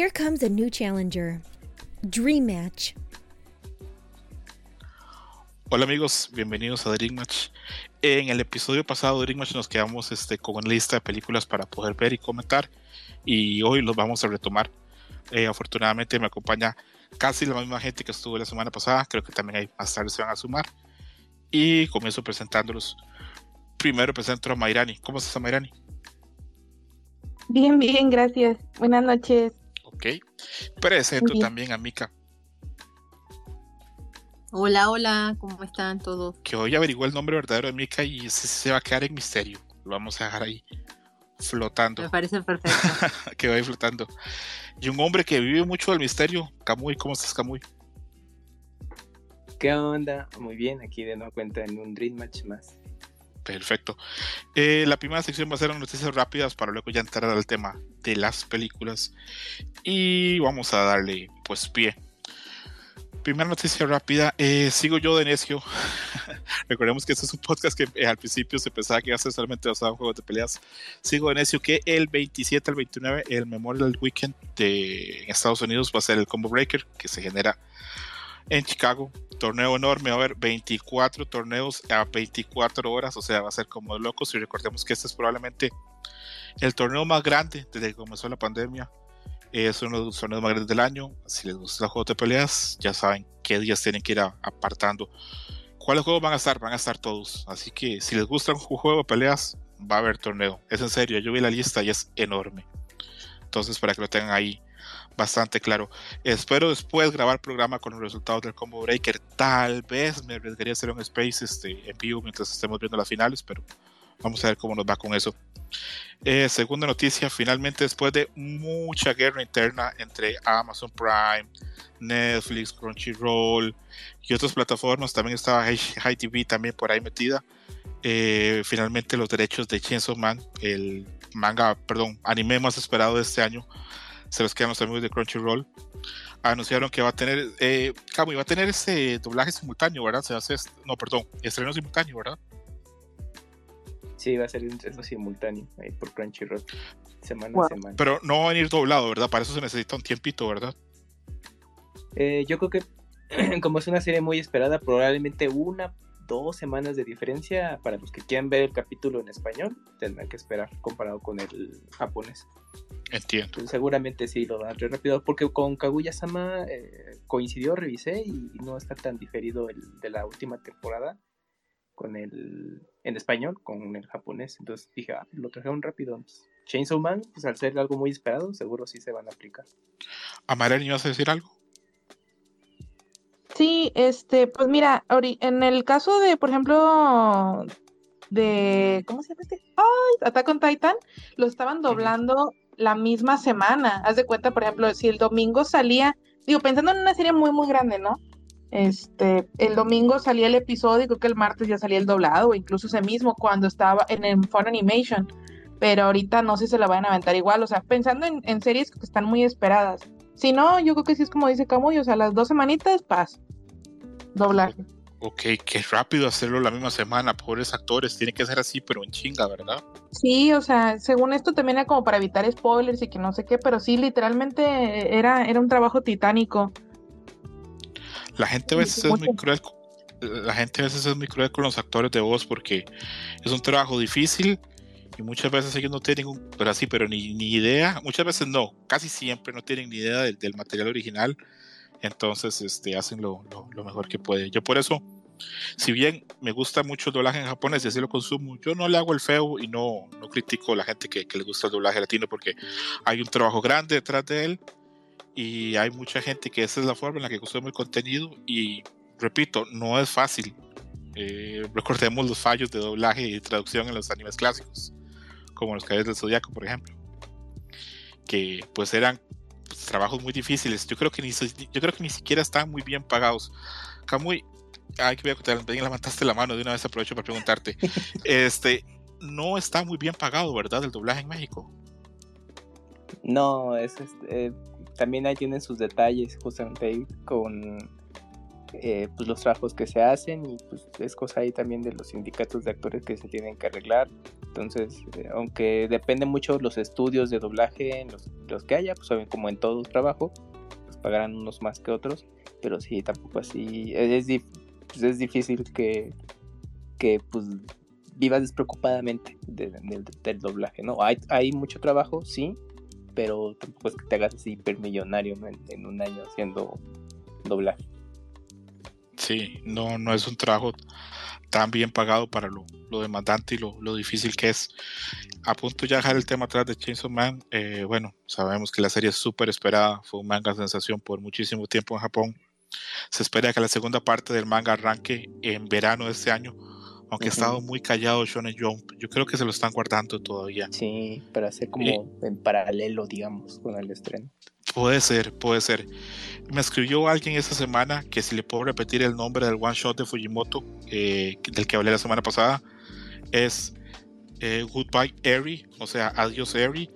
Here comes a new challenger. Dream Match. Hola amigos, bienvenidos a Dream Match. En el episodio pasado de Dream Match nos quedamos este, con una lista de películas para poder ver y comentar y hoy los vamos a retomar. Eh, afortunadamente me acompaña casi la misma gente que estuvo la semana pasada, creo que también hay más tarde se van a sumar y comienzo presentándolos. Primero presento a Mayrani. ¿Cómo estás, Mayrani? Bien, bien, gracias. Buenas noches. Ok. Presento también a Mika. Hola, hola, ¿cómo están todos? Que hoy averiguó el nombre verdadero de Mika y ese se va a quedar en misterio. Lo vamos a dejar ahí flotando. Me parece perfecto. que va ahí flotando. Y un hombre que vive mucho del misterio, Camuy, ¿cómo estás, Camuy? ¿Qué onda? Muy bien, aquí de nuevo cuenta en un Dream Match más. Perfecto. Eh, la primera sección va a ser noticias rápidas para luego ya entrar al tema de las películas. Y vamos a darle pues pie. Primera noticia rápida, eh, sigo yo de necio. Recordemos que este es un podcast que eh, al principio se pensaba que iba a ser solamente basado en juegos de peleas. Sigo de necio que el 27 al 29, el Memorial Weekend de Estados Unidos va a ser el Combo Breaker que se genera en Chicago. Torneo enorme, va a haber 24 torneos a 24 horas, o sea, va a ser como locos. Y recordemos que este es probablemente el torneo más grande desde que comenzó la pandemia. Es uno de los torneos más grandes del año. Si les gusta el juego de peleas, ya saben qué días tienen que ir apartando. ¿Cuáles juegos van a estar? Van a estar todos. Así que si les gusta un juego de peleas, va a haber torneo. Es en serio, yo vi la lista y es enorme. Entonces, para que lo tengan ahí bastante claro. Espero después grabar programa con los resultados del Combo Breaker. Tal vez me arriesgaría a hacer un space este, en vivo mientras estemos viendo las finales, pero vamos a ver cómo nos va con eso. Eh, segunda noticia, finalmente después de mucha guerra interna entre Amazon Prime, Netflix, Crunchyroll y otras plataformas, también estaba High TV también por ahí metida. Eh, finalmente los derechos de Chainsaw Man, el manga, perdón, anime más esperado de este año, se los quedan los amigos de Crunchyroll. Anunciaron que va a tener, eh, Camo, va a tener ese doblaje simultáneo, ¿verdad? Se hace, no, perdón, estreno simultáneo, ¿verdad? Sí, va a ser un estreno simultáneo ahí por Crunchyroll, semana a semana. Pero no va a venir doblado, ¿verdad? Para eso se necesita un tiempito, ¿verdad? Eh, yo creo que como es una serie muy esperada, probablemente una dos semanas de diferencia para los que quieran ver el capítulo en español, tendrán que esperar comparado con el japonés. Entiendo. seguramente sí lo daré rápido, porque con Kaguya-sama eh, coincidió, revisé y no está tan diferido el de la última temporada con el en español con el japonés. Entonces dije, ah, lo trajeron rápido. Chainsaw Man, pues al ser algo muy esperado, seguro sí se van a aplicar. Amarel, ¿ibas a decir algo? Sí, este, pues mira, en el caso de, por ejemplo, de, ¿cómo se llama este? Ay, Attack on Titan, lo estaban doblando la misma semana. Haz de cuenta, por ejemplo, si el domingo salía, digo, pensando en una serie muy, muy grande, ¿no? Este, el domingo salía el episodio y creo que el martes ya salía el doblado, o incluso ese mismo cuando estaba en el Fun Animation. Pero ahorita no sé si se la van a aventar igual, o sea, pensando en, en series que están muy esperadas. Si no, yo creo que sí es como dice Camuy, o sea, las dos semanitas, paz. Doblaje. Ok, qué rápido hacerlo la misma semana, pobres actores, tiene que ser así, pero en chinga, ¿verdad? Sí, o sea, según esto también era como para evitar spoilers y que no sé qué, pero sí, literalmente era, era un trabajo titánico. La gente a veces es muy cruel, la gente a veces es muy cruel con los actores de voz porque es un trabajo difícil y muchas veces ellos no tienen, pero así, pero ni, ni idea, muchas veces no, casi siempre no tienen ni idea del, material original, entonces este, hacen lo, lo, mejor que pueden. Yo por eso, si bien me gusta mucho el doblaje en japonés y así lo consumo, yo no le hago el feo y no, no critico a la gente que, que le gusta el doblaje latino porque hay un trabajo grande detrás de él y hay mucha gente que esa es la forma en la que consume el contenido y repito, no es fácil. Eh, recordemos los fallos de doblaje y traducción en los animes clásicos como los Caballeros del Zodiaco, por ejemplo, que pues eran pues, trabajos muy difíciles. Yo creo que ni yo creo que ni siquiera están muy bien pagados. Camuy, ay que voy a contar, me levantaste la mano de una vez aprovecho para preguntarte. este no está muy bien pagado, ¿verdad? El doblaje en México. No, es, eh, también ahí tienen sus detalles justamente ahí con eh, pues los trabajos que se hacen y pues es cosa ahí también de los sindicatos de actores que se tienen que arreglar Entonces, eh, aunque depende mucho los estudios de doblaje, los, los que haya, pues saben, como en todo trabajo, pues pagarán unos más que otros, pero sí, tampoco así, es, es, pues es difícil que, que pues vivas despreocupadamente de, de, del doblaje, ¿no? Hay, hay mucho trabajo, sí, pero tampoco es que te hagas así hipermillonario ¿no? en, en un año haciendo doblaje. Sí, no, no es un trabajo tan bien pagado para lo, lo demandante y lo, lo, difícil que es. A punto ya dejar el tema atrás de Chainsaw Man, eh, bueno, sabemos que la serie es súper esperada, fue un manga sensación por muchísimo tiempo en Japón. Se espera que la segunda parte del manga arranque en verano de este año, aunque uh -huh. ha estado muy callado Shonen Jump. Yo creo que se lo están guardando todavía. Sí, para hacer como eh, en paralelo, digamos, con el estreno. Puede ser, puede ser. Me escribió alguien esta semana que si le puedo repetir el nombre del one shot de Fujimoto, eh, del que hablé la semana pasada, es eh, Goodbye Eri, o sea, Adiós Eri.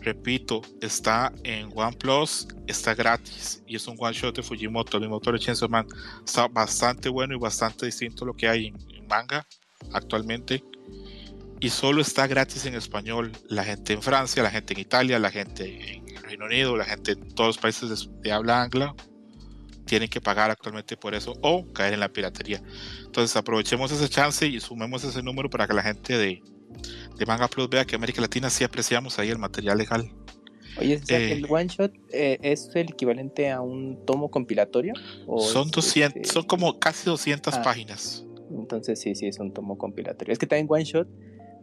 Repito, está en OnePlus, está gratis y es un one shot de Fujimoto, el mismo autor de Chainsaw Man. Está bastante bueno y bastante distinto a lo que hay en, en manga actualmente y solo está gratis en español. La gente en Francia, la gente en Italia, la gente en Reino Unido, la gente en todos los países de, habla angla tienen que pagar actualmente por eso o caer en la piratería. Entonces aprovechemos ese chance y sumemos ese número para que la gente de, de Manga Plus vea que América Latina sí apreciamos ahí el material legal. Oye, o sea, eh, ¿el one shot eh, es el equivalente a un tomo compilatorio? son, 200, este... son como casi 200 ah, páginas. Entonces sí, sí, es un tomo compilatorio. Es que también one shot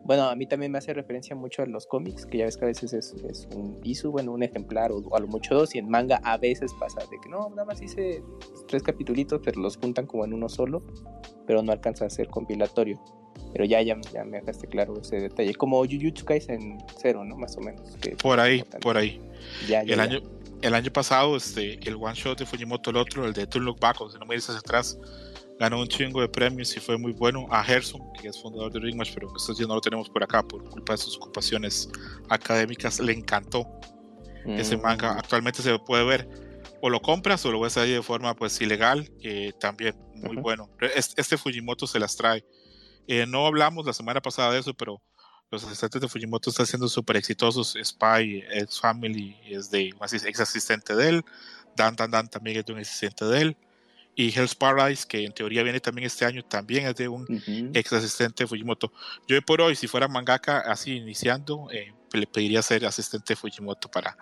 bueno, a mí también me hace referencia mucho a los cómics, que ya ves que a veces es, es un ISU, bueno, un ejemplar o, a lo mucho dos, y en manga a veces pasa de que no, nada más hice tres capitulitos, pero los juntan como en uno solo, pero no alcanza a ser compilatorio. Pero ya, ya, ya me dejaste claro ese detalle. Como Jujutsu Kaisen cero, ¿no? Más o menos. Que por ahí, por ahí. Ya, ya, el. Año, el año pasado, este, el one shot de Fujimoto, el otro, el de Turn Look Back, o si no me dices atrás, ganó un chingo de premios y fue muy bueno. A Gerson, que es fundador de Ringmatch, pero estos días no lo tenemos por acá por culpa de sus ocupaciones académicas, le encantó mm. ese manga. Actualmente se puede ver, o lo compras o lo ves ahí de forma pues ilegal, eh, también muy uh -huh. bueno. Este, este, Fujimoto se las trae. Eh, no hablamos la semana pasada de eso, pero los asistentes de Fujimoto están siendo súper exitosos. Spy, ex Family, es de un ex asistente de él. Dan Dan Dan también es de un asistente de él y Hell's Paradise, que en teoría viene también este año, también es de un uh -huh. ex asistente de Fujimoto. Yo por hoy, si fuera mangaka así iniciando, eh, le pediría ser asistente de Fujimoto para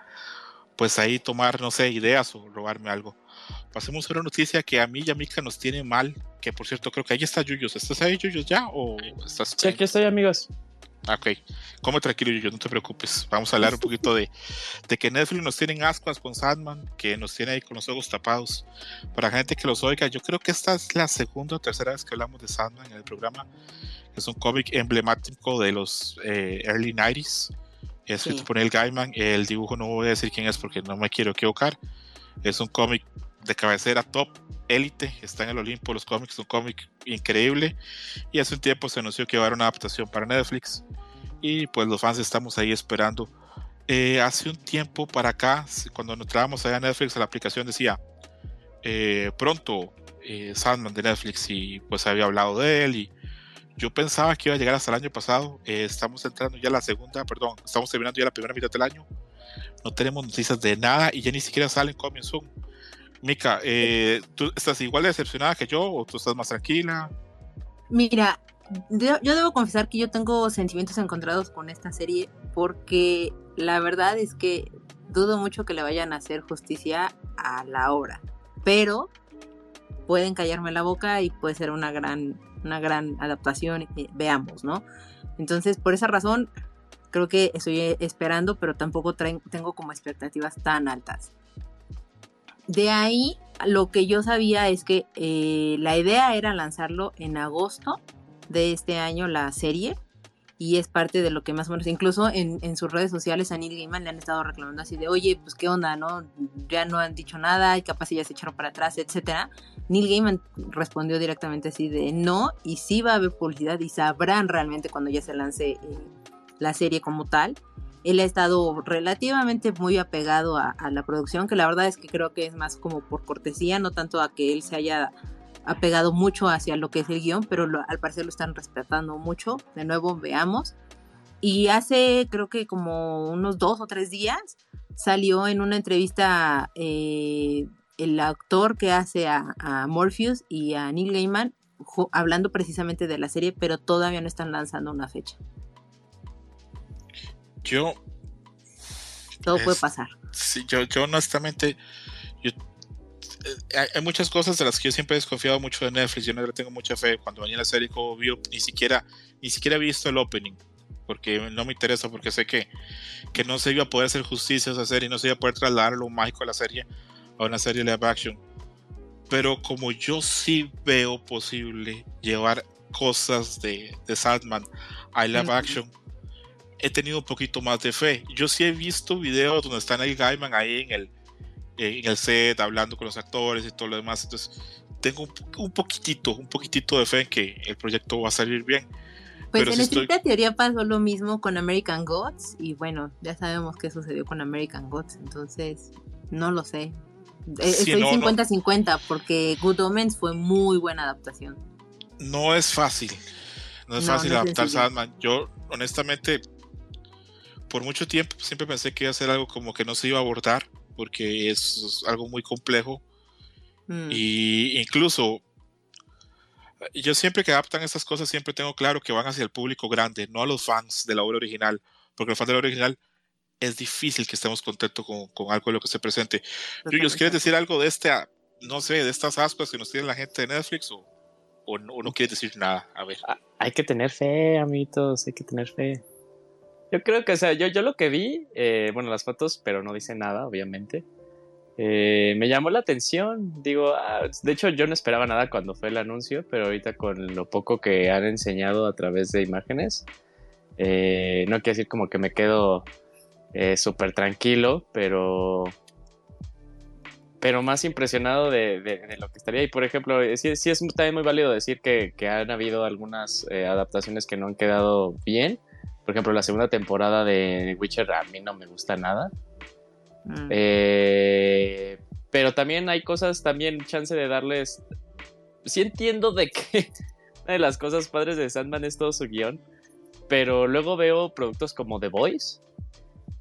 pues ahí tomar, no sé, ideas o robarme algo. Pasemos a una noticia que a mí y a Mika nos tiene mal, que por cierto creo que ahí está Yuyos. ¿Estás ahí Yuyos ya o estás? Sí, aquí estoy amigos. Ok, come tranquilo, yo no te preocupes. Vamos a hablar un poquito de, de que Netflix nos tiene ascuas con Sandman, que nos tiene ahí con los ojos tapados. Para gente que los oiga, yo creo que esta es la segunda o tercera vez que hablamos de Sandman en el programa. Es un cómic emblemático de los eh, early 90s, escrito sí. por Neil Gaiman. El dibujo no voy a decir quién es porque no me quiero equivocar. Es un cómic de cabecera top, élite, está en el Olimpo los cómics, un cómic increíble y hace un tiempo se anunció que iba a haber una adaptación para Netflix y pues los fans estamos ahí esperando. Eh, hace un tiempo para acá, cuando nos traíamos allá a Netflix, la aplicación decía eh, pronto eh, Sandman de Netflix y pues había hablado de él y yo pensaba que iba a llegar hasta el año pasado. Eh, estamos entrando ya la segunda, perdón, estamos terminando ya la primera mitad del año. No tenemos noticias de nada y ya ni siquiera salen Coming Soon. Mika, eh, ¿tú estás igual de decepcionada que yo o tú estás más tranquila? Mira, yo debo confesar que yo tengo sentimientos encontrados con esta serie porque la verdad es que dudo mucho que le vayan a hacer justicia a la obra, pero pueden callarme la boca y puede ser una gran, una gran adaptación, veamos, ¿no? Entonces, por esa razón, creo que estoy esperando, pero tampoco tengo como expectativas tan altas. De ahí, lo que yo sabía es que eh, la idea era lanzarlo en agosto de este año, la serie, y es parte de lo que más o menos, incluso en, sus redes sociales a Neil Gaiman le han estado reclamando así de, oye, pues qué onda, ¿no? Ya no han dicho nada, y capaz ya se echaron para atrás, etcétera. Neil Gaiman respondió directamente así de no, y sí va a haber publicidad y sabrán realmente cuando ya se lance eh, la serie como tal él ha estado relativamente muy apegado a, la producción, que la verdad es que creo que es más como por cortesía, no tanto a que él se haya apegado mucho hacia lo que es el guion, pero al parecer lo están respetando mucho. De nuevo, veamos. Y hace, creo que como unos dos o tres días, salió en una entrevista eh, el actor que hace a, a, Morpheus y a Neil Gaiman hablando precisamente de la serie, pero todavía no están lanzando una fecha. Yo. Todo puede pasar. Sí, yo, yo honestamente. Yo, eh, hay muchas cosas de las que yo siempre he desconfiado mucho de Netflix. Yo no le tengo mucha fe. Cuando venía la serie como vio, ni siquiera, ni siquiera he visto el opening. Porque no me interesa, porque sé que, que no se iba a poder hacer justicia a esa serie, no se iba a poder trasladar lo mágico a la serie, a una serie live action. Pero como yo sí veo posible llevar cosas de, de Sandman a live action, he tenido un poquito más de fe. Yo sí he visto videos donde está Neil Gaiman ahí en el, en el set hablando con los actores y todo lo demás. Entonces, tengo un, poquitito, un poquitito de fe en que el proyecto va a salir bien. Pues en esta teoría pasó lo mismo con American Gods y bueno, ya sabemos qué sucedió con American Gods, entonces no lo sé. E, estoy 50-50 porque Good Omens fue muy buena adaptación. No es fácil, no es fácil adaptar Sandman. Yo honestamente por mucho tiempo siempre pensé que iba a ser algo como que no se iba a abordar porque es algo muy complejo mm. y incluso yo siempre que adaptan estas cosas siempre tengo claro que van hacia el público grande, no a los fans de la obra original, porque los fans de la obra original es difícil que estemos contentos con, con algo de lo que se presente. Yuyos, ¿quieres decir algo de este, no sé, de estas ascuas que nos tiene la gente de Netflix o, o, no, o no quieres decir nada? A ver. Ah, hay que tener fe, amitos, hay que tener fe. Yo creo que, o sea, yo, yo lo que vi, eh, bueno, las fotos, pero no dice nada, obviamente. Eh, me llamó la atención, digo, ah, de hecho yo no esperaba nada cuando fue el anuncio, pero ahorita con lo poco que han enseñado a través de imágenes, eh, no quiero decir como que me quedo súper tranquilo, pero pero más impresionado de, lo que estaría. Y por ejemplo, sí, sí, es también muy válido decir que, que han habido algunas adaptaciones que no han quedado bien por ejemplo, la segunda temporada de Witcher a mí no me gusta nada. Mm. Eh, pero también hay cosas, también chance de darles... Sí entiendo de que una de las cosas padres de Sandman es todo su guion, pero luego veo productos como The Voice,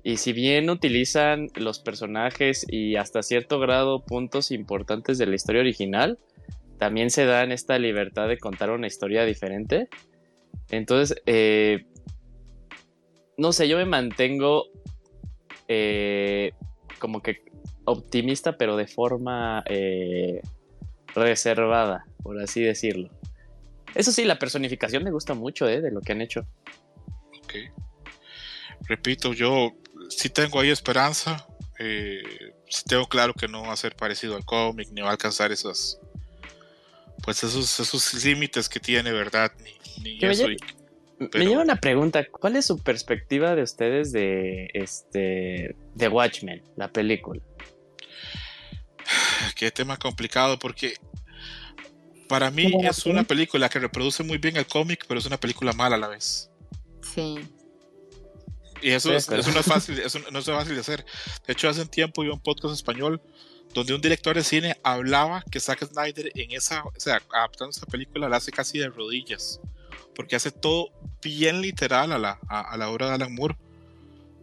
y si bien utilizan los personajes y hasta cierto grado puntos importantes de la historia original, también se dan esta libertad de contar una historia diferente. Entonces, eh, no sé, yo me mantengo eh, como que optimista, pero de forma eh, reservada, por así decirlo. Eso sí, la personificación me gusta mucho eh, de lo que han hecho. Ok. Repito, yo sí tengo ahí esperanza. sí tengo claro que no va a ser parecido al cómic, ni va a alcanzar esos, pues esos, esos límites que tiene, ¿verdad? Ni, ni eso. Me lleva una pregunta, ¿cuál es su perspectiva de ustedes de este de Watchmen, la película? Qué tema complicado porque para mí es una película que reproduce muy bien el cómic, pero es una película mala a la vez. Sí. Y eso, es, no, es fácil, eso no es fácil de hacer. De hecho, hace un tiempo iba un podcast español donde un director de cine hablaba que Zack Snyder en esa, o sea, adaptando esa película la hace casi de rodillas porque hace todo bien literal a la, a, la obra de Alan Moore,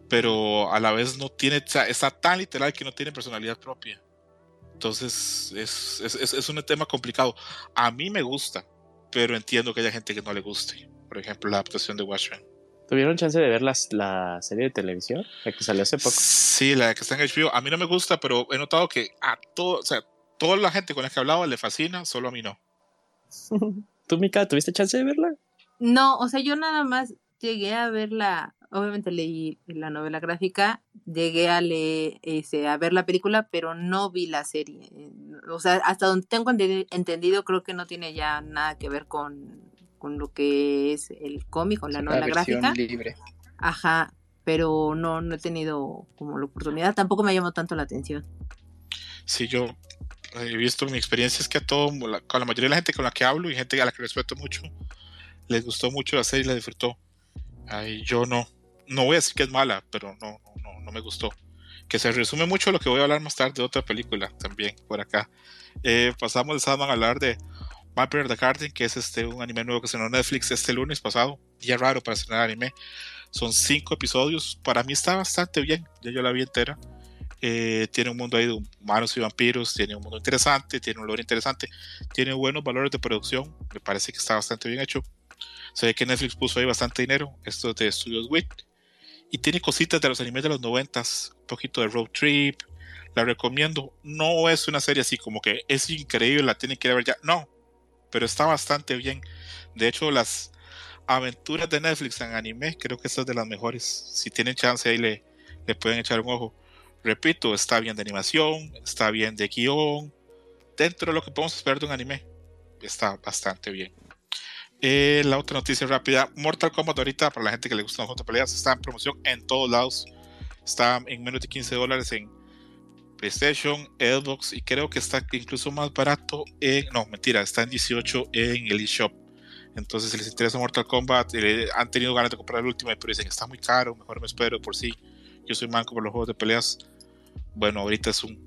pero a la vez no tiene, o sea, está tan literal que no tiene personalidad propia. Entonces es, es, es, un tema complicado. A mí me gusta, pero entiendo que haya gente que no le guste. Por ejemplo, la adaptación de Watchmen. ¿Tuvieron chance de ver la serie de televisión? La que salió hace poco. Sí, la que está en HBO. A mí no me gusta, pero he notado que a todo, o sea, toda la gente con la que hablaba le fascina, solo a mí no. ¿Tú, Mika, tuviste chance de verla? No, o sea, yo nada más llegué a ver la, obviamente leí la novela gráfica, llegué a leer, este, a ver la película, pero no vi la serie. O sea, hasta donde tengo entendido, creo que no tiene ya nada que ver con, con lo que es el cómic o la novela gráfica. libre. Ajá, pero no, no he tenido como la oportunidad, tampoco me llamó tanto la atención. Sí, yo he visto mi experiencia es que a todo, con la mayoría de la gente con la que hablo y gente a la que respeto mucho, les gustó mucho la serie y la disfrutó. Ay, yo no, no voy a decir que es mala, pero no, no, me gustó. Que se resume mucho lo que voy a hablar más tarde de otra película también por acá. Eh, pasamos de Sandman a hablar de Vampire the Garden, que es este un anime nuevo que se en Netflix este lunes pasado. Día raro para estrenar anime. Son cinco episodios. Para mí está bastante bien. Ya yo la vi entera. Eh, tiene un mundo ahí de humanos y vampiros. Tiene un mundo interesante. Tiene un lore interesante. Tiene buenos valores de producción. Me parece que está bastante bien hecho. Se ve que Netflix puso ahí bastante dinero. Esto es de Studios WIT. Y tiene cositas de los animes de los noventas. Un poquito de road trip. La recomiendo. No es una serie así como que es increíble, la tienen que ver ya. No. Pero está bastante bien. De hecho, las aventuras de Netflix en anime, creo que esta es de las mejores. Si tienen chance ahí le, le pueden echar un ojo. Repito, está bien de animación, está bien de guion. Dentro de lo que podemos esperar de un anime, está bastante bien. Eh, la otra noticia rápida: Mortal Kombat, ahorita, para la gente que le gustan de peleas, está en promoción en todos lados. Está en menos de 15 dólares en PlayStation, Xbox y creo que está incluso más barato en. No, mentira, está en 18 en el eShop. Entonces, si les interesa Mortal Kombat, eh, han tenido ganas de comprar el último, pero dicen está muy caro, mejor me espero por sí. Yo soy manco por los juegos de peleas. Bueno, ahorita es un,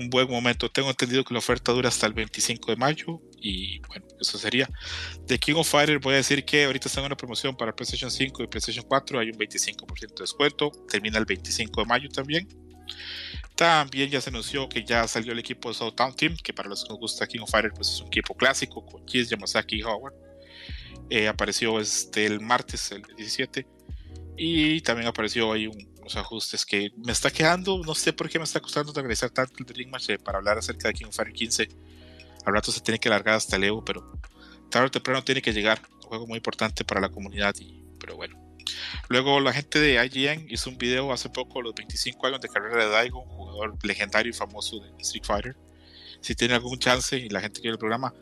un buen momento. Tengo entendido que la oferta dura hasta el 25 de mayo. Y bueno, eso sería. De King of Fighter voy a decir que ahorita está en una promoción para PlayStation 5 y PlayStation 4. Hay un 25% de descuento. Termina el 25 de mayo también. También ya se anunció que ya salió el equipo de Southtown Team, que para los que nos gusta King of Fighters pues es un equipo clásico con Kiss, Yamazaki y Howard. Eh, apareció este, el martes, el 17. Y también apareció ahí unos ajustes que me está quedando, no sé por qué me está costando organizar tanto el Dream Match eh, para hablar acerca de King of Fighters 15. Al rato se tiene que largar hasta el Evo, pero tarde o temprano tiene que llegar. Un juego muy importante para la comunidad, y, pero bueno. Luego la gente de IGN hizo un video hace poco, los 25 años de carrera de Daigo, un jugador legendario y famoso de Street Fighter. Si tiene algún chance y la gente quiere el programa,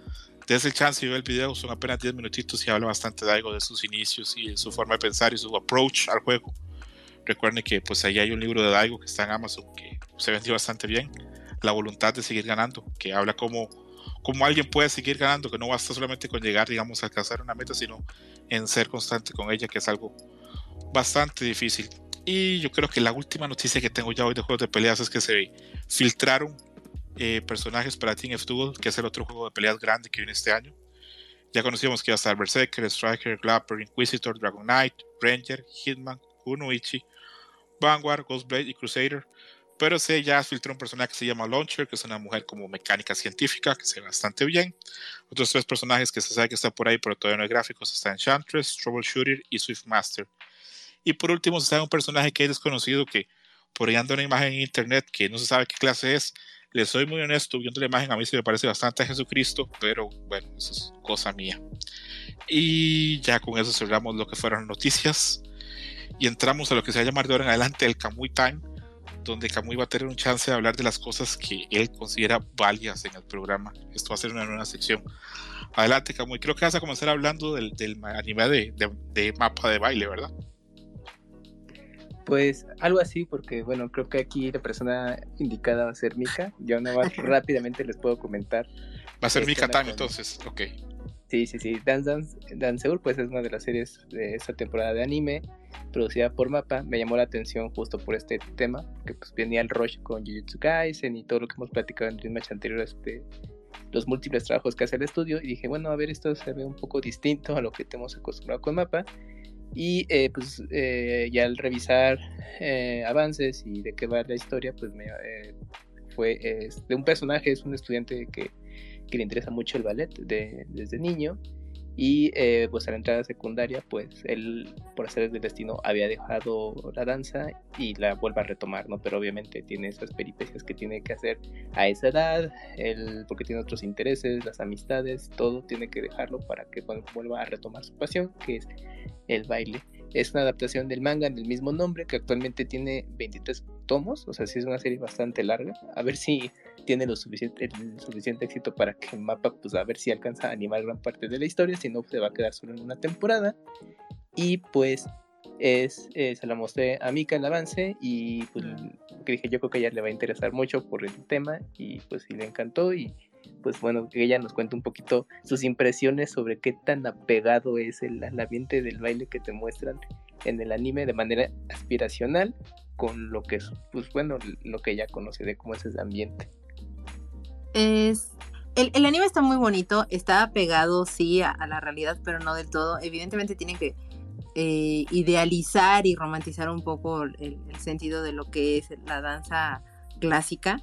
desde el chance y ve el video, son apenas 10 minutitos y habla bastante de Daigo, de sus inicios y de su forma de pensar y su approach al juego. Recuerden que pues ahí hay un libro de Daigo que está en Amazon que se vendió bastante bien. La voluntad de seguir ganando, que habla como cómo alguien puede seguir ganando, que no basta solamente con llegar, digamos, a alcanzar una meta, sino en ser constante con ella, que es algo bastante difícil. Y yo creo que la última noticia que tengo ya hoy de juegos de peleas es que se filtraron eh, personajes para Team F Duel, que es el otro juego de peleas grande que viene este año. Ya conocíamos que iba a estar Berserker, Striker, Glapper, Inquisitor, Dragon Knight, Ranger, Hitman, Kunoichi, Vanguard, Ghostblade y Crusader. Pero se ya filtró un personaje que se llama Launcher, que es una mujer como mecánica científica, que se ve bastante bien. Otros tres personajes que se sabe que están por ahí, pero todavía no hay gráficos, están Enchantress, Troubleshooter y Swiftmaster. Y por último, se sabe un personaje que es desconocido, que por ahí anda una imagen en internet que no se sabe qué clase es. Le soy muy honesto, viendo la imagen a mí se me parece bastante a Jesucristo, pero bueno, eso es cosa mía. Y ya con eso cerramos lo que fueron noticias y entramos a lo que se va a llamar de ahora en adelante el Kamui Time, donde Kamui va a tener un chance de hablar de las cosas que él considera válidas en el programa. Esto va a ser una nueva sección. Adelante, Kamui. Creo que vas a comenzar hablando del, del anime de, de, de, mapa de baile, ¿verdad? Pues algo así, porque bueno, creo que aquí la persona indicada va a ser Mika. Yo nada más rápidamente les puedo comentar. Va a ser Mika Time, entonces, ok. Sí, sí, sí. Dance Dance, Danceur, pues es una de las series de esta temporada de anime, producida por Mapa. Me llamó la atención justo por este tema, que pues venía el rush con Jujutsu Kaisen y todo lo que hemos platicado en Dream Match anterior, este, los múltiples trabajos que hace el estudio. Y dije, bueno, a ver, esto se ve un poco distinto a lo que tenemos acostumbrado con Mapa. Y eh, pues eh, ya al revisar eh, avances y de qué va la historia, pues me fue de un personaje, es un estudiante que que le interesa mucho el ballet de, desde niño. Y eh, pues a la entrada secundaria, pues él, por hacer del destino, había dejado la danza y la vuelve a retomar, ¿no? Pero obviamente tiene esas peripecias que tiene que hacer a esa edad, él, porque tiene otros intereses, las amistades, todo tiene que dejarlo para que vuelva a retomar su pasión, que es el baile. Es una adaptación del manga del mismo nombre, que actualmente tiene 23 tomos, o sea, sí es una serie bastante larga. A ver si tiene lo suficiente, el suficiente éxito para que el mapa, pues a ver si alcanza a animar gran parte de la historia, si no, se va a quedar solo en una temporada. Y pues es, eh, se la mostré a Mika el avance y pues que dije yo creo que a ella le va a interesar mucho por el tema y pues sí le encantó y pues bueno que ella nos cuente un poquito sus impresiones sobre qué tan apegado es el, el ambiente del baile que te muestran en el anime de manera aspiracional con lo que es pues bueno lo que ella conoce de cómo es ese ambiente es el, el, anime está muy bonito, está pegado sí a, a, la realidad, pero no del todo. Evidentemente tienen que eh, idealizar y romantizar un poco el, el sentido de lo que es la danza clásica.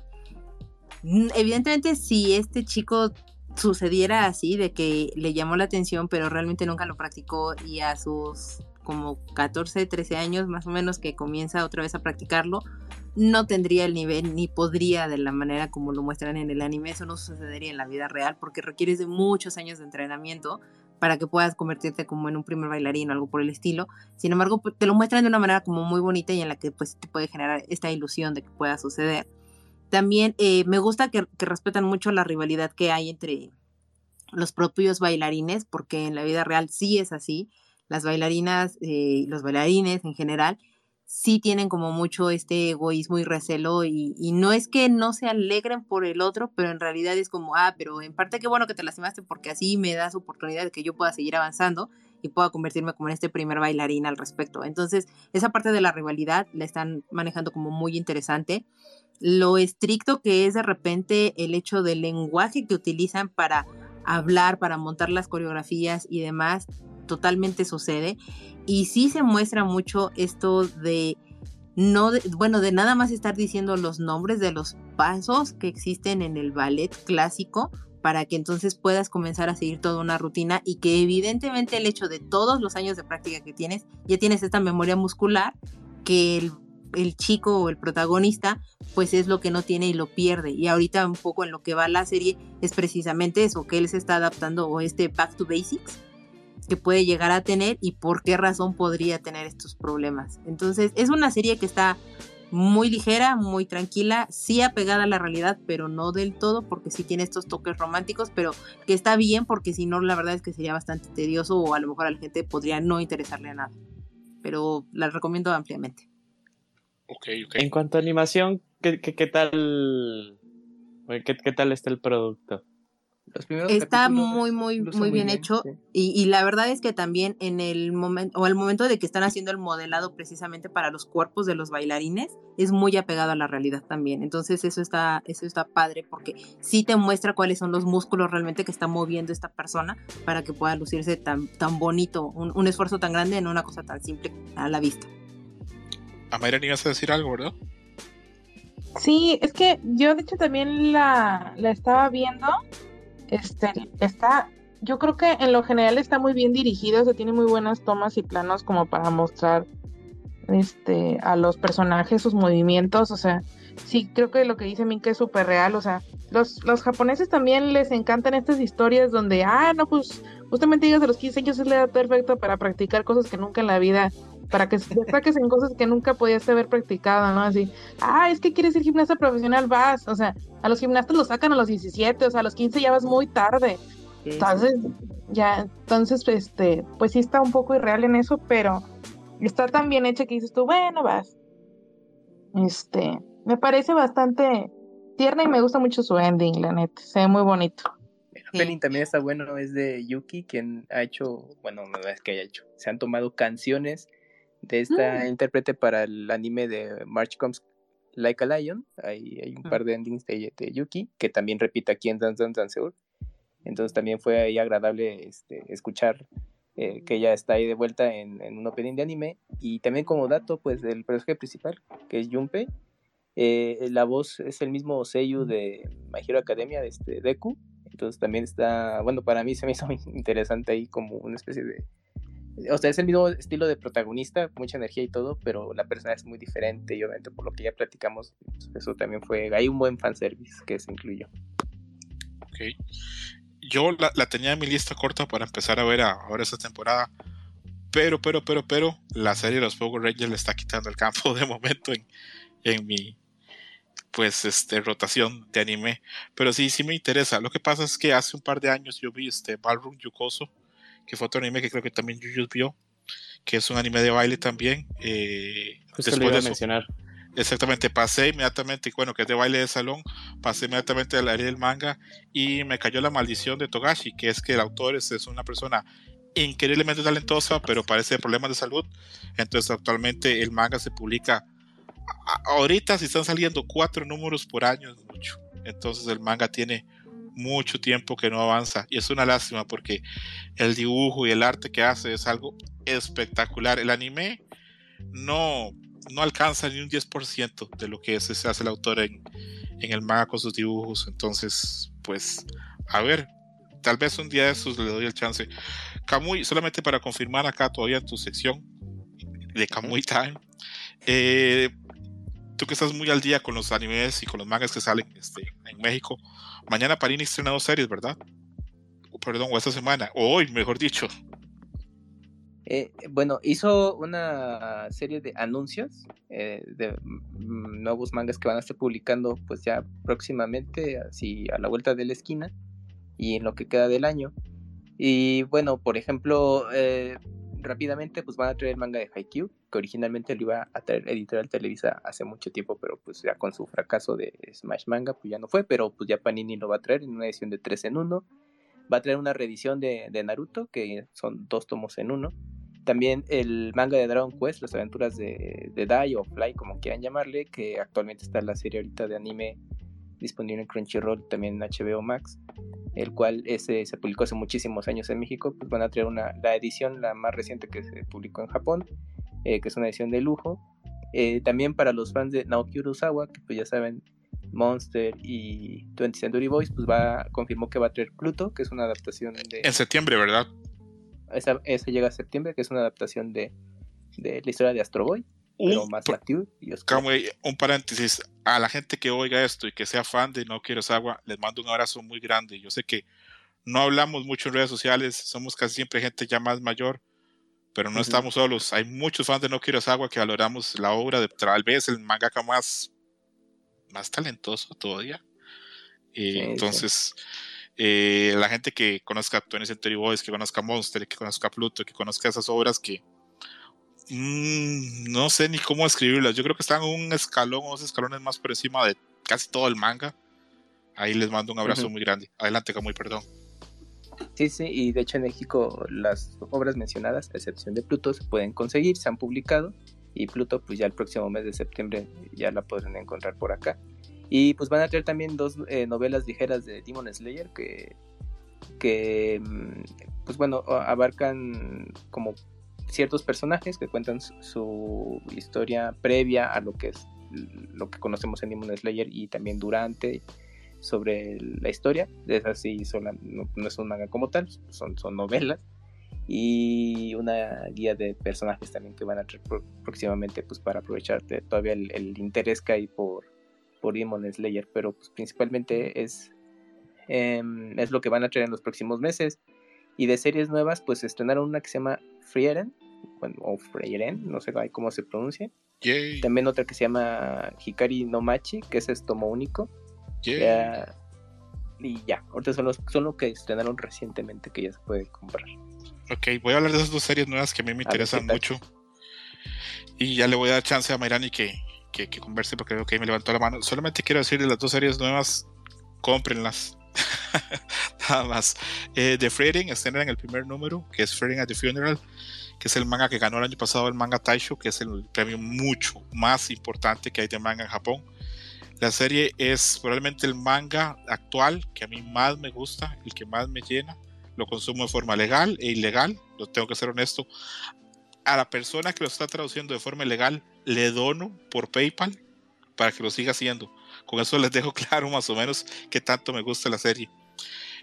Mm, Evidentemente, si este chico sucediera así, de que le llamó la atención, pero realmente nunca lo practicó y a sus como 14, 13 años más o menos que comienza otra vez a practicarlo, no tendría el nivel ni podría de la manera como lo muestran en el anime, eso no sucedería en la vida real porque requieres de muchos años de entrenamiento para que puedas convertirte como en un primer bailarín o algo por el estilo. Sin embargo, pues, te lo muestran de una manera como muy bonita y en la que pues te puede generar esta ilusión de que pueda suceder. También eh, me gusta que, que respetan mucho la rivalidad que hay entre los propios bailarines, porque en la vida real sí es así. Las bailarinas, eh, los bailarines en general, sí tienen como mucho este egoísmo y recelo y, y, no es que no se alegren por el otro, pero en realidad es como, ah, pero en parte qué bueno que te lastimaste porque así me das oportunidad de que yo pueda seguir avanzando y pueda convertirme como en este primer bailarín al respecto. Entonces, esa parte de la rivalidad la están manejando como muy interesante. Lo estricto que es de repente el hecho del lenguaje que utilizan para hablar, para montar las coreografías y demás, totalmente sucede. Y sí se muestra mucho esto de no, de, bueno, de nada más estar diciendo los nombres de los pasos que existen en el ballet clásico para que entonces puedas comenzar a seguir toda una rutina y que evidentemente el hecho de todos los años de práctica que tienes, ya tienes esta memoria muscular que el, el chico o el protagonista pues es lo que no tiene y lo pierde. Y ahorita un poco en lo que va la serie es precisamente eso, que él se está adaptando o este back to basics que puede llegar a tener y por qué razón podría tener estos problemas. Entonces es una serie que está muy ligera, muy tranquila, sí apegada a la realidad, pero no del todo porque sí tiene estos toques románticos, pero que está bien porque si no la verdad es que sería bastante tedioso o a lo mejor a la gente podría no interesarle a nada. Pero la recomiendo ampliamente. Okay. En cuanto a animación, ¿qué, qué, qué tal? ¿Qué, ¿Qué tal está el producto? Está muy muy muy, muy bien, bien hecho sí. y, y, la verdad es que también en el momento o al momento de que están haciendo el modelado precisamente para los cuerpos de los bailarines es muy apegado a la realidad también. Entonces eso está eso está padre porque sí te muestra cuáles son los músculos realmente que está moviendo esta persona para que pueda lucirse tan tan bonito un, un esfuerzo tan grande en una cosa tan simple a la vista. A Mayra ibas a decir algo verdad Sí, es que yo de hecho también la, la estaba viendo este, está, yo creo que en lo general está muy bien dirigido, se tiene muy buenas tomas y planos como para mostrar este, a los personajes sus movimientos, o sea, sí, creo que lo que dice Minka es súper real, o sea, los, los japoneses también les encantan estas historias donde, ah, no, pues justamente digas de los 15 años es la edad perfecta para practicar cosas que nunca en la vida para que destaques en cosas que nunca podías haber practicado, ¿no? Así, ah, es que quieres ser gimnasta profesional, vas, o sea, a los gimnastas los sacan a los 17, o sea, a los 15 ya vas muy tarde. Entonces, ya, entonces, este, pues sí está un poco irreal en eso, pero está tan bien hecha que dices tú, bueno, vas. Este, me parece bastante tierna y me gusta mucho su ending, la neta, se ve muy bonito. El opening también está bueno, es de Yuki, quien ha hecho, bueno, no es que haya hecho, se han tomado canciones de esta mm. intérprete para el anime de March Comes Like a Lion. Hay, hay un mm. par de endings de, de, Yuki que también repite aquí en Dance Dance Dance Entonces también fue ahí agradable este, escuchar eh, que ella está ahí de vuelta en, en, un opening de anime. Y también como dato, pues el personaje principal, que es Junpei, eh, la voz es el mismo Seiyu de My Hero Academia, de este Deku. Entonces también está, bueno, para mí se me hizo interesante ahí como una especie de o sea, es el mismo estilo de protagonista, mucha energía y todo, pero la persona es muy diferente y obviamente por lo que ya platicamos, pues, eso también fue, hay un buen fanservice que se incluyó. Ok. Yo la, tenía en mi lista corta para empezar a ver ahora esta temporada, pero, pero, pero, pero, la serie de los Power Rangers le está quitando el campo de momento en, en mi, pues, este, rotación de anime. Pero sí, sí me interesa. Lo que pasa es que hace un par de años yo vi este Ballroom Yukoso que fue otro anime que creo que también Yuyus vio, que es un anime de baile también. Eh, después lo iba de eso, mencionar. Exactamente, pasé inmediatamente, bueno, que es de baile de salón, pasé inmediatamente al área del manga y me cayó la maldición de Togashi, que es que el autor es, es una persona increíblemente talentosa, pero parece de problemas de salud. Entonces actualmente el manga se publica, ahorita si están saliendo cuatro números por año es mucho. Entonces el manga tiene mucho tiempo que no avanza y es una lástima porque el dibujo y el arte que hace es algo espectacular. El anime no, no alcanza ni un 10% de lo que se hace el autor en, en el manga con sus dibujos. Entonces, pues, a ver, tal vez un día de esos le doy el chance. Kamui, solamente para confirmar acá todavía en tu sección de Kamui Time. Eh, tú que estás muy al día con los animes y con los mangas que salen este, en México, mañana Parini estrena dos series, ¿verdad? Perdón, o esta semana, o hoy, mejor dicho. Eh, bueno, hizo una serie de anuncios eh, de nuevos mangas que van a estar publicando pues ya próximamente, así a la vuelta de la esquina y en lo que queda del año. Y bueno, por ejemplo, eh, rápidamente pues van a traer el manga de Haikyuu, que originalmente lo iba a traer Editorial Televisa hace mucho tiempo, pero pues ya con su fracaso de Smash Manga pues ya no fue, pero pues ya Panini lo va a traer en una edición de 3 en 1. Va a traer una reedición de, Naruto, que son dos tomos en uno. También el manga de Dragon Quest, las aventuras de, de Dai o Fly, como quieran llamarle, que actualmente está en la serie ahorita de anime disponible en Crunchyroll, también en HBO Max el cual ese se publicó hace muchísimos años en México, pues van a traer una, la edición, la más reciente que se publicó en Japón, eh, que es una edición de lujo. Eh, también para los fans de Naoki Urasawa, que pues ya saben, Monster y 20 Century Boys, pues va, confirmó que va a traer Pluto, que es una adaptación de... En septiembre, ¿verdad? Esa, esa llega a septiembre, que es una adaptación de, de la historia de Astro Boy un, más un paréntesis, a la gente que oiga esto y que sea fan de No Quiero Agua, les mando un abrazo muy grande. Yo sé que no hablamos mucho en redes sociales, somos casi siempre gente ya más mayor, pero no estamos solos. Hay muchos fans de No Quiero Agua que valoramos la obra de tal vez el mangaka más, más talentoso todavía. Eh, entonces, eh, la gente que conozca Tony Century Boys, que conozca Monster, que conozca Pluto, que conozca esas obras que Mm, no sé ni cómo escribirlas. Yo creo que están un escalón o dos escalones más por encima de casi todo el manga. Ahí les mando un abrazo muy grande. Adelante, muy perdón. Sí, sí, y de hecho en México las obras mencionadas, a excepción de Pluto, se pueden conseguir, se han publicado. Y Pluto, pues ya el próximo mes de septiembre ya la podrán encontrar por acá. Y pues van a traer también dos eh, novelas ligeras de Demon Slayer que, que, mm, pues bueno, abarcan como ciertos personajes que cuentan su, historia previa a lo que es lo que conocemos en Demon Slayer y también durante sobre la historia. Es así, no, es un manga como tal, son, son novelas. Y una guía de personajes también que van a traer próximamente pues para aprovecharte todavía el, interés que hay por, por Demon Slayer. Pero pues, principalmente es, em, es lo que van a traer en los próximos meses. Y de series nuevas, pues estrenaron una que se llama Frieren, bueno, o Freiren, no sé cómo se pronuncia. También otra que se llama Hikari no Machi, que es tomo único. y ya, ahorita son los, son los que estrenaron recientemente que ya se puede comprar. Ok, voy a hablar de esas dos series nuevas que a mí me interesan mucho. Y ya le voy a dar chance a Mayrani que, que, que converse porque creo que me levantó la mano. Solamente quiero decir de las dos series nuevas, cómprenlas. Nada más. Eh, The Freiring estrenan en el primer número, que es Freiring at the Funeral, que es el manga que ganó el año pasado el manga Taisho, que es el premio mucho más importante que hay de manga en Japón. La serie es probablemente el manga actual que a mí más me gusta, el que más me llena. Lo consumo de forma legal e ilegal, lo tengo que ser honesto. A la persona que lo está traduciendo de forma ilegal, le dono por PayPal para que lo siga haciendo. Con eso les dejo claro más o menos qué tanto me gusta la serie.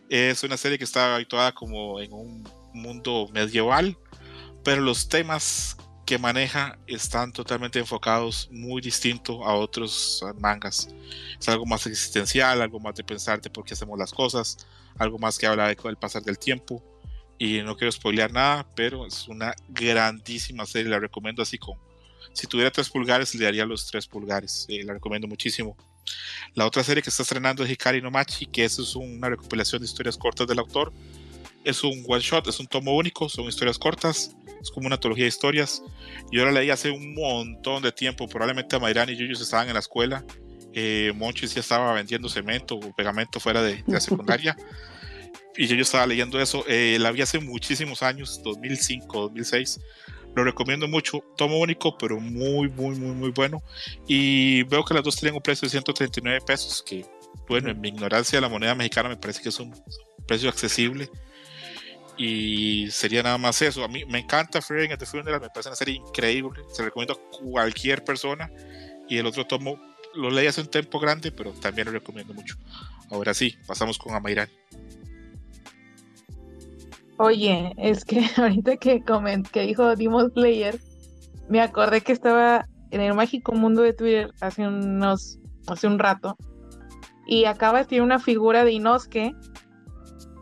Es una serie que está habituada como en un mundo medieval, pero los temas que maneja están totalmente enfocados muy distinto a otros mangas. Es algo más existencial, algo más de pensar de por qué hacemos las cosas, algo más que habla del pasar del tiempo. Y no quiero spoilear nada, pero es una grandísima serie, la recomiendo así como si tuviera tres pulgares le daría los tres pulgares, eh, la recomiendo muchísimo. La otra serie que está estrenando es Hikari no Machi, que es una recopilación de historias cortas del autor. Es un one shot, es un tomo único, son historias cortas es como una antología de historias. Yo la leí hace un montón de tiempo, probablemente Mayrán y Yuyos estaban en la escuela, eh, Monchis ya estaba vendiendo cemento o pegamento fuera de, la secundaria. y yo, estaba leyendo eso, eh, la vi hace muchísimos años, 2005, 2006. Lo recomiendo mucho, tomo único, pero muy, muy, muy, muy bueno. Y veo que las dos tienen un precio de 139 pesos, que bueno, en mi ignorancia la moneda mexicana me parece que es un precio accesible. Y sería nada más eso. A mí me encanta Fearing at the Funeral, me parece una serie increíble. Se recomiendo a cualquier persona. Y el otro tomo lo leí hace un tiempo grande, pero también lo recomiendo mucho. Ahora sí, pasamos con Amairán. Oye, es que ahorita que, coment que dijo Demon Slayer, me acordé que estaba en el mágico mundo de Twitter hace unos hace un rato y acaba de tener una figura de Inosuke,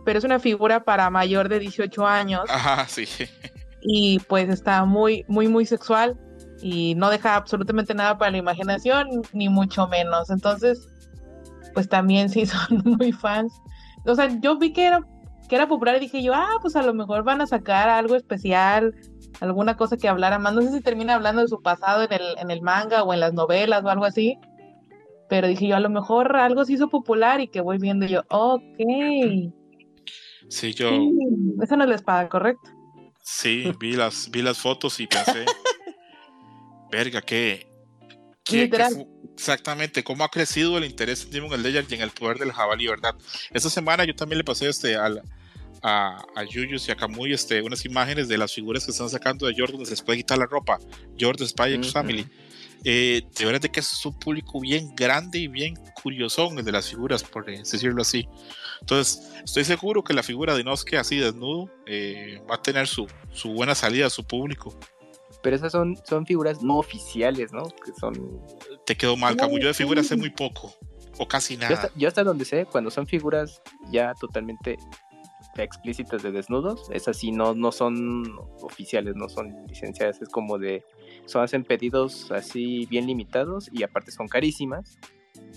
pero es una figura para mayor de 18 años. Ajá, sí. Y pues está muy muy muy sexual y no deja absolutamente nada para la imaginación ni mucho menos. Entonces, pues también sí son muy fans. O sea, yo vi que era que era popular y dije yo, ah, pues a lo mejor van a sacar algo especial, alguna cosa que hablara más. No sé si termina hablando de su pasado en el, en el manga o en las novelas o algo así. Pero dije yo, a lo mejor algo se hizo popular y que voy viendo yo, ok. Sí, yo. esa no es la espada, ¿correcto? Sí, vi las, vi las fotos y pensé, verga, qué, exactamente, cómo ha crecido el interés en Demon Slayer y en el poder del jabalí, ¿verdad? Esta semana yo también le pasé este al, a, a Yuyus y a Kamui este, unas imágenes de las figuras que están sacando de Jordan se les puede quitar la ropa. Jordan Spy X Family. Eh, de verdad que es un público bien grande y bien curioso el de las figuras, por decirlo así. Entonces, estoy seguro que la figura de Inosuke así desnudo eh, va a tener su, su buena salida a su público. Pero esas son, son figuras no oficiales, ¿no? Que son... Te quedó mal, Camu. Yo de figuras sé muy poco. O casi nada. Yo hasta, donde sé, cuando son figuras ya totalmente explícitas de desnudos, esas sí no, no son oficiales, no son licenciadas, es como de, son hacen pedidos así bien limitados y aparte son carísimas,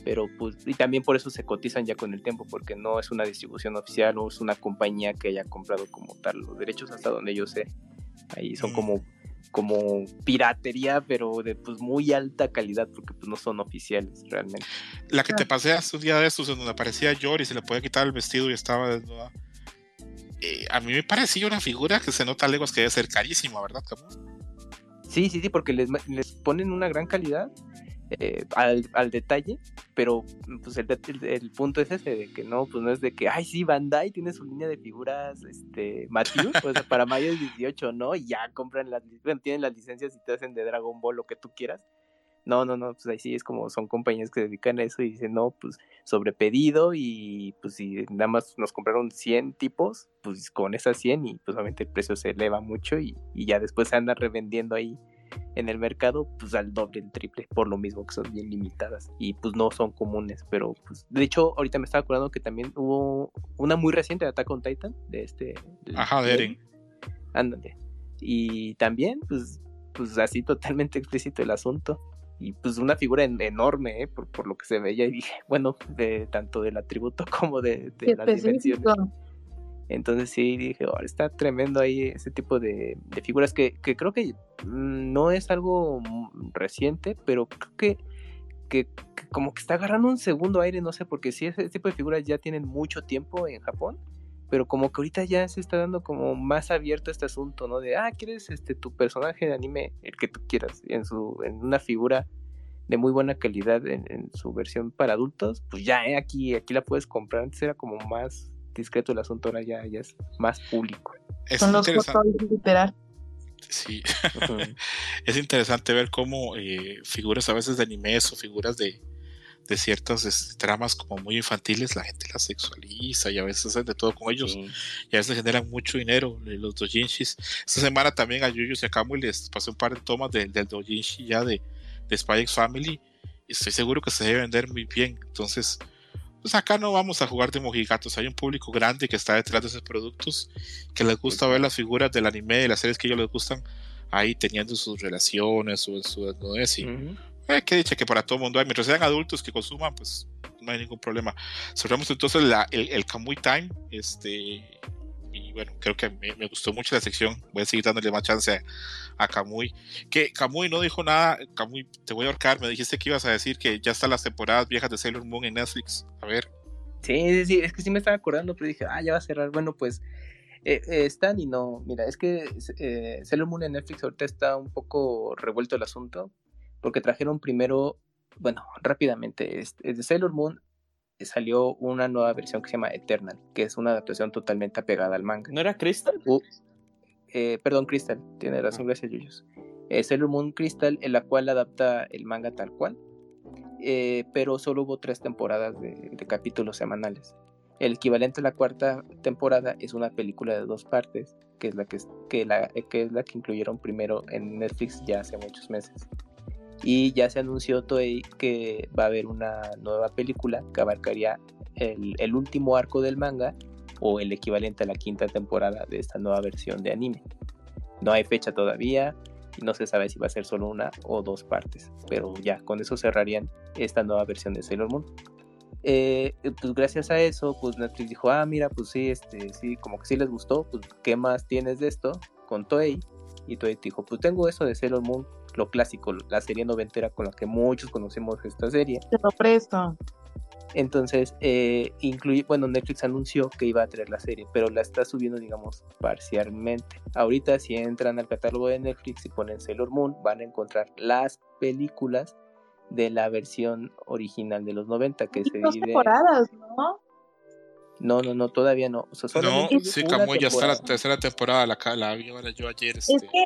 pero pues, y también por eso se cotizan ya con el tiempo, porque no es una distribución oficial, no es una compañía que haya comprado como tal los derechos hasta donde yo sé, ahí son mm. como como piratería, pero de pues muy alta calidad, porque pues no son oficiales realmente. La que te pasé hace un día de estos, en donde aparecía Yori, se le puede quitar el vestido y estaba desnuda. Eh, a mí me parecía una figura que se nota lejos que debe ser carísima, ¿verdad? Sí, sí, sí, porque les, les ponen una gran calidad eh, al, al, detalle, pero pues el, el, punto es ese de que no, pues no es de que, ay, sí, Bandai tiene su línea de figuras, este, Matthew, o sea, para mayo 18, ¿no? Y ya compran las, tienen las licencias y te hacen de Dragon Ball lo que tú quieras. No, no, no, pues ahí sí es como son compañías que se dedican a eso y dicen, no, pues sobre pedido y pues si nada más nos compraron 100 tipos, pues con esas 100 y pues obviamente el precio se eleva mucho y, y ya después se anda revendiendo ahí en el mercado, pues al doble, el triple, por lo mismo que son bien limitadas y pues no son comunes, pero pues de hecho ahorita me estaba acordando que también hubo una muy reciente de Attack on Titan, de este... Ajá, de Eren. Ándale. Y también, pues, pues así totalmente explícito el asunto. Y pues una figura enorme, ¿eh? por, por, lo que se veía y dije, bueno, de tanto del atributo como de, de las dimensiones. Entonces sí, dije, oh, está tremendo ahí ese tipo de, figuras que, creo que mm, no es algo reciente, pero creo que, que, como que está agarrando un segundo aire, no sé, porque sí, ese tipo de figuras ya tienen mucho tiempo en Japón, pero como que ahorita ya se está dando como más abierto este asunto, ¿no? De, ah, ¿quieres este, tu personaje de anime, el que tú quieras, en, su, en una figura de muy buena calidad en, su versión para adultos, pues ya, ¿eh? aquí, aquí la puedes comprar, antes era como más discreto el asunto, ahora ya, ya es más público. Son los literal. Sí, es interesante ver cómo eh, figuras a veces de animes o figuras de, de ciertas este, tramas como muy infantiles, la gente las sexualiza y a veces hacen de todo con ellos y a veces generan mucho dinero los dojinshis. Esta semana también a Yuyu y a Kamui les pasé un par de tomas del dojinshi ya de, de Spy X Family y estoy seguro que se debe vender muy bien. Entonces, pues acá no vamos a jugar de mojigatos. Hay un público grande que está detrás de esos productos, que les gusta ver las figuras del anime, de las series que ellos les gustan, ahí teniendo sus relaciones o su desnudez. Y, eh, que dicha que para todo mundo hay. Mientras sean adultos que consuman, pues no hay ningún problema. Cerramos entonces la, el, el Kamui Time. Este, y bueno, creo que me, gustó mucho la sección. Voy a seguir dándole más chance a, Kamui. Que Kamui no dijo nada. Kamui, te voy a ahorcar. Me dijiste que ibas a decir que ya están las temporadas viejas de Sailor Moon en Netflix. A ver. Sí, sí, es que sí me estaba acordando, pero dije, ah, ya va a cerrar. Bueno, pues eh, eh, están y no. Mira, es que eh, Sailor Moon en Netflix ahorita está un poco revuelto el asunto. Porque trajeron primero, bueno, rápidamente, este, de Sailor Moon salió una nueva versión que se llama Eternal, que es una adaptación totalmente apegada al manga. ¿No era Crystal? Uh, eh, perdón, Crystal, tiene razón, gracias, Yuyos. Eh, Sailor Moon Crystal, en la cual adapta el manga tal cual, eh, pero solo hubo tres temporadas de, de capítulos semanales. El equivalente a la cuarta temporada es una película de dos partes, que es la que, que, la, que, es la que incluyeron primero en Netflix ya hace muchos meses. Y ya se anunció Toei que va a haber una nueva película que abarcaría el, último arco del manga o el equivalente a la quinta temporada de esta nueva versión de anime. No hay fecha todavía, y no se sabe si va a ser solo una o dos partes, pero ya con eso cerrarían esta nueva versión de Sailor Moon. Eh, pues gracias a eso, pues Netflix dijo, ah, mira, pues sí, este, sí, como que sí les gustó, pues ¿qué más tienes de esto? Con Toei. Y Toei dijo, pues tengo eso de Sailor Moon, lo clásico, la serie noventera con la que muchos conocemos esta serie. Te lo presto. Entonces, eh, incluye, bueno, Netflix anunció que iba a traer la serie, pero la está subiendo, digamos, parcialmente. Ahorita, si entran al catálogo de Netflix y ponen Sailor Moon, van a encontrar las películas de la versión original de los 90 que Y se dos divide. temporadas, ¿no? No, no, no, todavía no. O sea, No, sí, Camuy, ya está la tercera temporada, la, la vi ahora yo ayer. Es Este. que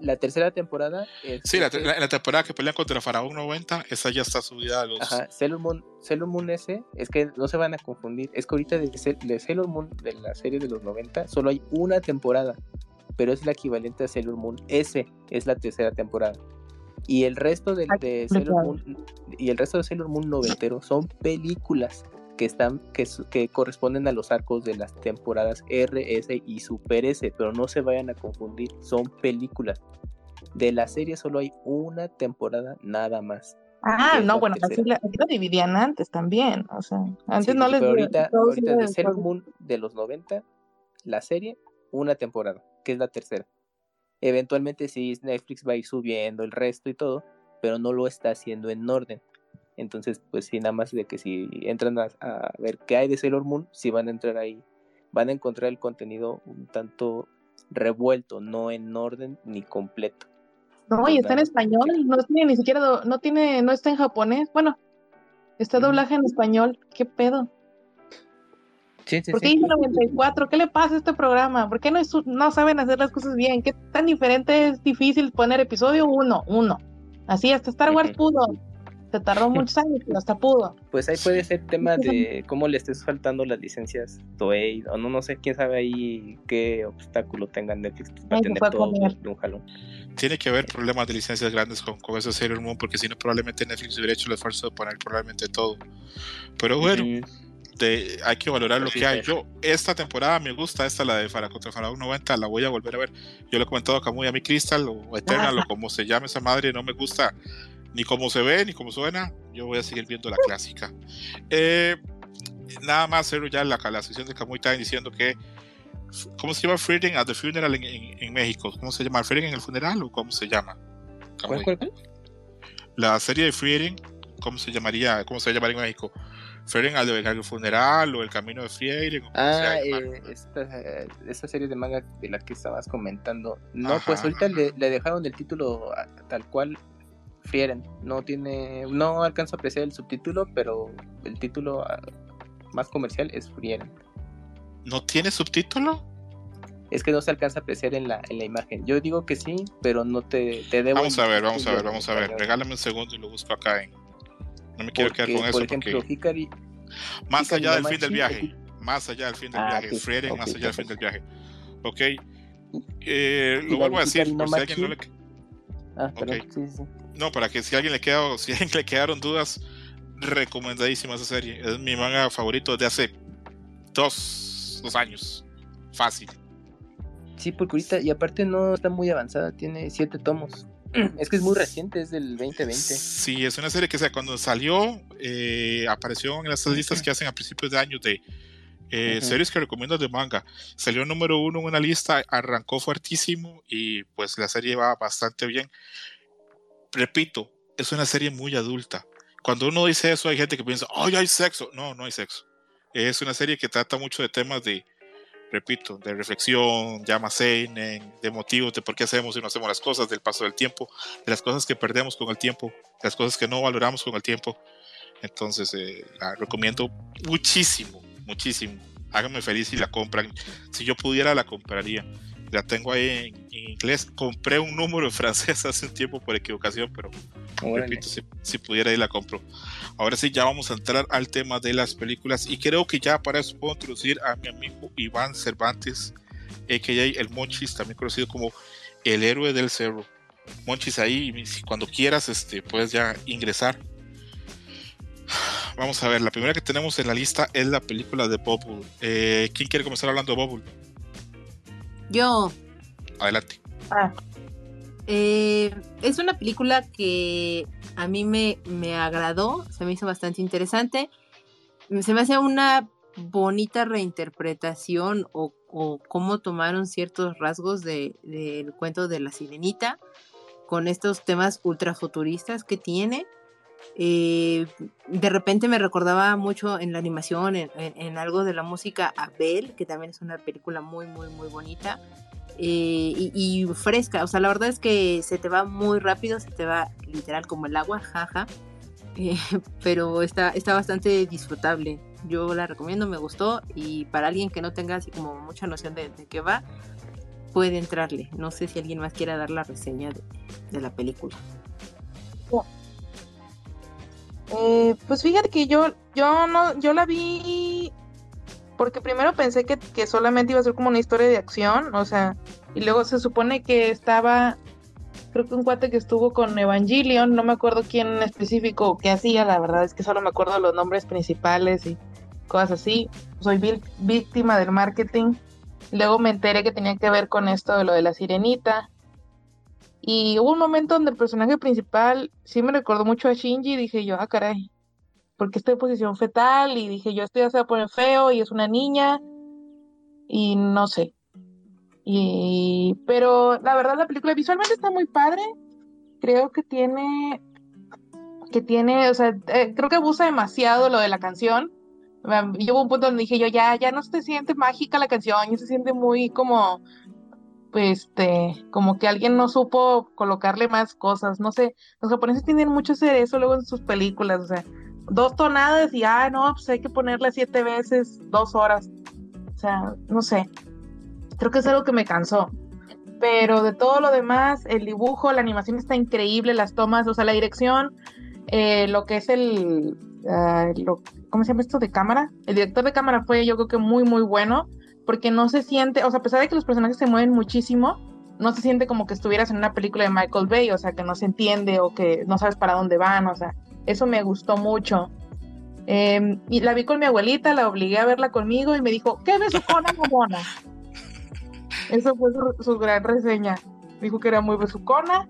La tercera temporada es. Sí, la, la- la temporada que pelean contra Faraón 90, esa ya está subida a los... Ajá, Sailor Moon, Sailor Moon S, es que no se van a confundir. Es que ahorita de, de Sailor Moon, de la serie de los 90, solo hay una temporada. Pero es la equivalente a Sailor Moon S, es la tercera temporada. Y el resto de, Ay, de qué Sailor. Moon y el resto de Sailor Moon noventero son películas que están que, corresponden a los arcos de las temporadas R, S y Super S, pero no se vayan a confundir, son películas. De la serie solo hay una temporada nada más. Ah, no, bueno, así tercera. la, así lo dividían antes también. O sea, antes Sí, no les pero ahorita, de Sailor. Moon de los 90, la serie, una temporada, que es la tercera. Eventualmente sí, Netflix va a ir subiendo el resto y todo, pero no lo está haciendo en orden. Entonces, pues sí, nada más de que si entran a, a ver qué hay de Sailor Moon, si van a entrar ahí, van a encontrar el contenido un tanto revuelto, no en orden ni completo. No, y está en español, no tiene ni siquiera, no tiene, no está en japonés. Bueno, está doblaje en español. ¿Qué pedo? Sí, sí, ¿Por qué sí. dice 94? ¿Qué le pasa a este programa? ¿Por qué no, es- no saben hacer las cosas bien? ¿Qué tan diferente es difícil poner episodio uno, uno? Así, hasta Star Wars pudo. Se tardó muchos años, pero hasta pudo. Pues ahí puede ser tema de cómo le estés faltando las licencias Toei, o no, no sé, quién sabe ahí qué obstáculo tenga Netflix para Ay, tener todo de un jalón. Tiene que haber problemas de licencias grandes con, con ese Sailor Moon, porque si no, probablemente Netflix hubiera hecho el esfuerzo de poner probablemente todo. Pero bueno, de, hay que valorar lo Sí, que hay. sí. Yo, esta temporada me gusta, esta, la de Fara contra Faraón 90, la voy a volver a ver. Yo le he comentado a Camuy, a mi Crystal o Eternal o como se llame esa madre, no me gusta ni cómo se ve ni cómo suena. Yo voy a seguir viendo la clásica. Eh, nada más, cero ya la, la sección de Camuy está diciendo que. ¿Cómo se llama Freedom at the Funeral en, en- en México? ¿Cómo se llama? ¿Freedom en el funeral o cómo se llama? ¿Cuál, cuál, cuál? La serie de Freedom, ¿cómo se llamaría? ¿Cómo se llamaría en México? ¿Freedom al, al funeral o el camino de se Ah, eh, esta, esta serie de manga de la que estabas comentando. No, Ajá. pues ahorita le, le dejaron el título tal cual Frieren. No tiene, no alcanzo a apreciar el subtítulo, pero el título ah, más comercial es Frieren. ¿No tiene subtítulo? Es que no se alcanza a apreciar en la, en la imagen. Yo digo que sí, pero no te, te debo. Vamos a ver, vamos a ver, vamos a ver. Regálame un segundo y lo busco acá en. No me quiero quedar con eso por ejemplo, porque Hikari. más Hikari allá del fin del viaje, más allá del fin del Ah, viaje, ok, más allá del fin del viaje. Ok. Eh, lo vuelvo a decir, por si alguien no le. Ah, perdón, Ok. sí, sí, sí. No, para que si a alguien le quedó, si a alguien le quedaron dudas, recomendadísima esa serie. Es mi manga favorito de hace dos, dos años. Fácil. Sí, porque ahorita, y aparte no está muy avanzada, tiene siete tomos. Es que es muy reciente, es del 2020. Sí, es una serie que o sea, cuando salió, eh, apareció en las listas que hacen a principios de años de eh, series que recomiendo de manga. Salió número uno en una lista, arrancó fuertísimo y pues la serie va bastante bien. Repito, es una serie muy adulta. Cuando uno dice eso, hay gente que piensa, ¡ay, hay sexo! No, no hay sexo. Es una serie que trata mucho de temas de, repito, de reflexión, llama seinen, de motivos de por qué hacemos y no hacemos las cosas, del paso del tiempo, de las cosas que perdemos con el tiempo, de las cosas que no valoramos con el tiempo. Entonces, eh, la recomiendo muchísimo, muchísimo. Háganme feliz si la compran. Si yo pudiera, la compraría. La tengo ahí en, en inglés. Compré un número en francés hace un tiempo por equivocación, pero repito, si, si pudiera ahí la compro. Ahora sí, ya vamos a entrar al tema de las películas y creo que ya para eso puedo introducir a mi amigo Iván Cervantes, a.k.a. el Monchis, también conocido como el héroe del cerro. Monchis ahí, cuando quieras, este, puedes ya ingresar. Vamos a ver, la primera que tenemos en la lista es la película de Bubble. Eh, ¿Quién quiere comenzar hablando de Bubble? Yo, Adelante. Ah, Eh, es una película que a mí me, me agradó, se me hizo bastante interesante. Se me hace una bonita reinterpretación o, o cómo tomaron ciertos rasgos de- del cuento de la sirenita con estos temas ultrafuturistas que tiene. Eh, de repente me recordaba mucho en la animación, en, en- en algo de la música a Belle, que también es una película muy, muy, muy bonita eh, y, y fresca. O sea, la verdad es que se te va muy rápido, se te va literal como el agua, jaja. Eh, pero está, está bastante disfrutable. Yo la recomiendo, me gustó. Y para alguien que no tenga así como mucha noción de, de qué va, puede entrarle. No sé si alguien más quiera dar la reseña de, de la película. Eh, pues fíjate que yo, yo no, yo la vi porque primero pensé que, que solamente iba a ser como una historia de acción, o sea, y luego se supone que estaba, creo que un cuate que estuvo con Evangelion, no me acuerdo quién en específico o qué hacía, la verdad es que solo me acuerdo los nombres principales y cosas así. Soy víctima del marketing. Luego me enteré que tenía que ver con esto de lo de la sirenita. Y hubo un momento donde el personaje principal sí me recordó mucho a Shinji y dije yo, ah, caray, porque está en posición fetal y dije yo, esto ya se va a poner feo y es una niña y no sé. Y, pero la verdad la película visualmente está muy padre. Creo que tiene, que tiene, o sea, eh, creo que abusa demasiado lo de la canción. Um, Y hubo un punto donde dije yo, ya, ya no se siente mágica la canción, ya se siente muy como, este, como que alguien no supo colocarle más cosas. No sé, los japoneses tienen mucho hacer eso luego en sus películas, o sea, dos tonadas y, ah, no, pues hay que ponerle siete veces, dos horas. O sea, no sé. Creo que es algo que me cansó. Pero de todo lo demás, el dibujo, la animación está increíble, las tomas, o sea, la dirección, eh, lo que es el, lo- ¿cómo se llama esto de cámara? El director de cámara fue yo creo que muy, muy bueno, porque no se siente, o sea, a pesar de que los personajes se mueven muchísimo, no se siente como que estuvieras en una película de Michael Bay, o sea, que no se entiende o que no sabes para dónde van, o sea, eso me gustó mucho. Eh, y la vi con mi abuelita, la obligué a verla conmigo y me dijo, ¿qué besucona, mamona? Eso fue su, su gran reseña. Dijo que era muy besucona.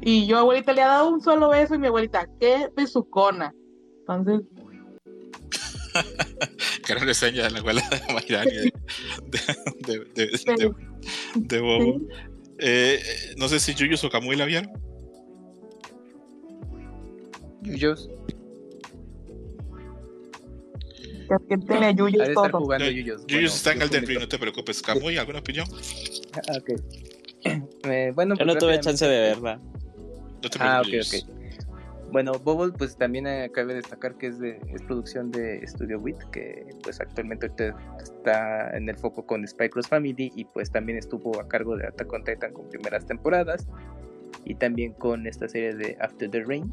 Y yo, abuelita, le ha dado un solo beso y mi abuelita, ¿qué besucona? Entonces, Gran reseña de la abuela de Mayrani de, de, de, de, de- de Bobo. Eh, no sé si Yuyu o Kamui la vieron. Yuyos. que tiene de yuyos estar todo. jugando No, Yuyos. Yuyu Bueno, está en publico. Ring, no te preocupes. Kamui, ¿alguna opinión? Ah, ok. Eh, bueno, Yo pues no tuve rápidamente- chance de verla. No te Ah, ok, preocupes. ok. Bueno, Bubble, pues también eh, cabe destacar que es, de, es producción de Studio Wit, que pues actualmente está en el foco con Spy Cross Family y pues también estuvo a cargo de Attack on Titan con primeras temporadas y también con esta serie de After the Rain,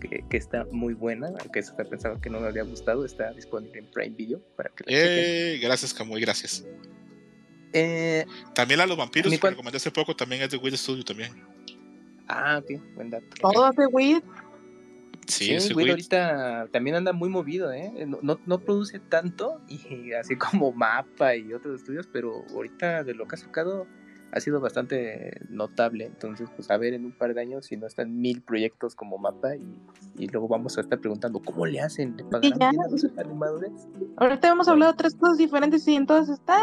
que, que está muy buena, aunque eso te pensaba que no me había gustado, está disponible en Prime Video para que. Eh, gracias, Kamui, gracias. Eh, También a los vampiros que recomendé hace poco también es de Wit Studio también. ah, ok, buen dato. Todo hace weed. Sí, Sí, ese Will ahorita también anda muy movido, ¿eh? No, no, no produce tanto, y así como Mapa y otros estudios, pero ahorita de lo que ha sacado ha sido bastante notable. Entonces, pues a ver en un par de años si no están mil proyectos como Mapa y, y luego vamos a estar preguntando cómo le hacen, ¿le pagarán ya. bien a los animadores? Ahorita hemos hablado de tres cosas diferentes y en todas está.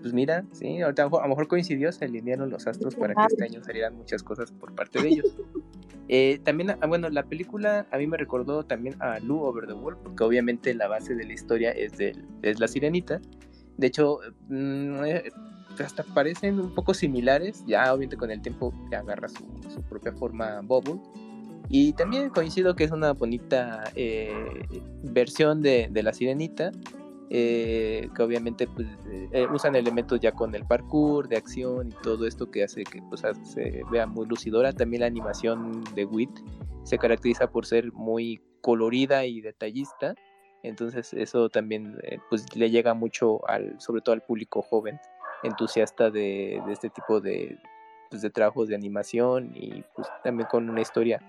Pues mira, sí, ahorita a lo mejor- coincidió, se alinearon los astros para que este año salieran muchas cosas por parte de ellos. Eh, también, ah, bueno, la película a mí me recordó también a Lou Over the Wall, porque obviamente la base de la historia es, de, es la sirenita. De hecho, mm, eh, hasta parecen un poco similares, ya obviamente con el tiempo agarra su, su propia forma Bubble. Y también coincido que es una bonita eh, versión de, de La Sirenita, eh, que obviamente pues, eh, usan elementos ya con el parkour, de acción y todo esto que hace que pues, se vea muy lucidora. También la animación de Wit se caracteriza por ser muy colorida y detallista. Entonces eso también eh, pues le llega mucho al, sobre todo al público joven, entusiasta de, este tipo de, pues, de trabajos de animación y pues también con una historia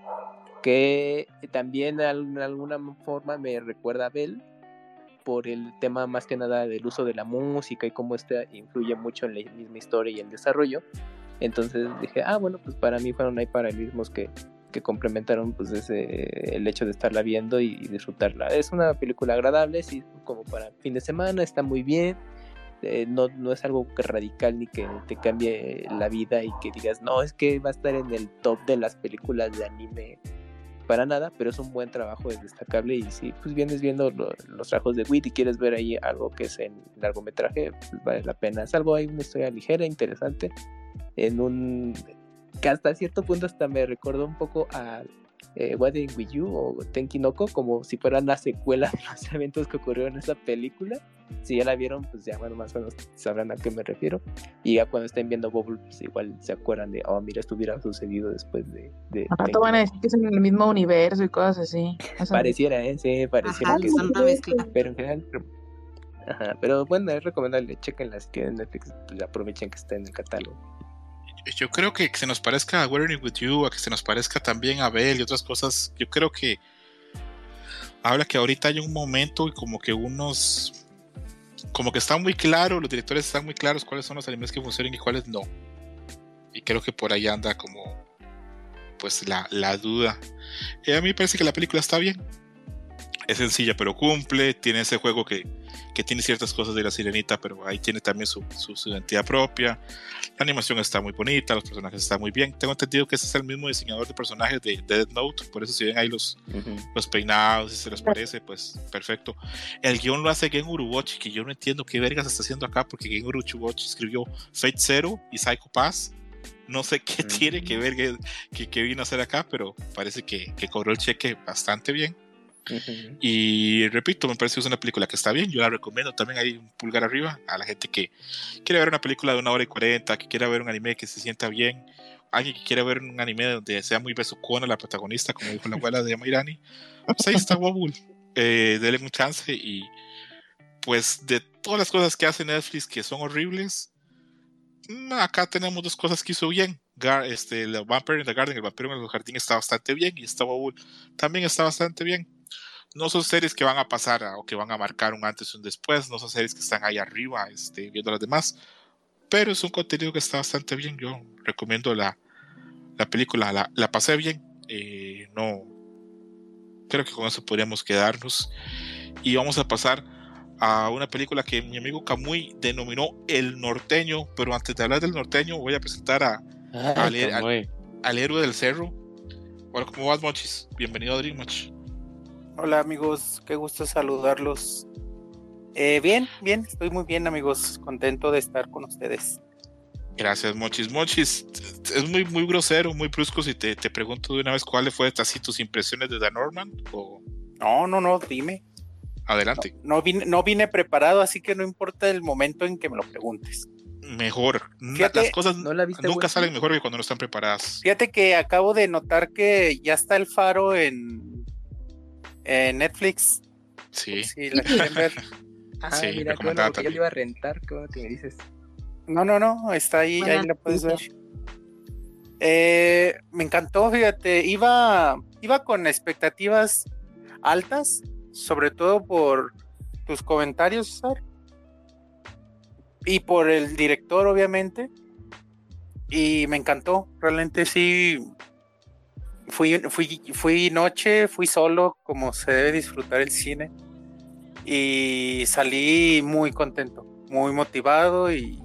que también de alguna forma me recuerda a Bell por el tema más que nada del uso de la música y cómo esta influye mucho en la misma historia y el desarrollo. Entonces dije, ah, bueno, pues para mí fueron hay paralelismos que, que complementaron pues ese, el hecho de estarla viendo y, disfrutarla. Es una película agradable, sí, como para fin de semana, está muy bien. Eh, no, no es algo radical ni que te cambie la vida y que digas, no, es que va a estar en el top de las películas de anime para nada, pero es un buen trabajo, es destacable y si pues vienes viendo los trabajos de Wit y quieres ver ahí algo que es en largometraje, pues vale la pena. Es algo, hay una historia ligera, interesante, en un que hasta cierto punto hasta me recordó un poco a eh, Wedding With You o Tenkinoko como si fueran la secuela de los eventos que ocurrieron en esa película. Si ya la vieron, pues ya bueno, más o menos sabrán a qué me refiero. Y ya cuando estén viendo Bubble, pues igual se acuerdan de, oh, mira, esto hubiera sucedido después de... de rato van a decir que es en el mismo universo y cosas así. O sea, Pareciera, ¿eh? Sí, pareciera Ajá, que son sí. una mezcla. Pero en general... Ajá, pero bueno, es recomendable, chequenla si quieren Netflix, pues aprovechen que está en el catálogo. Yo creo que, que se nos parezca a Weathering with You, a que se nos parezca también a Bell y otras cosas. Yo creo que habla que ahorita hay un momento y como que unos. Como que está muy claro, los directores están muy claros cuáles son los animes que funcionan y cuáles no. Y creo que por ahí anda como. Pues la, la duda. Y a mí me parece que la película está bien. Es sencilla, pero cumple. Tiene ese juego que, que tiene ciertas cosas de la sirenita, pero ahí tiene también su, su, su identidad propia. La animación está muy bonita, los personajes están muy bien. Tengo entendido que ese es el mismo diseñador de personajes de, de Death Note, por eso si ven ahí los, los peinados, si se les parece, pues perfecto. El guion lo hace Gen Urubochi, que yo no entiendo qué vergas está haciendo acá, porque Gen Urubochi escribió Fate Zero y Psycho Pass. No sé qué tiene que ver que, que, que vino a hacer acá, pero parece que, que cobró el cheque bastante bien. Y repito, me parece que es una película que está bien. Yo la recomiendo también hay un pulgar arriba a la gente que quiere ver una película de una hora y cuarenta, que quiera ver un anime que se sienta bien, alguien que quiera ver un anime donde sea muy besucona la protagonista, como dijo la abuela de Amairani. Pues ahí está Wobble. Eh, dele un chance y pues de todas las cosas que hace Netflix que son horribles, mm, acá tenemos dos cosas que hizo bien. Gar- este, el Vampire in the Garden, el vampiro en el jardín está bastante bien y esta Wobble también está bastante bien no son series que van a pasar a- o que van a marcar un antes y un después, no son series que están ahí arriba este, viendo las demás, pero es un contenido que está bastante bien. Yo recomiendo la, la película, la, la pasé bien, eh, no creo que con eso podríamos quedarnos y vamos a pasar a una película que mi amigo Camuy denominó El Norteño, pero antes de hablar del Norteño voy a presentar a, Ay, al- Camuy. al héroe del cerro. Hola, ¿cómo vas, Mochis? Bienvenido a Dream Match. Hola amigos, qué gusto saludarlos. Eh, bien, bien, estoy muy bien amigos, contento de estar con ustedes. Gracias, Mochis. Mochis, es muy, muy grosero, muy brusco si te, te pregunto de una vez cuáles fueron así tus impresiones de Dan Norman o No, no, no, dime. adelante. No vine, no vine preparado, así que no importa el momento en que me lo preguntes. Mejor. Fíjate, Las cosas ¿No la viste, nunca salen mejor que cuando no están preparadas. Fíjate que acabo de notar que ya está el faro en, Netflix. Sí. Si la quieren ver. Ah, Sí, mira, qué bueno, porque yo le iba a rentar, qué bueno que me dices. No, no, no, está ahí, ahí la puedes ver. Eh, me encantó, fíjate, iba, iba con expectativas altas, sobre todo por tus comentarios, César, y por el director, obviamente, y me encantó, realmente sí, fui, fui, fui noche, fui solo, como se debe disfrutar el cine, y salí muy contento, muy motivado y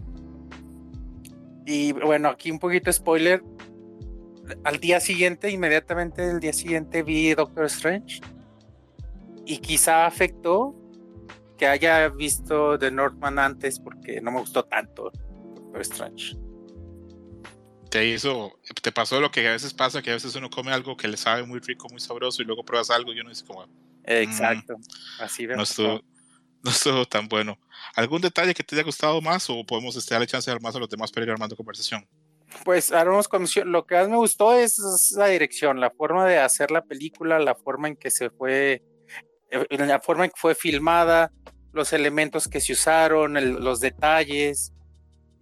y bueno, aquí un poquito spoiler. Al día siguiente, inmediatamente el día siguiente vi Doctor Strange. Y quizá afectó que haya visto The Northman antes porque no me gustó tanto Doctor Strange. Te hizo, te pasó lo que a veces pasa, que a veces uno come algo que le sabe muy rico, muy sabroso y luego pruebas algo y uno dice como, Exacto. Así veo. no estuvo, no estuvo tan bueno. ¿Algún detalle que te haya gustado más o podemos este, darle chance de dar más a los demás para ir armando conversación? Pues haremos comisión. Lo que más me gustó es, es la dirección, la forma de hacer la película, la forma en que se fue, eh, la forma en que fue filmada, los elementos que se usaron, el- los detalles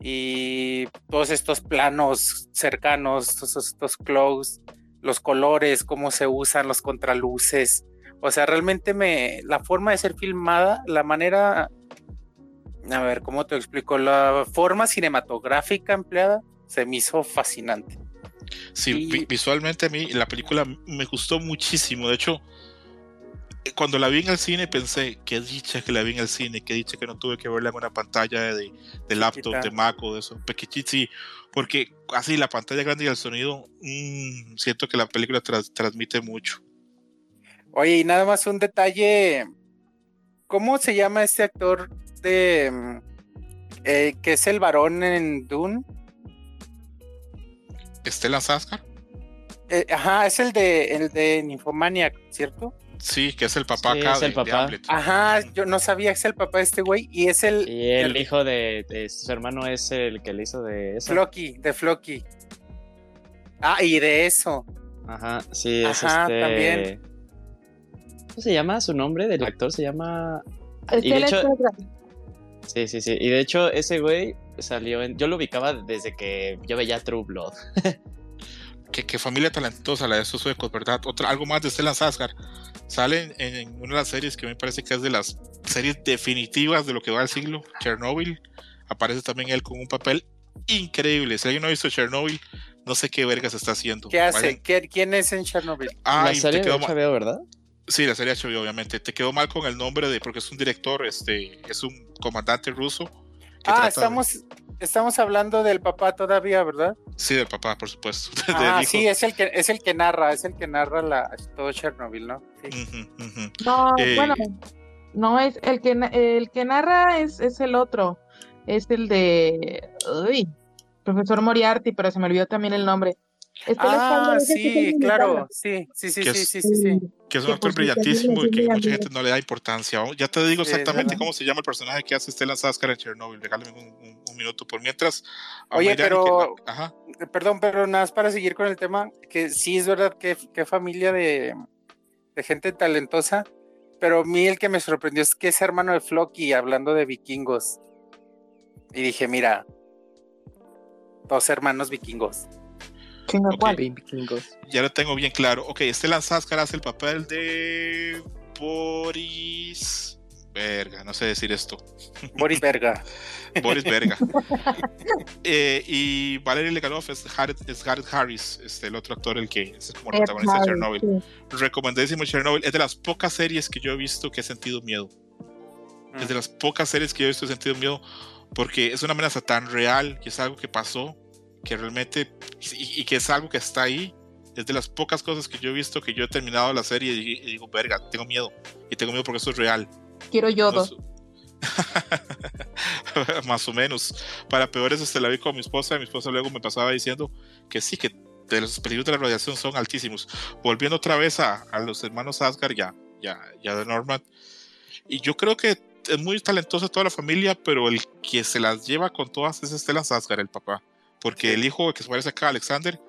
y todos estos planos cercanos, todos estos close, los colores, cómo se usan, los contraluces. O sea, realmente me, la forma de ser filmada, la manera, a ver, ¿cómo te explico? La forma cinematográfica empleada se me hizo fascinante. Sí, Y- visualmente a mí la película me gustó muchísimo. De hecho, cuando la vi en el cine pensé, qué dicha que la vi en el cine, qué dicha que no tuve que verla en una pantalla de, de laptop, de Mac o de eso, sí, porque así la pantalla grande y el sonido, mm, siento que la película transmite mucho. Oye, y nada más un detalle. ¿Cómo se llama este actor de mm, eh, que es el varón en Dune? Stellan Skarsgård, Eh, ajá, es el de el de Nymphomaniac, ¿cierto? Sí, que es el papá Sí, acá es de, el papá. Ajá, yo no sabía que es el papá de este güey y es el Y el el- hijo de, de su hermano es el que le hizo de eso. Floki, de Floki. Ah, y de eso. Ajá, sí, es Ajá, este. también. ¿Cómo se llama su nombre del actor? Se llama. Es Y de hecho-. Sí, sí, sí. Y de hecho, ese güey salió en. Yo lo ubicaba desde que yo veía True Blood. Qué familia talentosa la de esos suecos, ¿verdad? Otra, algo más de Stellan Skarsgård. Sale en, en una de las series que me parece que es de las series definitivas de lo que va al siglo, Chernobyl. Aparece también él con un papel increíble. Si alguien no ha visto Chernobyl, no sé qué vergas está haciendo. ¿Qué hace? Vayan- ¿Qué- ¿Quién es en Chernobyl? la Ay, serie te quedó. HBO, ¿verdad? Sí, la serie HBO, obviamente. Te quedó mal con el nombre de, porque es un director, este, es un comandante ruso. Ah, de- estamos estamos hablando del papá todavía, ¿verdad? Sí, del papá, por supuesto. Ah, sí, es el que es el que narra, es el que narra la todo Chernobyl, ¿no? Sí. No, Eh, bueno, no es el que el que narra es, es el otro, es el de uy, profesor Moriarty, pero se me olvidó también el nombre. Ah, sí, claro, sí, sí, sí, sí, sí, sí, sí. Que es un actor brillantísimo y que mucha gente no le da importancia. Ya te digo exactamente cómo se llama el personaje que hace Stellan Skarsgård en Chernobyl. Regálame un, un- un minuto. Por mientras. a Oye, pero- que- ajá. Eh, Perdón, pero nada más para seguir con el tema, que sí es verdad que, que familia de, de gente talentosa, pero a mí el que me sorprendió es que es hermano de Floki hablando de vikingos. Y dije, mira, dos hermanos vikingos. Ya lo tengo bien claro. Ok, Stellan Skarsgård hace el papel de. Boris. Verga, no sé decir esto. Boris Verga. Boris Verga. Eh, y Valery Legalov es Gareth, es Gareth Harris, este, el otro actor, el que es como protagonista de Chernobyl. sí. Recomendadísimo Chernobyl. Es de las pocas series que yo he visto que he sentido miedo. Es de las pocas series que yo he visto que he sentido miedo porque es una amenaza tan real que es algo que pasó, que realmente, y, y que es algo que está ahí. Es de las pocas cosas que yo he visto que yo he terminado la serie y, y digo, verga, tengo miedo. Y tengo miedo porque eso es real. Quiero yodo. Más o menos. Para peores, este, la vi con mi esposa. y Mi esposa luego me pasaba diciendo que sí, que de los peligros de la radiación son altísimos. Volviendo otra vez a, a los hermanos Asgard, ya, ya, ya de Norman. Y yo creo que es muy talentosa toda la familia, pero el que se las lleva con todas es Stellan Asgard, el papá. Porque el hijo que se parece acá, Alexander,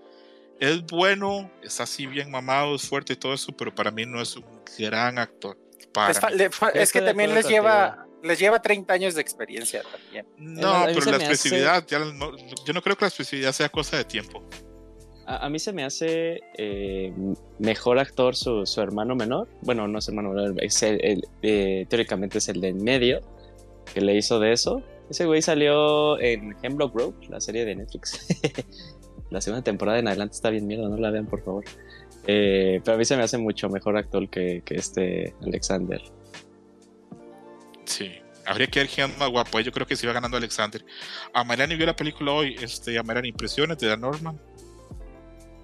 es bueno, está así bien mamado, es fuerte y todo eso, pero para mí no es un gran actor. Para le es que también les lleva, les lleva 30 años de experiencia también. No, pero la me hace- expresividad, ya no- yo no creo que la expresividad sea cosa de tiempo. A, a mí se me hace eh, mejor actor su, su hermano menor. Bueno, no es hermano menor, es el, el, eh, teóricamente es el de en medio que le hizo de eso. Ese güey salió en Hemlock Grove, la serie de Netflix. la segunda temporada en adelante está bien mierda, no la vean por favor. Eh, pero a mí se me hace mucho mejor actor que, que este Alexander. Sí. Habría que ver quién más guapo. Yo creo que se iba ganando Alexander. A Mariani vio la película hoy. Este, a Mariani, impresiones de Dan Norman.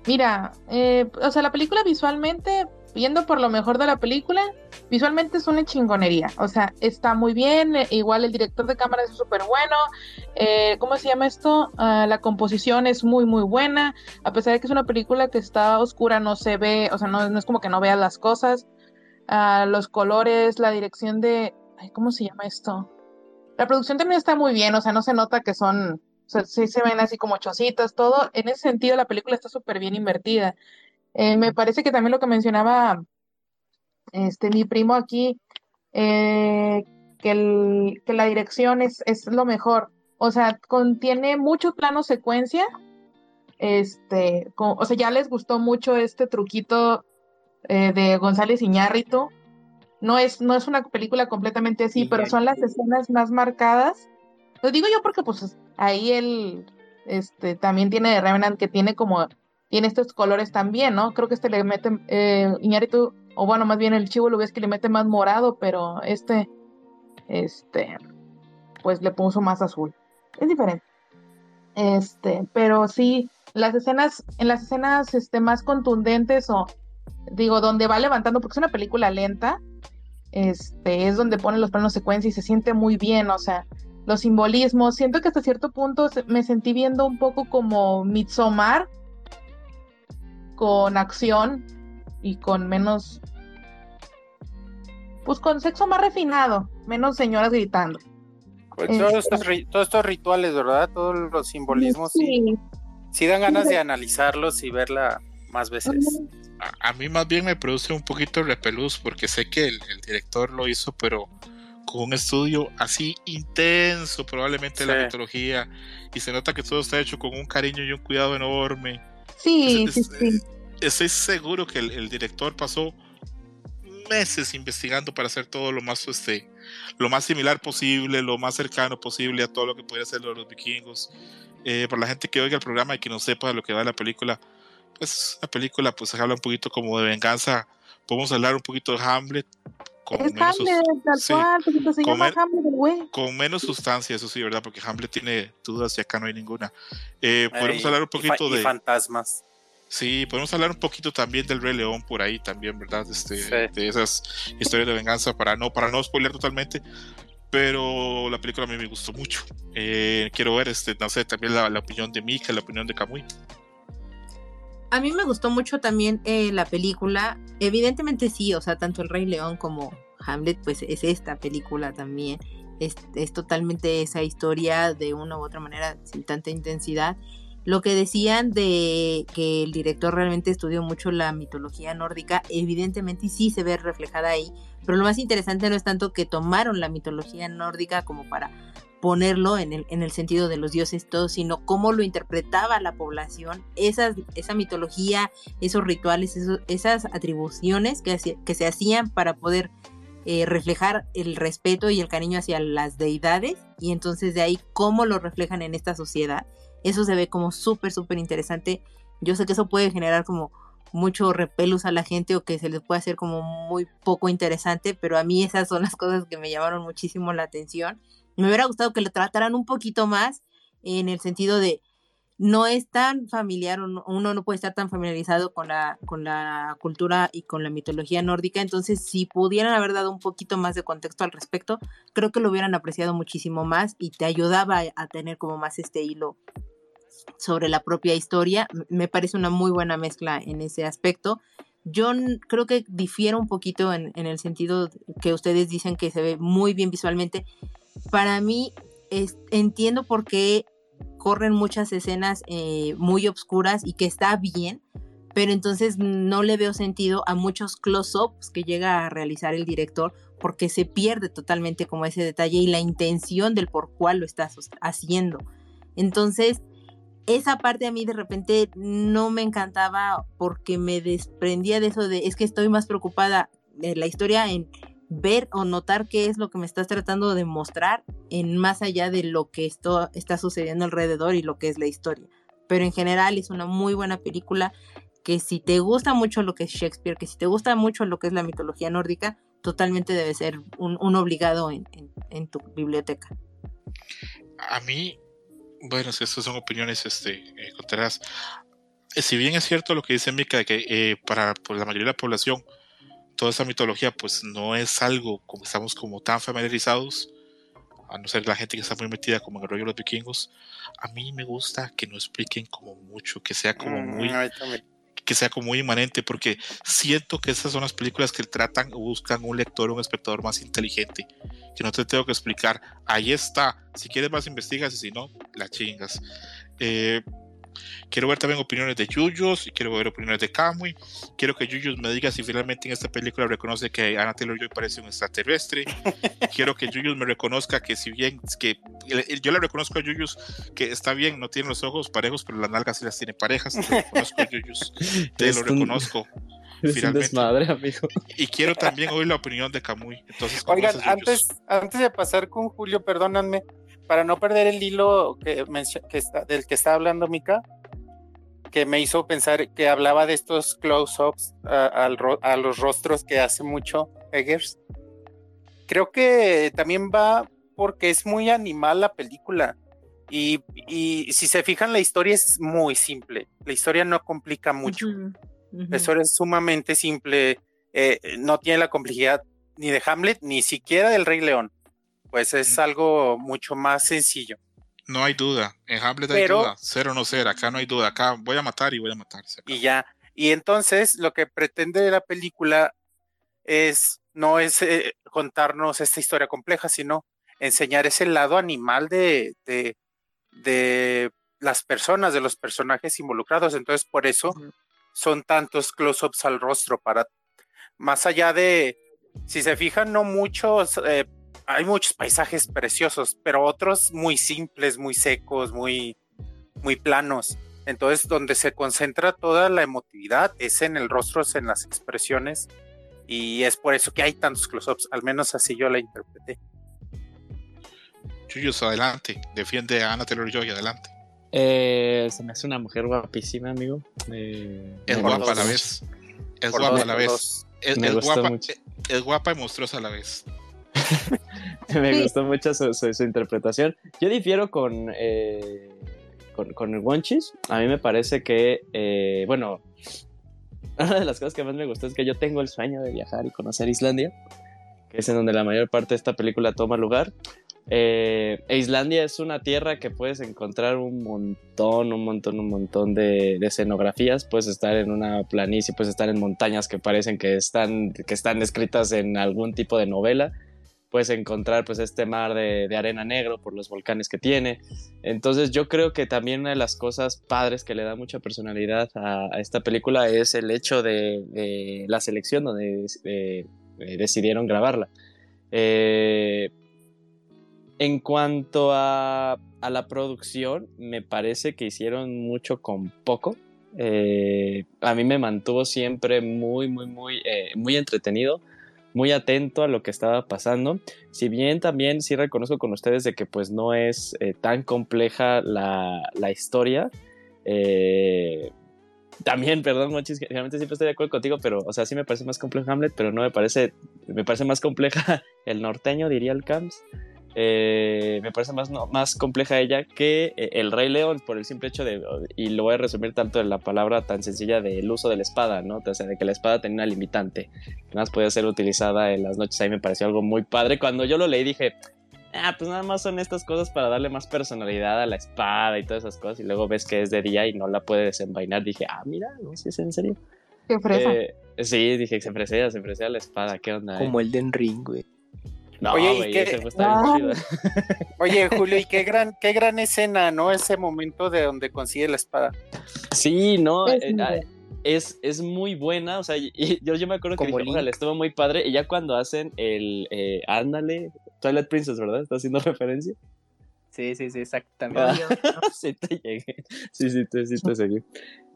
Mira, eh, o sea, la película visualmente, viendo por lo mejor de la película, visualmente es una chingonería, o sea, está muy bien, eh, igual el director de cámara es súper bueno, eh, ¿cómo se llama esto? Ah, la composición es muy, muy buena, a pesar de que es una película que está oscura, no se ve, o sea, no, es como que no veas las cosas, Ah, los colores, la dirección de, ay, ¿cómo se llama esto? La producción también está muy bien, o sea, no se nota que son, sí se ven así como chocitas, todo, en ese sentido la película está súper bien invertida. Eh, me parece que también lo que mencionaba este mi primo aquí, eh, que, el- que la dirección es, es lo mejor. O sea, contiene mucho plano secuencia. Este, o sea, ya les gustó mucho este truquito eh, de González Iñárritu. No es, no es una película completamente así, pero son las escenas más marcadas. Lo digo yo porque pues ahí él este, también tiene de Revenant que tiene como, tiene estos colores también, ¿no? Creo que este le mete, eh, o bueno, más bien el chivo lo ves que le mete más morado, pero este, este, pues le puso más azul. Es diferente. Este, pero sí, las escenas, en las escenas este, más contundentes o digo, donde va levantando, porque es una película lenta, este, es donde pone los planos secuencia y se siente muy bien, o sea, los simbolismos, siento que hasta cierto punto me sentí viendo un poco como Midsommar, con acción y con menos, pues con sexo más refinado, menos señoras gritando. Pues todos, estos, todos estos rituales, ¿verdad? Todos los simbolismos, sí, Sí. sí dan ganas de analizarlos y verla más veces. A, a mí más bien me produce un poquito de repelús porque sé que el, el director lo hizo, pero con un estudio así intenso, probablemente de la Sí. mitología, y se nota que todo está hecho con un cariño y un cuidado enorme. Sí, Es- sí, es- sí. Estoy seguro que el, el director pasó meses investigando para hacer todo lo más este lo más similar posible, lo más cercano posible a todo lo que pudiera ser lo de los vikingos. Eh, para la gente que oiga el programa y que no sepa de lo que va la película, pues la película pues habla un poquito como de venganza. Podemos hablar un poquito de Hamlet con Es menos, Hamlet, tal sí, cual, porque se llama Hamlet, güey. con menos sustancia, eso sí, ¿verdad? Porque Hamlet tiene dudas y acá no hay ninguna. Eh, podemos Ay, hablar un y fa- poquito y de... fantasmas. Sí, podemos hablar un poquito también del Rey León por ahí también, ¿verdad? Este, Sí. De esas historias de venganza para no, para no spoiler totalmente. Pero la película a mí me gustó mucho. Eh, quiero ver, este, no sé, también la, la opinión de Mika, la opinión de Kamui. A mí me gustó mucho también eh, la película. Evidentemente sí, o sea, tanto El Rey León como Hamlet, pues es esta película también. Es, es totalmente esa historia de una u otra manera sin tanta intensidad. Lo que decían de que el director realmente estudió mucho la mitología nórdica, evidentemente sí se ve reflejada ahí, pero lo más interesante no es tanto que tomaron la mitología nórdica como para ponerlo en el, en el sentido de los dioses todos, sino cómo lo interpretaba la población, esas, esa mitología, esos rituales, esas atribuciones que, hacía- que se hacían para poder eh, reflejar el respeto y el cariño hacia las deidades, y entonces de ahí cómo lo reflejan en esta sociedad. Eso se ve como súper, súper interesante. Yo sé que eso puede generar como mucho repelus a la gente o que se les puede hacer como muy poco interesante, pero a mí esas son las cosas que me llamaron muchísimo la atención. Me hubiera gustado que lo trataran un poquito más en el sentido de no es tan familiar, uno no puede estar tan familiarizado con la, con la cultura y con la mitología nórdica, entonces si pudieran haber dado un poquito más de contexto al respecto, creo que lo hubieran apreciado muchísimo más y te ayudaba a, tener como más este hilo sobre la propia historia. Me parece una muy buena mezcla en ese aspecto. Yo creo que difiero un poquito en, en el sentido que ustedes dicen que se ve muy bien visualmente. Para mí, entiendo por qué corren muchas escenas eh, muy obscuras y que está bien, pero entonces no le veo sentido a muchos close-ups que llega a realizar el director porque se pierde totalmente como ese detalle y la intención del por cuál lo estás haciendo. Entonces, esa parte a mí de repente no me encantaba porque me desprendía de eso de es que estoy más preocupada de la historia en ver o notar qué es lo que me estás tratando de mostrar en más allá de lo que esto está sucediendo alrededor y lo que es la historia. Pero en general es una muy buena película que si te gusta mucho lo que es Shakespeare, que si te gusta mucho lo que es la mitología nórdica, totalmente debe ser un, obligado en, tu biblioteca. A mí, bueno, estas son opiniones este, eh. Eh, Si bien es cierto lo que dice Mika, que eh, para pues, la mayoría de la población toda esa mitología pues no es algo como estamos como tan familiarizados, a no ser la gente que está muy metida como en el rollo de los vikingos, a mí me gusta que no expliquen como mucho, que sea como Mm, muy que sea como muy inmanente, porque siento que esas son las películas que tratan o buscan un lector, un espectador más inteligente, que no te tengo que explicar, ahí está, si quieres más investigas y si no, la chingas. Eh, quiero ver también opiniones de Yuyos, y quiero ver opiniones de Kamui, quiero que Yuyos me diga si finalmente en esta película reconoce que Anna Taylor-Joy parece un extraterrestre, quiero que Yuyos me reconozca que si bien, que yo le reconozco a Yuyos que está bien, no tiene los ojos parejos, pero las nalgas sí las tiene parejas, te lo reconozco Yuyos, te lo reconozco. Es un Finalmente. desmadre, amigo. Y quiero también oír la opinión de Camuy. Entonces, ¿cómo Oigan, antes, antes de pasar con Julio, perdónanme, para no perder el hilo que está, del que está hablando Mika, que me hizo pensar que hablaba de estos close-ups a, los rostros que hace mucho Eggers. Creo que también va porque es muy animal la película. Y, y si se fijan, la historia es muy simple. La historia no complica mucho. La historia es sumamente simple, eh, no tiene la complejidad ni de Hamlet, ni siquiera del Rey León. Pues es algo mucho más sencillo. No hay duda. En Hamlet hay Pero- duda. Ser o no ser. Acá no hay duda. Acá voy a matar y voy a matar. Y ya. Y entonces lo que pretende la película es, no es eh, contarnos esta historia compleja, sino enseñar ese lado animal de, de, de las personas, de los personajes involucrados. Entonces, por eso son tantos close-ups al rostro para más allá de si se fijan no muchos eh, hay muchos paisajes preciosos pero otros muy simples muy secos muy muy planos entonces donde se concentra toda la emotividad es en el rostro es en las expresiones y es por eso que hay tantos close-ups al menos así yo la interpreté Yuyos, adelante. Defiende a Anna Taylor Joy, adelante. Eh, se me hace una mujer guapísima, amigo. Eh, Es guapa a la vez. Es Por guapa dos, a la vez. Es, Me es guapa, mucho. es guapa y monstruosa a la vez. Me Sí. gustó mucho su, su- su interpretación. Yo difiero con, eh, con, con el Wonchis. A mí me parece que, eh, bueno, una de las cosas que más me gustó es que yo tengo el sueño de viajar y conocer Islandia, que es en donde la mayor parte de esta película toma lugar. Eh, Islandia es una tierra que puedes encontrar un montón, un montón, un montón de, de escenografías. Puedes estar en una planicie, puedes estar en montañas que parecen que están, que están escritas en algún tipo de novela puedes encontrar pues este mar de, de arena negro por los volcanes que tiene. Entonces yo creo que también una de las cosas padres que le da mucha personalidad a, esta película es el hecho de, de la selección donde eh, eh, decidieron grabarla. Eh, en cuanto a, la producción, me parece que hicieron mucho con poco. A mí me mantuvo siempre muy, muy, muy, muy entretenido muy atento a lo que estaba pasando. Si bien también sí reconozco con ustedes de que pues no es eh, tan compleja la, la historia. eh, también, perdón, Monchis, realmente siempre estoy de acuerdo contigo, pero, o sea, sí me parece más complejo Hamlet, pero no me parece, me parece más compleja el norteño, diría el Camps. Eh, me parece más, no, más compleja ella que eh, el Rey León por el simple hecho de, y lo voy a resumir tanto en la palabra tan sencilla del uso de la espada, ¿no? O sea, de que la espada tenía una limitante, que nada más podía ser utilizada en las noches, ahí me pareció algo muy padre. Cuando yo lo leí dije, ah, pues nada más son estas cosas para darle más personalidad a la espada y todas esas cosas, y luego ves que es de día y no la puede desenvainar, dije, ah, mira, no sé si es en serio. Qué fresa. Eh, sí, dije, se presea, se presea la espada, ¿qué onda? eh?" Como el Den Ring, güey. No, Oye, ¿y güey, qué- ese fue- está bien Ah. chido. oye Julio y qué gran qué gran escena no ese momento de donde consigue la espada Sí, no, Es eh, muy ah, buena. es, es muy buena, o sea, y- y yo, yo me acuerdo que Como dije, Link. "Órale, estuvo muy padre, y ya cuando hacen el, eh, ándale, Twilight Princess, ¿verdad? ¿Está haciendo referencia? Sí, sí, sí, exactamente. Ah. Sí te llegué, sí, sí, te, sí te seguí.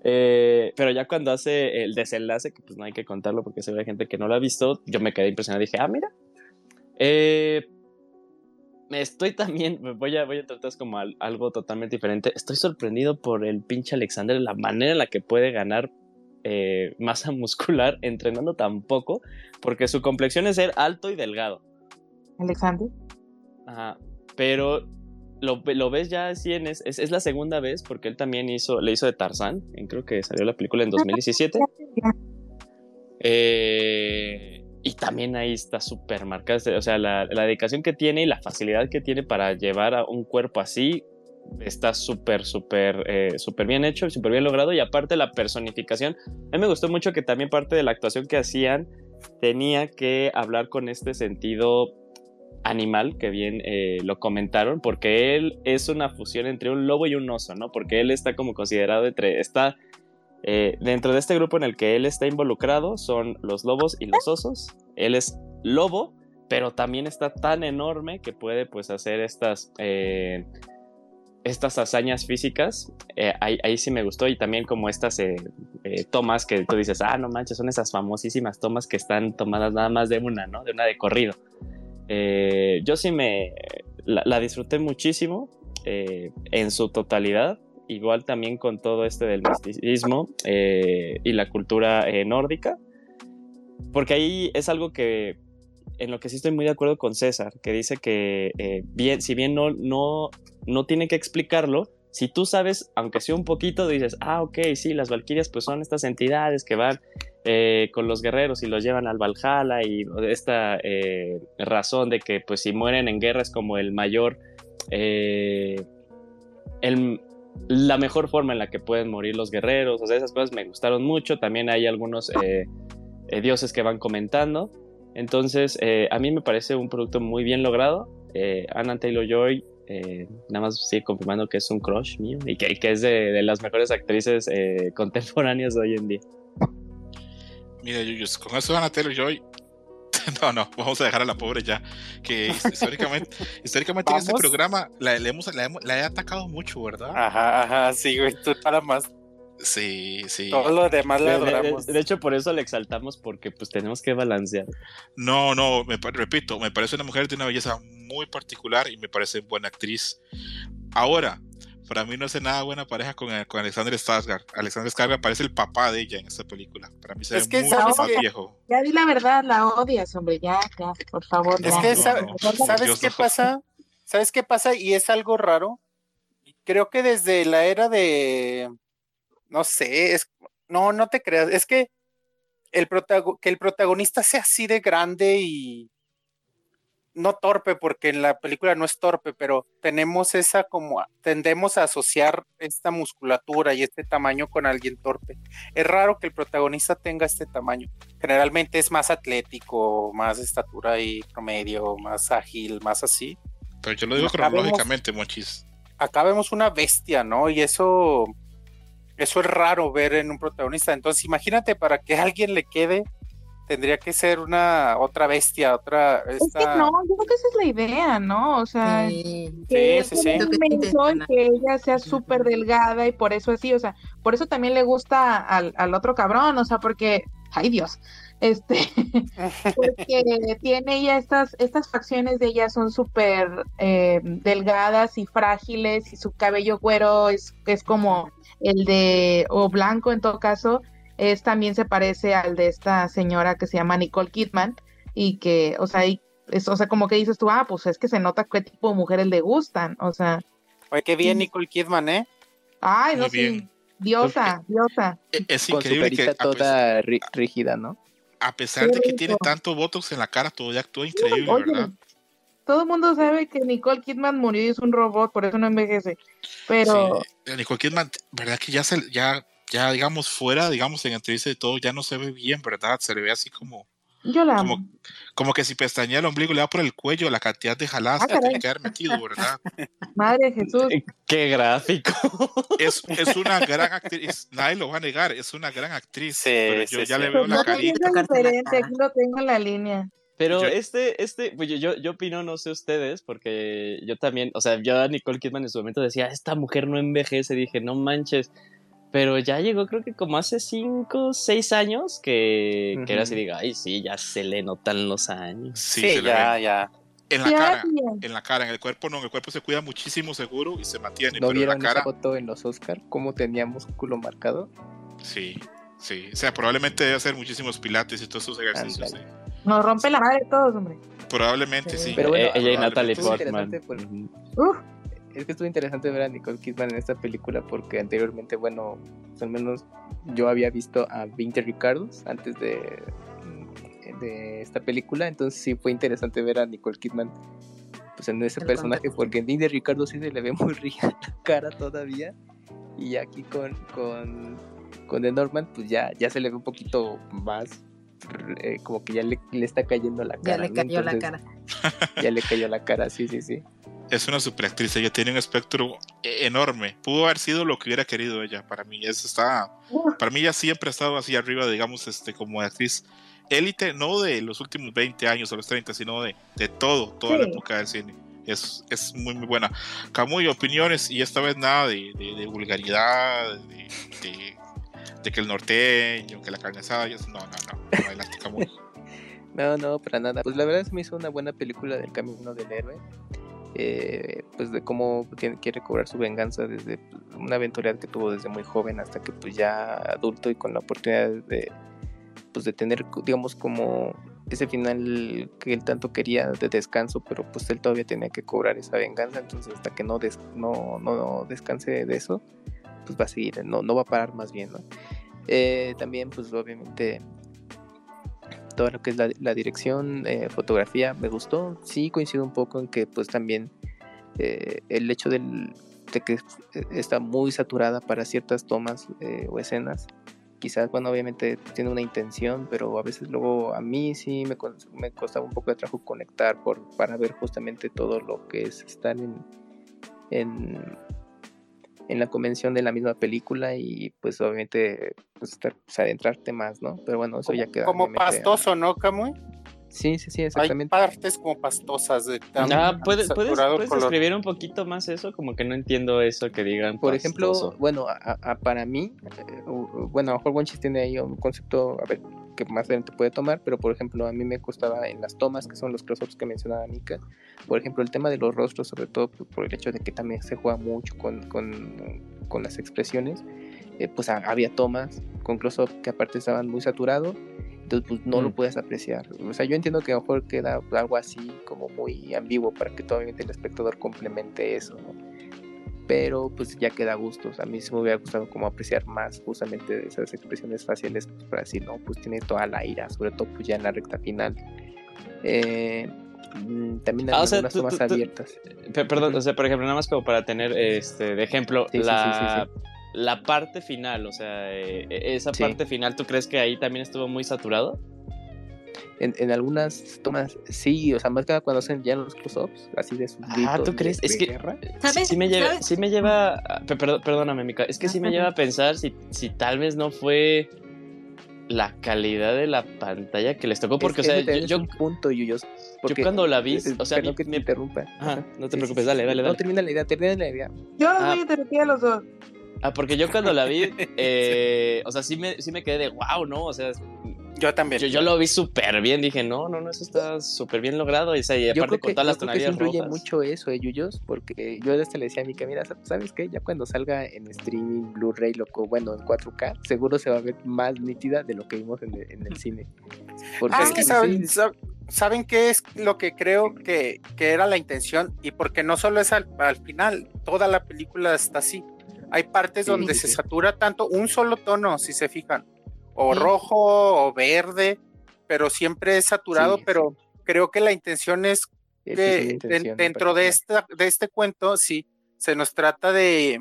Eh, pero ya cuando hace el desenlace, que pues no hay que contarlo porque se ve gente que no lo ha visto, yo me quedé impresionado, dije, ah, mira. Eh, estoy también, voy a, voy a tratar como al- algo totalmente diferente. Estoy sorprendido por el pinche Alexander, la manera en la que puede ganar eh, masa muscular entrenando tan poco, porque su complexión es ser alto y delgado. Alexander. Ajá, pero lo, lo ves ya así en es, es, es la segunda vez porque él también hizo, le hizo de Tarzán, creo que salió la película en 2017. Eh, también ahí está súper marcada. O sea, la, dedicación que tiene y la facilidad que tiene para llevar a un cuerpo así está súper, súper, eh, súper bien hecho y súper bien logrado. Y aparte la personificación, a mí me gustó mucho que también parte de la actuación que hacían tenía que hablar con este sentido animal, que bien eh, lo comentaron, porque él es una fusión entre un lobo y un oso, ¿no? Porque él está como considerado entre, está eh, dentro de este grupo en el que él está involucrado, son los lobos y los osos. Él es lobo, pero también está tan enorme que puede pues hacer estas... Eh, estas hazañas físicas, ahí, ahí, sí me gustó y también como estas tomas que tú dices, ah, no manches, son esas famosísimas tomas que están tomadas nada más de una, ¿no? De una de corrido. Eh, yo sí me la, disfruté muchísimo eh, en su totalidad, igual también con todo este del misticismo eh, y la cultura nórdica, porque ahí es algo que en lo que sí estoy muy de acuerdo con César, que dice que bien, si bien no, no, no tiene que explicarlo, si tú sabes, aunque sea un poquito, dices, ah, ok, sí, las valquirias pues son estas entidades que van eh, con los guerreros y los llevan al Valhalla y esta eh, razón de que pues si mueren en guerra es como el mayor, eh, la mejor forma en la que pueden morir los guerreros, o sea, esas cosas me gustaron mucho, también hay algunos dioses que van comentando, entonces a mí me parece un producto muy bien logrado, Anna Taylor Joy eh, nada más sigue confirmando que es un crush mío y que, es de, las mejores actrices eh, contemporáneas de hoy en día. Mira, Yuyus, con eso van a Taylor Joy. No, no, vamos a dejar a la pobre ya. Que históricamente, históricamente en este programa la, hemos, la, he atacado mucho, ¿verdad? Ajá, ajá, sí, güey, tú para más. Sí, sí. Todo lo demás la adoramos. De, hecho, por eso la exaltamos, porque pues tenemos que balancear. No, no, me, repito, me parece una mujer de una belleza muy particular y me parece buena actriz. Ahora, para mí no hace nada buena pareja con, con Alexander Skarsgård. Alexander Skarsgård parece el papá de ella en esta película. Para mí se ve muy, más viejo. Ya di la verdad, la odias, hombre, ya, ya, por favor. Es que, ¿sabes qué pasa? ¿Sabes qué pasa? Y es algo raro. Creo que desde la era de... No sé, es... No, no te creas. Es que el, que el protagonista sea así de grande y no torpe, porque en la película no es torpe, pero tenemos esa como, tendemos a asociar esta musculatura y este tamaño con alguien torpe. Es raro que el protagonista tenga este tamaño. Generalmente es más atlético, más estatura y promedio, más ágil, más así. Pero yo lo digo cronológicamente, mochis. Acá vemos una bestia, ¿no? Y eso, eso es raro ver en un protagonista. Entonces, imagínate para que a alguien le quede tendría que ser una otra bestia, otra. Es que no, yo creo que esa es la idea, ¿no? O sea, sí, que sí, sí, que ella sea súper delgada y por eso así, o sea, por eso también le gusta al, al otro cabrón, o sea, porque, ay Dios, este, porque tiene ella estas, estas facciones de ella son súper eh, delgadas y frágiles y su cabello güero es, es como el de, o blanco en todo caso, es también se parece al de esta señora que se llama Nicole Kidman y que, o sea, es, o sea, como que dices tú, ah, pues es que se nota qué tipo de mujeres le gustan, o sea. Oye, qué bien Nicole Kidman, ¿eh? Ay, no, sí, diosa, diosa. E, es, increíble Con su que toda rígida, ¿no? A pesar de que tiene tanto botox en la cara, todavía actúa increíble, ¿verdad? Todo el mundo sabe que Nicole Kidman murió y es un robot, por eso no envejece. Pero. Nicole Kidman, ¿verdad que ya se, ya ya digamos fuera, digamos en entrevista de todo, ya no se ve bien, ¿verdad? Se le ve así como... Yo la como, como que si pestañea el ombligo le da por el cuello la cantidad de jaladas ah, que tiene que haber metido, ¿verdad? Madre Jesús. Qué gráfico. Es, es, una gran actriz, nadie lo va a negar, es una gran actriz. Sí, pero yo ya le veo la carita. diferente, aquí lo tengo en la línea. Pero este, este, pues yo, yo opino, no sé ustedes, porque yo también, o sea, yo a Nicole Kidman en su momento decía, esta mujer no envejece, dije, no manches, pero ya llegó creo que como hace 5, 6 años que, que era así, diga, ay, sí, ya se le notan los años. Sí, ya, ya. En la cara, en la cara, en el cuerpo no, en el cuerpo se cuida muchísimo seguro y se mantiene. ¿No pero vieron en la cara, esa foto en los Oscar? ¿Cómo tenía músculo marcado? Sí, sí. O sea, probablemente debe hacer muchísimos pilates y todos esos ejercicios. Sí. Nos rompe la madre todos, hombre. Probablemente sí. Pero bueno, ella y Natalie Portman. Uf es que estuvo interesante ver a Nicole Kidman en esta película porque anteriormente, bueno, pues al menos yo había visto a 20 Ricardos antes de, de esta película, entonces sí fue interesante ver a Nicole Kidman pues en ese El personaje, contexto. porque en Dean de Ricardo sí se le ve muy ría la cara todavía, y aquí con, con, con The Norman, pues ya, ya se le ve un poquito más, eh, como que ya le, le está cayendo la cara. Ya le ¿no? cayó la cara. Ya le cayó la cara, sí, sí, sí. Es una superactriz, ella tiene un espectro e- enorme. Pudo haber sido lo que hubiera querido ella. Para mí, eso está. Para mí, ella siempre ha estado así arriba, digamos, este, como actriz élite, no de los últimos 20 años o los 30, sino de, de todo, toda la Sí. época del cine. Es, es muy, muy buena. Camuy, opiniones, y esta vez nada de, de- de vulgaridad, de, de- de que el norteño, que la carne asada. No, no, no. Adelante, Camuy. No, no, para nada. Pues la verdad se me hizo una buena película del camino del héroe. Eh, pues de cómo quiere cobrar su venganza desde una aventura que tuvo desde muy joven hasta que pues ya adulto y con la oportunidad de pues de tener digamos como ese final que él tanto quería de descanso pero pues él todavía tenía que cobrar esa venganza entonces hasta que no des- no, no descanse de eso pues va a seguir no, no va a parar más bien. Eh, también pues obviamente todo lo que es la, la dirección, eh, fotografía, me gustó. Sí, coincido un poco en que pues también eh, el hecho de que está muy saturada para ciertas tomas eh, o escenas. Quizás, bueno, obviamente tiene una intención, pero a veces luego a mí sí me, me costaba un poco de trabajo conectar por, para ver justamente todo lo que es estar en, en la convención de la misma película y pues obviamente pues, estar- pues, adentrarte más, ¿no? Pero bueno, eso ya queda. Como a- pastoso, ¿no, Camuy? Sí, sí, sí, Hay exactamente. partes como pastosas de tan Ah, ¿puedes, puedes, puedes describir un poquito más eso? Como que no entiendo eso que digan. Por ejemplo, pastoso. bueno, a- a- para mí, eh, bueno, a lo mejor Wonchis tiene ahí un concepto, a ver, que más adelante puede tomar, pero por ejemplo, a mí me costaba en las tomas, que son los close-ups que mencionaba Mika, por ejemplo, el tema de los rostros, sobre todo por, por el hecho de que también se juega mucho con, con, con las expresiones, eh, pues ha- había tomas con close-up que aparte estaban muy saturados, entonces pues no lo Mm. puedes apreciar. O sea, yo entiendo que a lo mejor queda algo así como muy ambiguo para que todavía el espectador complemente eso, ¿no? pero pues ya queda a gustos. A mí sí me hubiera gustado como apreciar más justamente esas expresiones faciales pues, para decir, no, pues tiene toda la ira, sobre todo pues ya en la recta final. Eh, mm, también Ah, o algunas sea, tú- tomas tú- tú- abiertas. Pe- Perdón, o sea, por ejemplo, nada más como para tener este de ejemplo, Sí, sí, la, sí, la parte final, o sea, eh, esa Sí. parte final, ¿tú crees que ahí también estuvo muy saturado? En, en algunas tomas, sí, o sea, más que cuando hacen ya los close-ups, así de sus Ah, ¿tú crees? de- Es de que- guerra. ¿Sabes? Sí me lleva, ¿Sabes? sí me lleva, perdón- perdóname, Mica, es que sí me lleva a pensar si, si tal vez no fue la calidad de la pantalla que les tocó, porque, Es- o sea, yo, es un punto, Yuyos, yo porque- cuando la vi, eh, o sea, mi- que te mi- interrumpa. Ajá, no te Sí, preocupes, sí, dale, sí. dale, No, dale. termina la idea, termina la idea. Yo Ah. voy a interrumpir a los dos. Ah, porque yo cuando la vi, eh, o sea, sí me, sí me quedé de wow, ¿no? O sea, Yo también. yo, yo lo vi súper bien, dije, no, no, no, eso está súper bien logrado. Y, o sea, y Yo aparte creo con que, todas yo las creo que tonalidades influye rojas. mucho eso, eh, Yuyos, porque yo hasta le decía a Mika, mira, ¿sabes qué? Ya cuando salga en streaming, Blu-ray, loco, bueno, en 4K, seguro se va a ver más nítida de lo que vimos en el, en el cine. Porque Ah, es que saben, sab- ¿saben qué es lo que creo que, que era la intención? Y porque no solo es al, al final, toda la película está así. Hay partes Sí, donde sí, se satura tanto un solo tono, si se fijan, o Sí. rojo o verde, pero siempre es saturado, pero creo que la intención es que intención, dentro de, esta, de este cuento, sí, se nos trata de,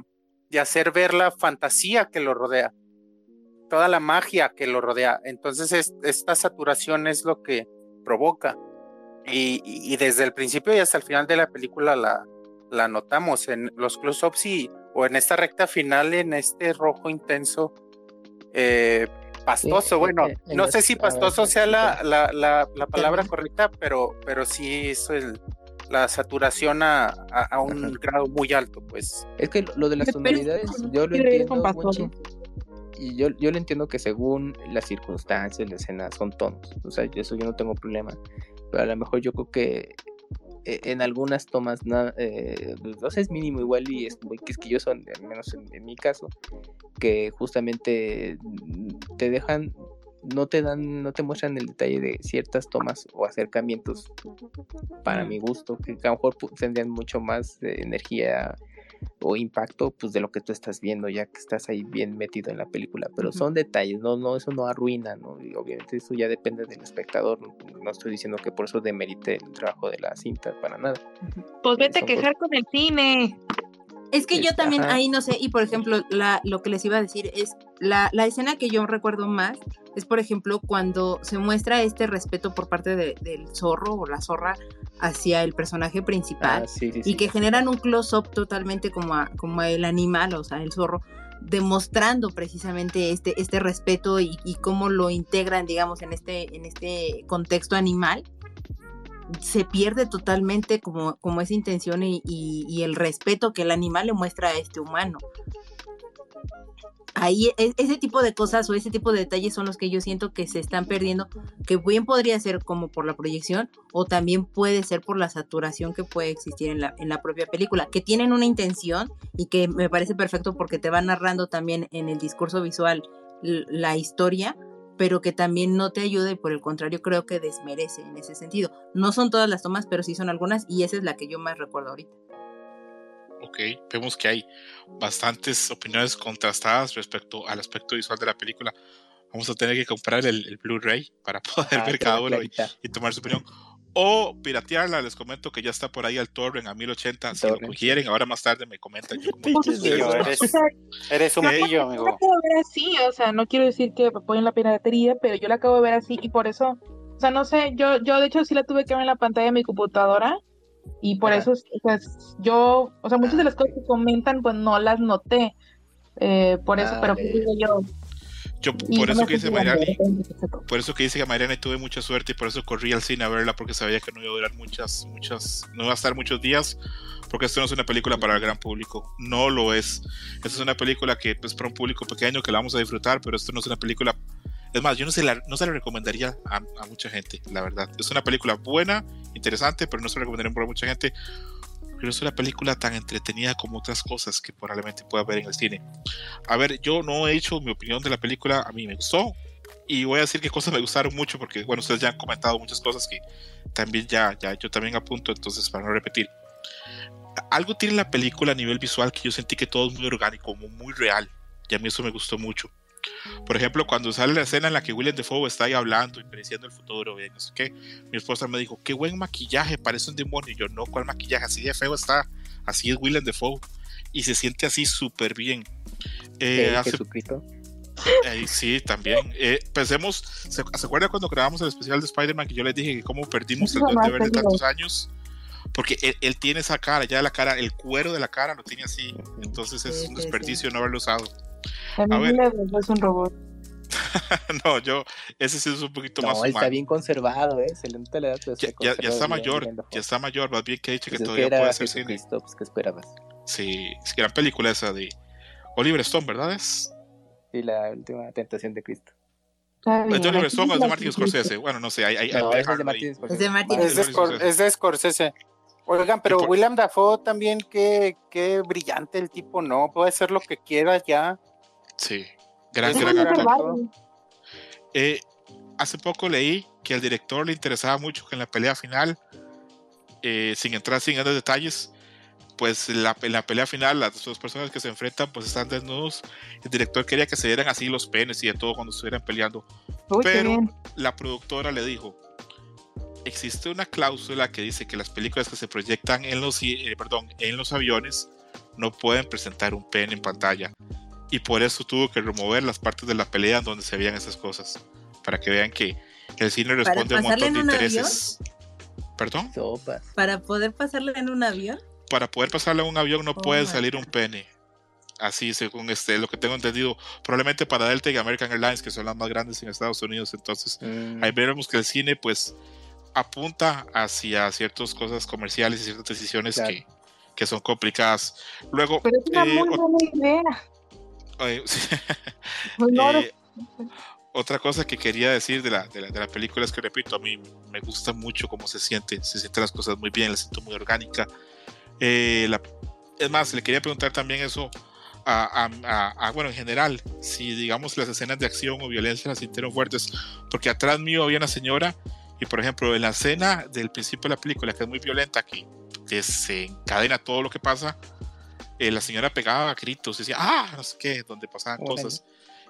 de hacer ver la fantasía que lo rodea, toda la magia que lo rodea. Entonces, es- esta saturación es lo que provoca. Y, y- y desde el principio y hasta el final de la película la, la notamos en los close-ups y, o en esta recta final, en este rojo intenso. eh, pastoso, Sí, bueno, en- en no sé si ver, pastoso sea la, la, la, la palabra correcta, pero, pero sí es el, la saturación a, a, a un Ajá. grado muy alto, pues. Es que lo de las tonalidades, yo lo entiendo. Monchi, y yo, yo lo entiendo que según las circunstancias, la escena, son tonos. O sea, eso yo no tengo problema. Pero a lo mejor yo creo que en algunas tomas, na- eh, no sé, es mínimo igual y es muy quisquilloso, al menos en, en mi caso, que justamente mm, te dejan, no te dan, no te muestran el detalle de ciertas tomas o acercamientos para Mm. mi gusto, que a lo mejor tendrían mucho más eh, energía o impacto pues de lo que tú estás viendo ya que estás ahí bien metido en la película pero son detalles no no eso no arruina no y obviamente eso ya depende del espectador no, estoy diciendo que por eso demerite el trabajo de la cinta para nada. Pues vete a quejar con el cine. Es que yo Este, también ajá. ahí no sé, y por ejemplo, la, lo que les iba a decir es, la, la escena que yo recuerdo más es, por ejemplo, cuando se muestra este respeto por parte de- del zorro o la zorra hacia el personaje principal Ah, sí, sí, y sí. que generan un close-up totalmente como, a- como el animal, o sea, el zorro, demostrando precisamente este, este respeto y, y cómo lo integran, digamos, en este, en este contexto animal se pierde totalmente como, como esa intención y, el respeto que el animal le muestra a este humano. Ahí e- ese tipo de cosas o ese tipo de detalles son los que yo siento que se están perdiendo, que bien podría ser como por la proyección o también puede ser por la saturación que puede existir en la, en la propia película, que tienen una intención y que me parece perfecto porque te va narrando también en el discurso visual la historia, pero que también no te ayuda y por el contrario creo que desmerece en ese sentido. No son todas las tomas, pero sí son algunas y esa es la que yo más recuerdo ahorita. Ok, vemos que hay bastantes opiniones contrastadas respecto al aspecto visual de la película. Vamos a tener que comprar el, el Blu-ray para poder Ah, ver cada uno y tomar su opinión. O piratearla, les comento que ya está por ahí al torrent a 1080. Si lo quieren, ahora más tarde me comentan. Yo yo, eres, eres un pillo, Yo amigo. la acabo de ver así, o sea, no quiero decir que apoyen la piratería, pero yo la acabo de ver así y por eso, o sea, no sé, yo, yo de hecho sí la tuve que ver en la pantalla de mi computadora y por eso, o sea, yo, o sea, muchas de las cosas que comentan, pues no las noté, eh, por eso, Ah, pero ya, pues, digo yo. Yo por eso que dice Mariani, por eso que dice que Mariani tuve mucha suerte y por eso corrí al cine a verla porque sabía que no iba a durar muchas, muchas, no iba a estar muchos días porque esto no es una película para el gran público, no lo es. Esta es una película que es pues, para un público pequeño que la vamos a disfrutar, pero esto no es una película. Es más, yo no se la, no se la recomendaría a, a mucha gente, la verdad. Es una película buena, interesante, pero no se la recomendaría para mucha gente. Pero es una película tan entretenida como otras cosas que probablemente pueda ver en el cine. A ver, yo no he hecho mi opinión de la película, a mí me gustó. Y voy a decir qué cosas me gustaron mucho, porque bueno, ustedes ya han comentado muchas cosas que también ya, ya yo también apunto, entonces para no repetir. Algo tiene la película a nivel visual que yo sentí que todo es muy orgánico, como muy real. Y a mí eso me gustó mucho. Por ejemplo, cuando sale la escena en la que William Defoe está ahí hablando y prediciendo el futuro, y no sé qué, mi esposa me dijo, qué buen maquillaje, parece un demonio. Y yo, no, ¿cuál maquillaje? Así de feo está. Así es William Defoe. Y se siente así súper bien. Eh, hace Jesucristo. eh, sí, también. Eh, pensemos, ¿se, ¿se acuerda cuando grabamos el especial de Spider-Man que yo les dije que cómo perdimos el Eso don de jamás verle te digo. tantos años? Porque él, él tiene esa cara, ya la cara, el cuero de la cara lo tiene así. Entonces es Sí, un sí, desperdicio no haberlo usado. A mí ver. me es un robot. no, yo, ese sí es un poquito más No, está humano. bien conservado, ¿eh? Se le nota la edad, pero Ya, ya- ya está bien, mayor, ya está mayor, más bien que ha dicho que Pues es todavía era puede hacer cine. Pues ¿qué esperabas? Sí, es gran película esa de Oliver Stone, ¿verdad? Es, Sí, la última tentación de Cristo. Está ¿Es de Oliver Stone o es de Martin. Scorsese? Bueno, no sé, hay, hay, No, hay- es de Martin Scorsese. Es de Martin Es de, Scorsese. es de Scorsese. Oigan, pero por- William Dafoe también, qué, qué brillante el tipo, ¿no? Puede hacer lo que quiera ya. Sí, gran, gran actor. Eh, hace poco leí que al director le interesaba mucho que en la pelea final, eh, sin entrar sin grandes detalles, pues la, en la pelea final las dos personas que se enfrentan pues están desnudos. El director quería que se dieran así los penes y de todo cuando estuvieran peleando. Pero bien. la productora le dijo, existe una cláusula que dice que las películas que se proyectan en los, eh, perdón, en los aviones no pueden presentar un pene en pantalla. Y por eso tuvo que remover las partes de la pelea donde se veían esas cosas. Para que vean que el cine responde a un montón de en un intereses. ¿Perdón? Sopas. Para poder pasarle en un avión. Para poder pasarle a un avión no Oh puede salir un pene. Así, según este, lo que tengo entendido. Probablemente para Delta y American Airlines, que son las más grandes en Estados Unidos. Entonces, Mm, ahí veremos que el cine pues apunta hacia ciertas cosas comerciales y ciertas decisiones Claro. que, que son complicadas. Luego, Pero es una eh, muy buena idea. Eh, Pues eh, otra cosa que quería decir de la, de, la, de la película es que, repito, a mí me gusta mucho cómo se siente, se sienten las cosas muy bien, la siento muy orgánica. Eh, la- es más, le quería preguntar también eso a, a- a- a- bueno, en general, si digamos las escenas de acción o violencia las sintieron fuertes, porque atrás mío había una señora y, por ejemplo, en la escena del principio de la película, que es muy violenta, que, que se encadena todo lo que pasa, eh, la señora pegaba gritos, decía, ah, no sé qué, donde pasaban cosas.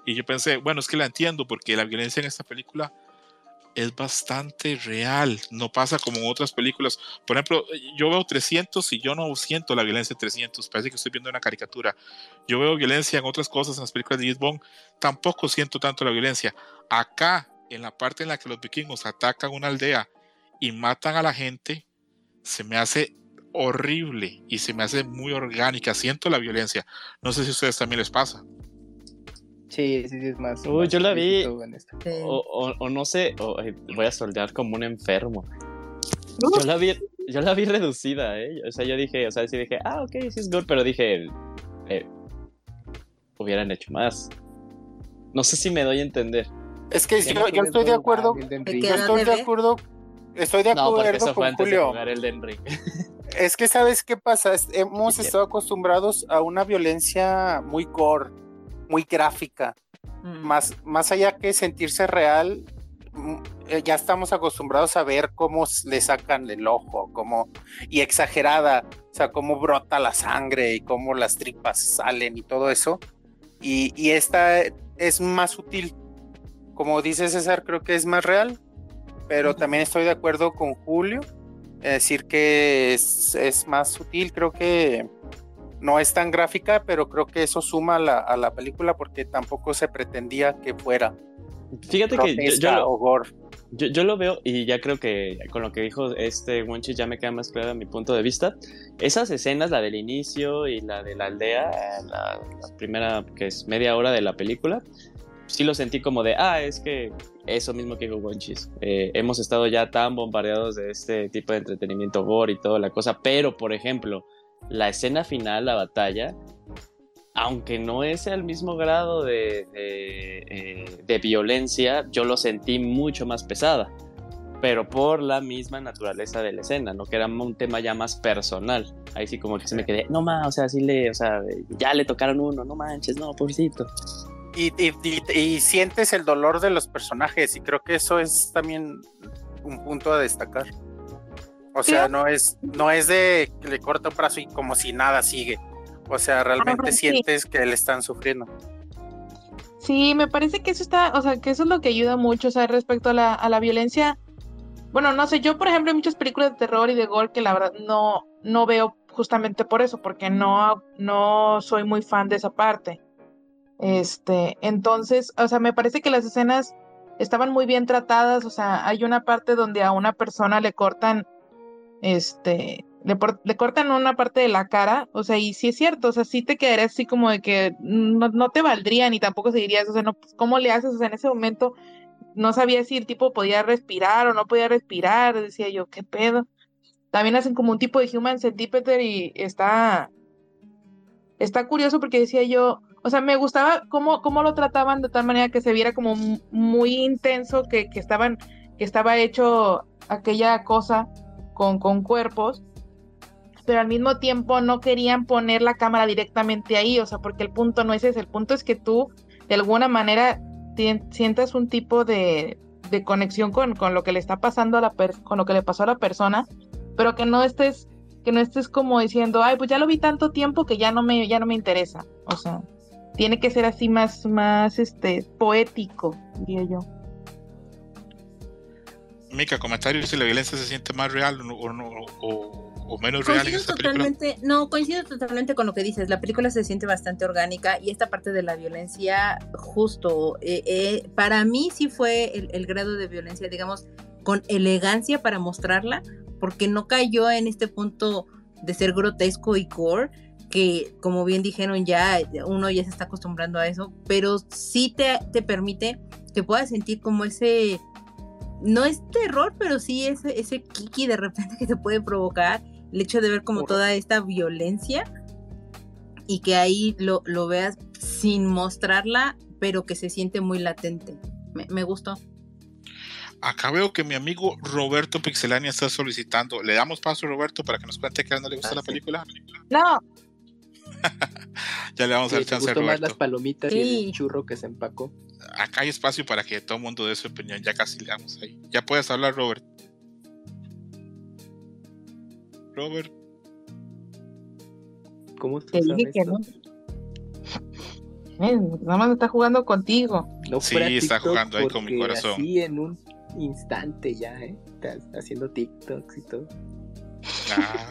Y yo pensé, bueno, es que la entiendo porque la violencia en esta película es bastante real, no pasa como en otras películas. Por ejemplo, yo veo 300 y yo no siento la violencia en 300, parece que estoy viendo una caricatura. Yo veo violencia en otras cosas, en las películas de Bond, tampoco siento tanto la violencia. Acá, en la parte en la que los vikingos atacan una aldea y matan a la gente, se me hace horrible y se me hace muy orgánica. Siento la violencia. No sé si a ustedes también les pasa. Sí, sí, sí, es más. Uy, más yo la vi. Sí. O, o- o no sé, o, eh, voy a soldear como un enfermo. Yo la vi, yo la vi reducida, ¿eh? O sea, yo dije, o sea, sí dije, ah, ok, sí es good, pero dije, eh, hubieran hecho más. No sé si me doy a entender. Es que yo, estoy de acuerdo. Yo estoy de acuerdo. Estoy de No, porque acuerdo eso fue con antes de Julio. jugar el Den Ring. Es que sabes qué pasa, hemos estado acostumbrados a una violencia muy gore, muy gráfica, Mm. más, más allá que sentirse real, mm, eh, ya estamos acostumbrados a ver cómo le sacan el ojo, cómo, y exagerada, o sea, cómo brota la sangre y cómo las tripas salen y todo eso. Y, y esta es más sutil. Como dice César, creo que es más real, pero también estoy de acuerdo con Julio. Es decir, que es, es más sutil, creo que no es tan gráfica, pero creo que eso suma a la, a la película porque tampoco se pretendía que fuera Fíjate que yo, yo lo, o gore. yo, yo lo veo y ya creo que con lo que dijo este Wonchi ya me queda más claro mi punto de vista. Esas escenas, la del inicio y la de la aldea, la, la primera que es media hora de la película, sí lo sentí como de, ah, es que eso mismo que dijo Wonchis. Eh, hemos estado ya tan bombardeados de este tipo de entretenimiento gore y toda la cosa, pero por ejemplo, la escena final, la batalla, aunque no es al mismo grado de, de, eh, de violencia, yo lo sentí mucho más pesada. Pero por la misma naturaleza de la escena, ¿no? Que era un tema ya más personal. Ahí sí como que se me quedé, no más, o sea, sí le, o sea, ya le tocaron uno, no manches, no, pobrecito. Y, y- y- y sientes el dolor de los personajes y creo que eso es también un punto a destacar. O sea, Sí. no es, no es de corta un brazo y como si nada sigue. O sea, realmente Ah, sí. sientes que le están sufriendo. Sí, me parece que eso está, o sea, que eso es lo que ayuda mucho, o sea, respecto a la, a la violencia. Bueno, no sé, yo por ejemplo hay muchas películas de terror y de gore que la verdad no, no veo justamente por eso, porque no, no soy muy fan de esa parte. Este, entonces, o sea, me parece que las escenas estaban muy bien tratadas, o sea, hay una parte donde a una persona le cortan, este, le, cortan una parte de la cara, o sea, y sí es cierto, o sea, sí te quedarías así como de que no, no te valdría ni tampoco seguirías, o sea, no, pues, ¿cómo le haces? O sea, en ese momento no sabía si el tipo podía respirar o no podía respirar, decía yo, ¿qué pedo? También hacen como un tipo de human centipede y está, está curioso porque decía yo, o sea, me gustaba cómo, cómo lo trataban de tal manera que se viera como mu- muy intenso, que, que estaban, que estaba hecho aquella cosa con, con cuerpos, pero al mismo tiempo no querían poner la cámara directamente ahí, o sea, porque el punto no es ese, el punto es que tú de alguna manera sientas un tipo de, de conexión con, con lo que le está pasando a la per- con lo que le pasó a la persona, pero que no estés, que no estés como diciendo, ay, pues ya lo vi tanto tiempo que ya no me, ya no me interesa. O sea, tiene que ser así más, más este, poético, diría yo. Mica, comentario si la violencia se siente más real o, no- o o- menos real en Coincido esta película. totalmente, no, coincido totalmente con lo que dices. La película se siente bastante orgánica y esta parte de la violencia, justo, eh, eh, para mí sí fue el, el grado de violencia, digamos, con elegancia para mostrarla, porque no cayó en este punto de ser grotesco y gore, que como bien dijeron ya, uno ya se está acostumbrando a eso, pero sí te, te permite que puedas sentir como ese, no es terror, pero sí ese, ese kiki de repente que te puede provocar el hecho de ver como Horror. toda esta violencia y que ahí lo, lo veas sin mostrarla, pero que se siente muy latente. Me, me gustó. Acá veo que mi amigo Roberto Pixelania está solicitando. Le damos paso a Roberto para que nos cuente que a él no le gusta Ah, la sí. película. No, Ya le vamos a Sí, dar ¿te chance a gustó más las Roberto. palomitas y Sí. el churro que se empacó? Acá hay espacio para que todo el mundo dé su opinión. Ya casi le damos ahí. Ya puedes hablar, Robert. Robert. ¿Cómo se Te dije que no. Eh, nada más está jugando contigo. No Sí, fuera está jugando ahí con mi corazón. Así en un instante ya, ¿eh? Estás haciendo TikToks y todo. Ah,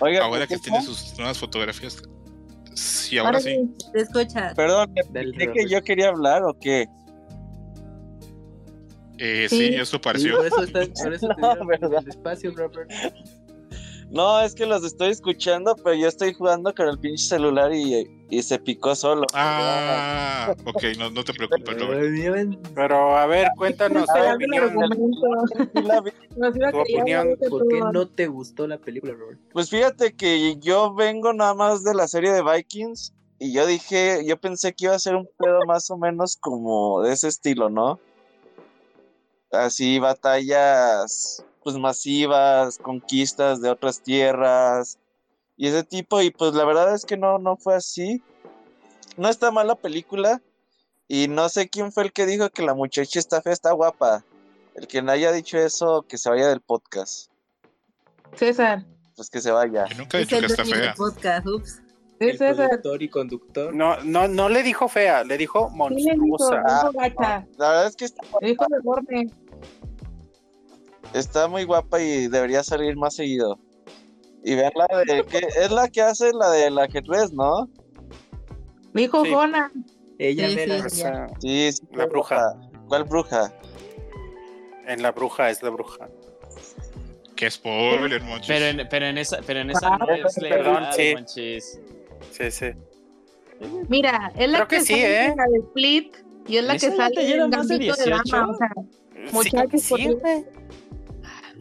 Oiga, ahora que ¿por qué tiene sus nuevas fotografías. Sí, ahora sí. Te escuchas. Perdón, ¿pensé que yo quería hablar o qué? Eh, sí, Sí. eso Sí, pareció. por eso, está, por eso te No, ¿verdad? el espacio, Robert. No, es que los estoy escuchando, pero yo estoy jugando con el pinche celular y, y se picó solo. Ah, ok, no, no te preocupes, Robert. Pero a ver, cuéntanos tu opinión. Tu opinión, ¿Por qué no te gustó la película, Robert? Pues fíjate que yo vengo nada más de la serie de Vikings y yo dije, yo pensé que iba a ser un pedo más o menos como de ese estilo, ¿no? Así batallas pues masivas, conquistas de otras tierras y ese tipo y pues la verdad es que no no fue así. No está mal la película y no sé quién fue el que dijo que la muchacha está fea, está guapa. El que no haya dicho eso, que se vaya del podcast. César. Pues que se vaya. Yo nunca he dicho que está fea. podcast, ups. Sí, El César. productor y conductor. No, no, no le dijo fea, le dijo Sí, le dijo, monstruosa. gacha. La verdad es que está, Le dijo deforme. Está muy guapa y debería salir más seguido. Y vean la de que es la que hace la de la ajedrez, ¿no? Le dijo Sí. Jona. Ella Sí, mera. sí. Sí, sí, La bruja. ¿Cuál bruja? en la bruja es la bruja. Qué spoiler, monchis. Pero en, pero en esa, pero en esa no es Perdón, sí. monchis. Sí, sí. Mira, es la Creo que sí, sale ¿eh? en la de Split y es la ¿Esa que sale en de Gambito de 18? Dama. O sea, Sí, Muchachos, sí,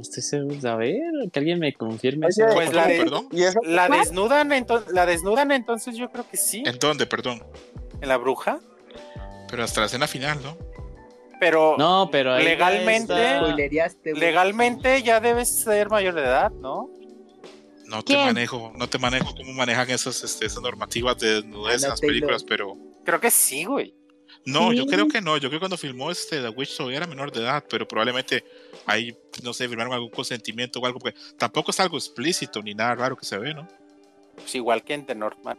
No estoy seguro. A ver, que alguien me confirme Oye. Pues ¿Cómo, la cómo, de- perdón? Y esa La ¿Cuál? desnudan, entonces, la desnudan entonces yo creo que sí. ¿En dónde, perdón? En la bruja. Pero hasta la escena final, ¿no? Pero No, pero Legalmente- legalmente ya debes ser mayor de edad, ¿no? No te ¿Quién? manejo, no te manejo cómo manejan esas, este, esas normativas de desnudez en Ana las películas, pero Creo que sí, güey. no, yo creo que no. Yo creo que cuando filmó este The Witch todavía era menor de edad, pero probablemente ahí, no sé, firmaron algún consentimiento o algo, porque tampoco es algo explícito ni nada raro que se ve, ¿no? Pues igual que en The Northman.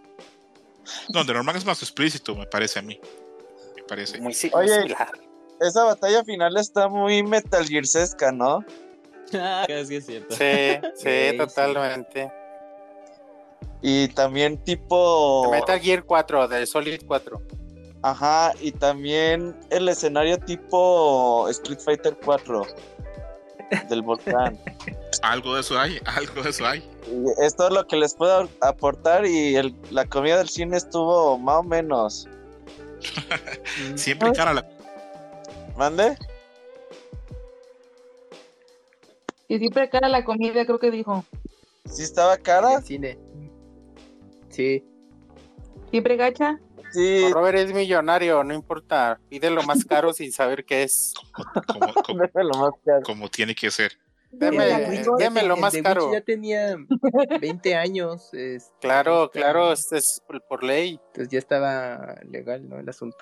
No, de normal es más explícito, me parece a mí. Me parece. Muy, Oye. similar. esa batalla final está muy Metal Gearsesca, ¿no? Ah, sí es cierto. Sí, sí, Sí, totalmente. Y también tipo Metal Gear 4, de Solid 4. Ajá, y también el escenario tipo Street Fighter 4 del volcán. Algo de eso hay, algo de eso hay. Y es todo lo que les puedo aportar y el- la comida del cine estuvo más o menos. Siempre cara la. ¿Mande? Y siempre cara la comida, creo que dijo. ¿Sí estaba cara? El cine. Sí. Siempre gacha. Sí, Robert es millonario, no importa. Pide lo más caro sin saber qué es. Como, como, déjalo más caro. como tiene que ser. Deme, deme lo más caro. Ya tenía 20 años. este, Claro, está- claro, este es por- por ley. Entonces ya estaba legal, ¿no? El asunto.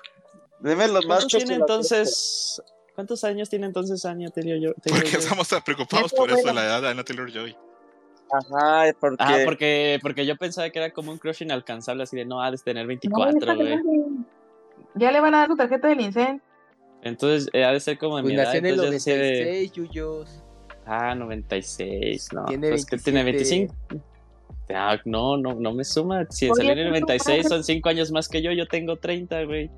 Dime los más ¿Cuántos tiene entonces? ¿Cuántos años tiene entonces Anya Taylor? Taylor ¿Por qué Joy? estamos tan preocupados por eso de la edad de Anna Taylor Joy? Ajá, porque, Ah, porque, porque yo pensaba que era como un crush inalcanzable, así de no, ha de tener No, 24, está güey. grande. Ya le van a dar su tarjeta del INSEN. Entonces, eh, ha de ser como de mi Pues edad. en el Entonces, ya sé de- 96, Yuyos. Ah, 96, no. Tiene pues que tiene 27. 25. Ah, no, no, no me suma. Si Oye, salió en el ¿tú 96, sabes? son 5 años más que yo, yo tengo 30, güey.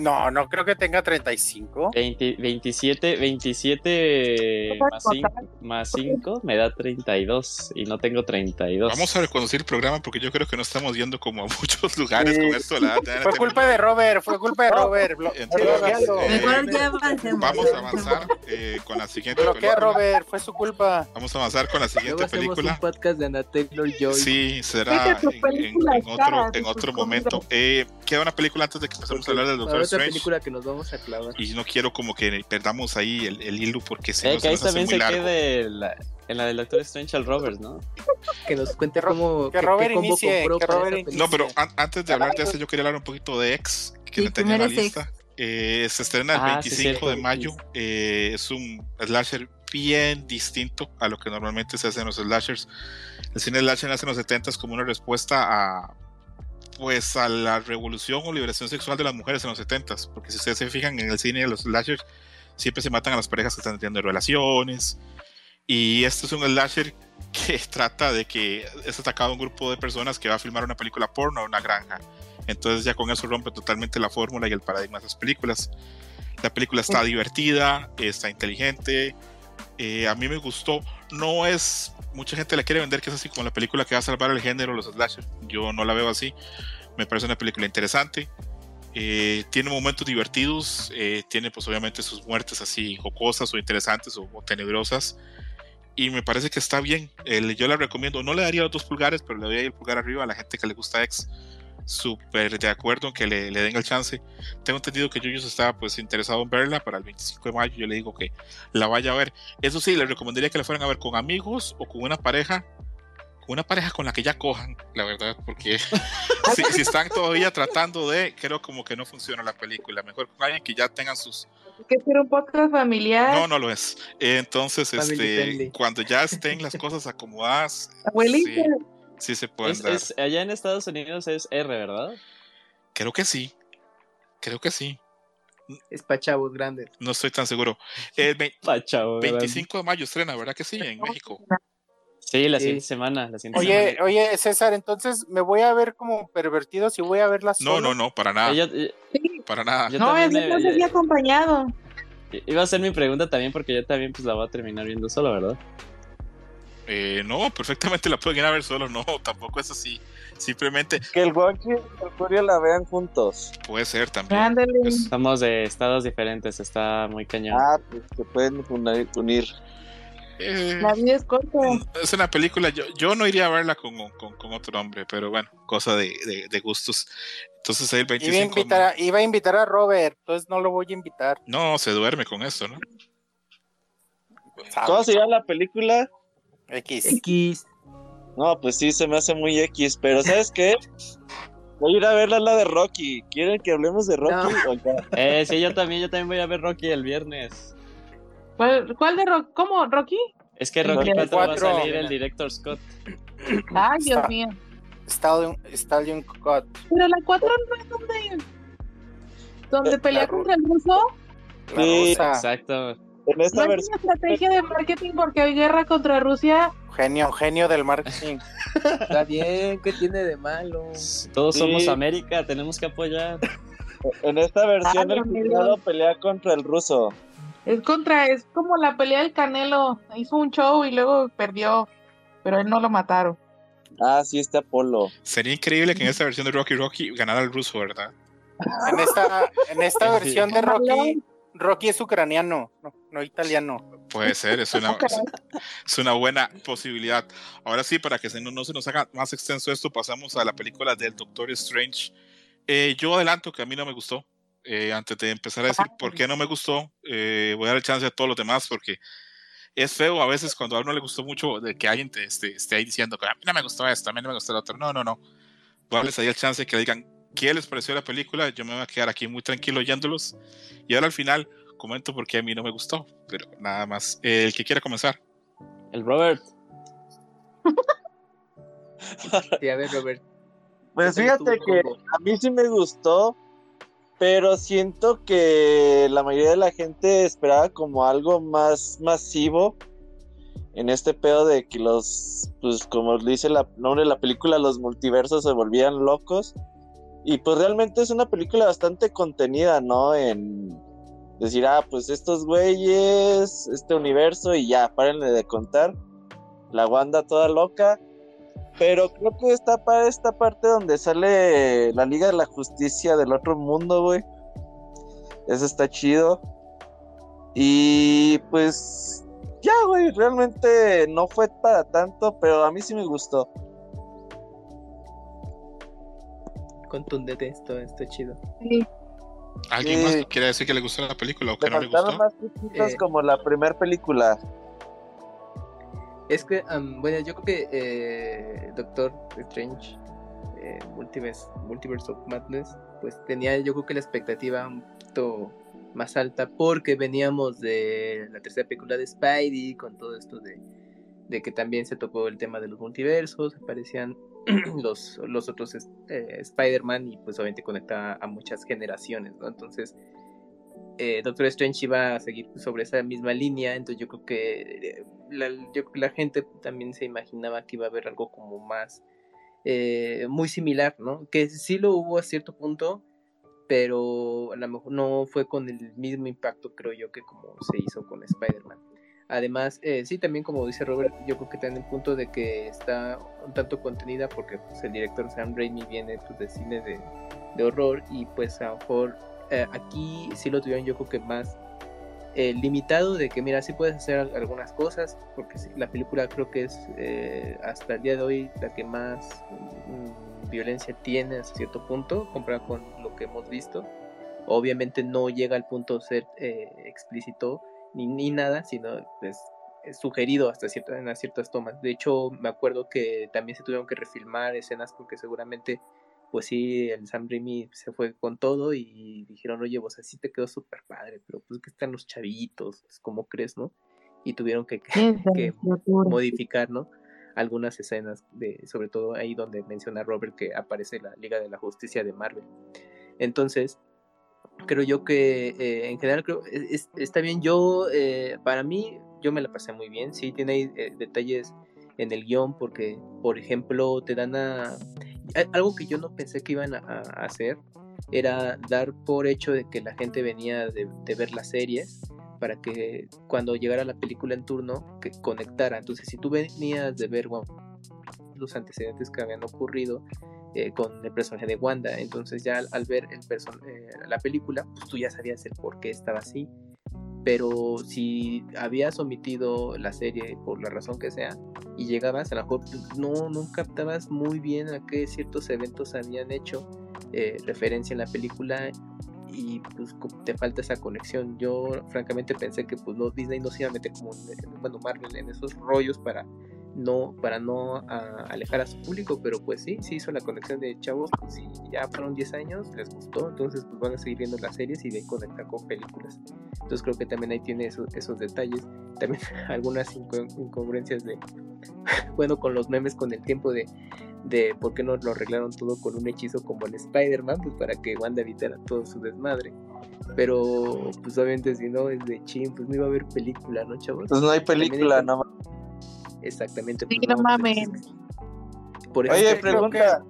No, no creo que tenga 35. 20 27, 27 Otra más cosa. 5, más 5 me da 32 y no tengo 32. Vamos a reconducir el programa porque yo creo que no estamos yendo como a muchos lugares Sí. con esto de la de Anna Fue culpa de Robert, fue culpa de Robert. Entonces, eh. Vamos a avanzar eh, con la siguiente Bloquea a película. Robert, fue su culpa. Vamos a avanzar con la Luego siguiente hacemos película. un podcast de Taylor Joy. Sí, será en, en- película, en otro, en de otro momento. Eh, queda una película antes de que empecemos a hablar del Doctor Ahora otra película que nos vamos a clavar. Y no quiero como que perdamos ahí el, el hilo porque si Eh, no que se ahí nos hace también muy se largo. quede la- en la del Doctor Strange al Roberts, ¿no? Que nos cuente cómo. que Robert inicie, que Robert. No, pero an- antes de hablar de eso, yo quería hablar un poquito de X, que Sí, tenía en la lista. Eh, se estrena el Ah, sí, 25 de cierto. mayo. Eh, es un slasher bien distinto a lo que normalmente se hace en los slashers. El cine slasher nace en los 70 como una respuesta a pues a la revolución o liberación sexual de las mujeres en los 70 porque si ustedes se fijan en el cine de los slashers siempre se matan a las parejas que están teniendo relaciones y este es un slasher que trata de que es atacado un grupo de personas que va a filmar una película porno en una granja. Entonces ya con eso rompe totalmente la fórmula y el paradigma de esas películas. La película está divertida, está inteligente. Eh, a mí me gustó. No es. Mucha gente la quiere vender que es así como la película que va a salvar el género, los slasher. Yo no la veo así. Me parece una película interesante. eh, tiene momentos divertidos. eh, tiene, pues, obviamente, sus muertes así jocosas o interesantes o, o tenebrosas. Y me parece que está bien. Yo la recomiendo. No le daría los dos pulgares, pero le doy el pulgar arriba a la gente que le gusta X. Súper de acuerdo en que le, le den el chance. Tengo entendido que Yuyos estaba pues interesado en verla para el 25 de mayo. Yo le digo que la vaya a ver. Eso sí, le recomendaría que la fueran a ver con amigos o con una pareja. Con una pareja con la que ya cojan, la verdad, porque si, si están todavía tratando de, creo como que no funciona la película. Mejor con alguien que ya tengan sus, que ser un podcast familiar. no, no lo es. Entonces, Family este, friendly. cuando ya estén las cosas acomodadas, Abuelita. sí, sí se pueden Es- dar. es- allá en Estados Unidos es R, ¿verdad? Creo que sí. Creo que sí. Es para chavos grandes. No estoy tan seguro. Pachao, ¿verdad? 25 de mayo estrena, ¿verdad que sí? En México. Sí, la Sí. siguiente semana. La siguiente Oye, semana. oye, César, entonces me voy a ver como pervertido si voy a verla No, solo. no, no, para nada. Eh, yo- eh, Sí. Para nada. yo No, es eh, seguir acompañado. eh, Iba a ser mi pregunta también porque yo también pues la voy a terminar viendo solo, ¿verdad? Eh, no, perfectamente la pueden ir a ver solo. No, tampoco es así. Simplemente Que el Wonky y el Curio la vean juntos. puede ser también. Pues, Somos de estados diferentes, está muy cañón. Ah, pues se pueden unir. unir. eh, La vida es corta. es una película, yo, yo no iría a verla con, con, con otro hombre, pero bueno, cosa de, de, de gustos. Entonces el Iba a, 25 invitar a, iba a invitar a Robert, entonces no lo voy a invitar. No, se duerme con eso, ¿no? ¿Cómo se llama la película? X. X. No, pues sí, se me hace muy X, pero ¿sabes qué? Voy a ir a ver la de Rocky. ¿Quieren que hablemos de Rocky? O ya? Eh, sí, yo también, yo también voy a ver Rocky el viernes. ¿Cuál, cuál de Rocky? ¿Cómo? ¿Rocky? Es que Rocky 4 va a salir el director Scott. Ay, Dios Está- mío. Stallion, Stallion Cut. Pero la 4 no es donde, donde pelea La- contra el ruso. La Sí. rusa. Exacto. En esta No es una estrategia de marketing porque hay guerra contra Rusia. Genio, genio del marketing. Está bien, ¿qué tiene de malo? Todos Sí. somos América, tenemos que apoyar. En esta versión Ay, el cuñado pelea contra el ruso. Es contra, es como la pelea del Canelo. Hizo un show y luego perdió. Pero a él no lo mataron. Ah, sí, este Apolo. Sería increíble que en esta versión de Rocky Rocky ganara el ruso, ¿verdad? En esta, en esta versión de Rocky, Rocky es ucraniano, no, no italiano. Puede ser, es una, es, una buena posibilidad. Ahora sí, para que se- no, no se nos haga más extenso esto, pasamos a la película del Doctor Strange. Eh, yo adelanto que a mí no me gustó. Eh, antes de empezar a decir por qué no me gustó, eh, voy a dar chance a todos los demás porque es feo a veces cuando a uno le gustó mucho de que alguien te, esté, esté ahí diciendo que a mí no me gustó esto, a mí no me gustó lo otro. No, no, no. Voy a darles ahí el chance de que digan qué les pareció la película. Yo me voy a quedar aquí muy tranquilo oyéndolos. Y ahora al final comento por qué a mí no me gustó. Pero nada más. Eh, el que quiera comenzar. El Robert. Sí, a ver, Robert. Pues ¿Qué tal fíjate que a mí sí me gustó, pero siento que la mayoría de la gente esperaba como algo más masivo en este pedo de que los, pues como dice la nombre de la película, los multiversos se volvían locos. Y pues realmente es una película bastante contenida, ¿no? En decir, ah, pues estos güeyes, este universo y ya, párenle de contar. La Wanda toda loca. Pero creo que está para esta parte donde sale la Liga de la Justicia del otro mundo, güey. Eso está chido. Y pues ya, güey, realmente no fue para tanto, pero a mí sí me gustó. Contundente esto, esto chido. Sí. ¿Alguien Sí. más quiere decir que le gustó la película o que Le no le faltaron gustó? más cositas Eh. como la primera película. Es que, am, bueno, yo creo que eh, Doctor Strange, eh, Multiverse, Multiverse of Madness, pues tenía yo creo que la expectativa un poquito más alta porque veníamos de la tercera película de Spidey con todo esto de, de que también se tocó el tema de los multiversos, aparecían los, los otros eh, Spider-Man y pues obviamente conecta a muchas generaciones, ¿no? Entonces, eh, Doctor Strange iba a seguir sobre esa misma línea, entonces yo creo que eh, la, yo, la gente también se imaginaba que iba a haber algo como más, eh, muy similar, ¿no? Que sí lo hubo a cierto punto, pero a lo mejor no fue con el mismo impacto, creo yo, que como se hizo con Spider-Man. Además, eh, sí, también como dice Robert, yo creo que está en el punto de que está un tanto contenida porque pues, el director Sam Raimi viene pues, de cine de, de horror y pues a lo mejor eh, aquí sí lo tuvieron yo creo que más eh, limitado de que mira, sí puedes hacer algunas cosas porque la película creo que es eh, hasta el día de hoy la que más mm, violencia tiene a cierto punto comparado con lo que hemos visto. Obviamente no llega al punto de ser explícito ni, ni nada, sino pues, es sugerido hasta cierta, en ciertas tomas. De hecho, me acuerdo que también se tuvieron que refilmar escenas porque seguramente, pues sí, el Sam Raimi se fue con todo y dijeron, oye, vos así te quedó súper padre, pero pues que están los chavitos, pues, ¿cómo crees, no? Y tuvieron que, que modificar, ¿no? Algunas escenas, de, sobre todo ahí donde menciona Robert que aparece la Liga de la Justicia de Marvel. Entonces, creo yo que eh, en general creo es, está bien yo eh, para mí yo me la pasé muy bien sí tiene eh, detalles en el guion porque por ejemplo te dan a algo que yo no pensé que iban a, hacer era dar por hecho de que la gente venía de, ver las series para que cuando llegara la película en turno que conectara. Entonces si tú venías de ver los antecedentes que habían ocurrido eh, con el personaje de Wanda. Entonces ya al, al ver el eh, la película, pues tú ya sabías el por qué estaba así. Pero si habías omitido la serie por la razón que sea y llegabas, a lo mejor no, no captabas muy bien a qué ciertos eventos habían hecho eh, referencia en la película y pues te falta esa conexión. Yo francamente pensé que pues no Disney no se iba a meter como bueno Marvel en esos rollos para no para no a, alejar a su público, pero pues sí, sí hizo la conexión de chavos, pues si ya fueron 10 años, les gustó, entonces pues van a seguir viendo las series y de conectar con películas. Entonces creo que también ahí tiene esos, esos detalles, también algunas incongruencias de, bueno, con los memes con el tiempo de, de por qué no lo arreglaron todo con un hechizo como en Spider-Man, pues para que Wanda evitara todo su desmadre. Pero pues obviamente si no es de chin, pues no iba a haber película, ¿no, chavos? Pues no hay película, no Exactamente. Sí, no mames. Por Oye, pregunta.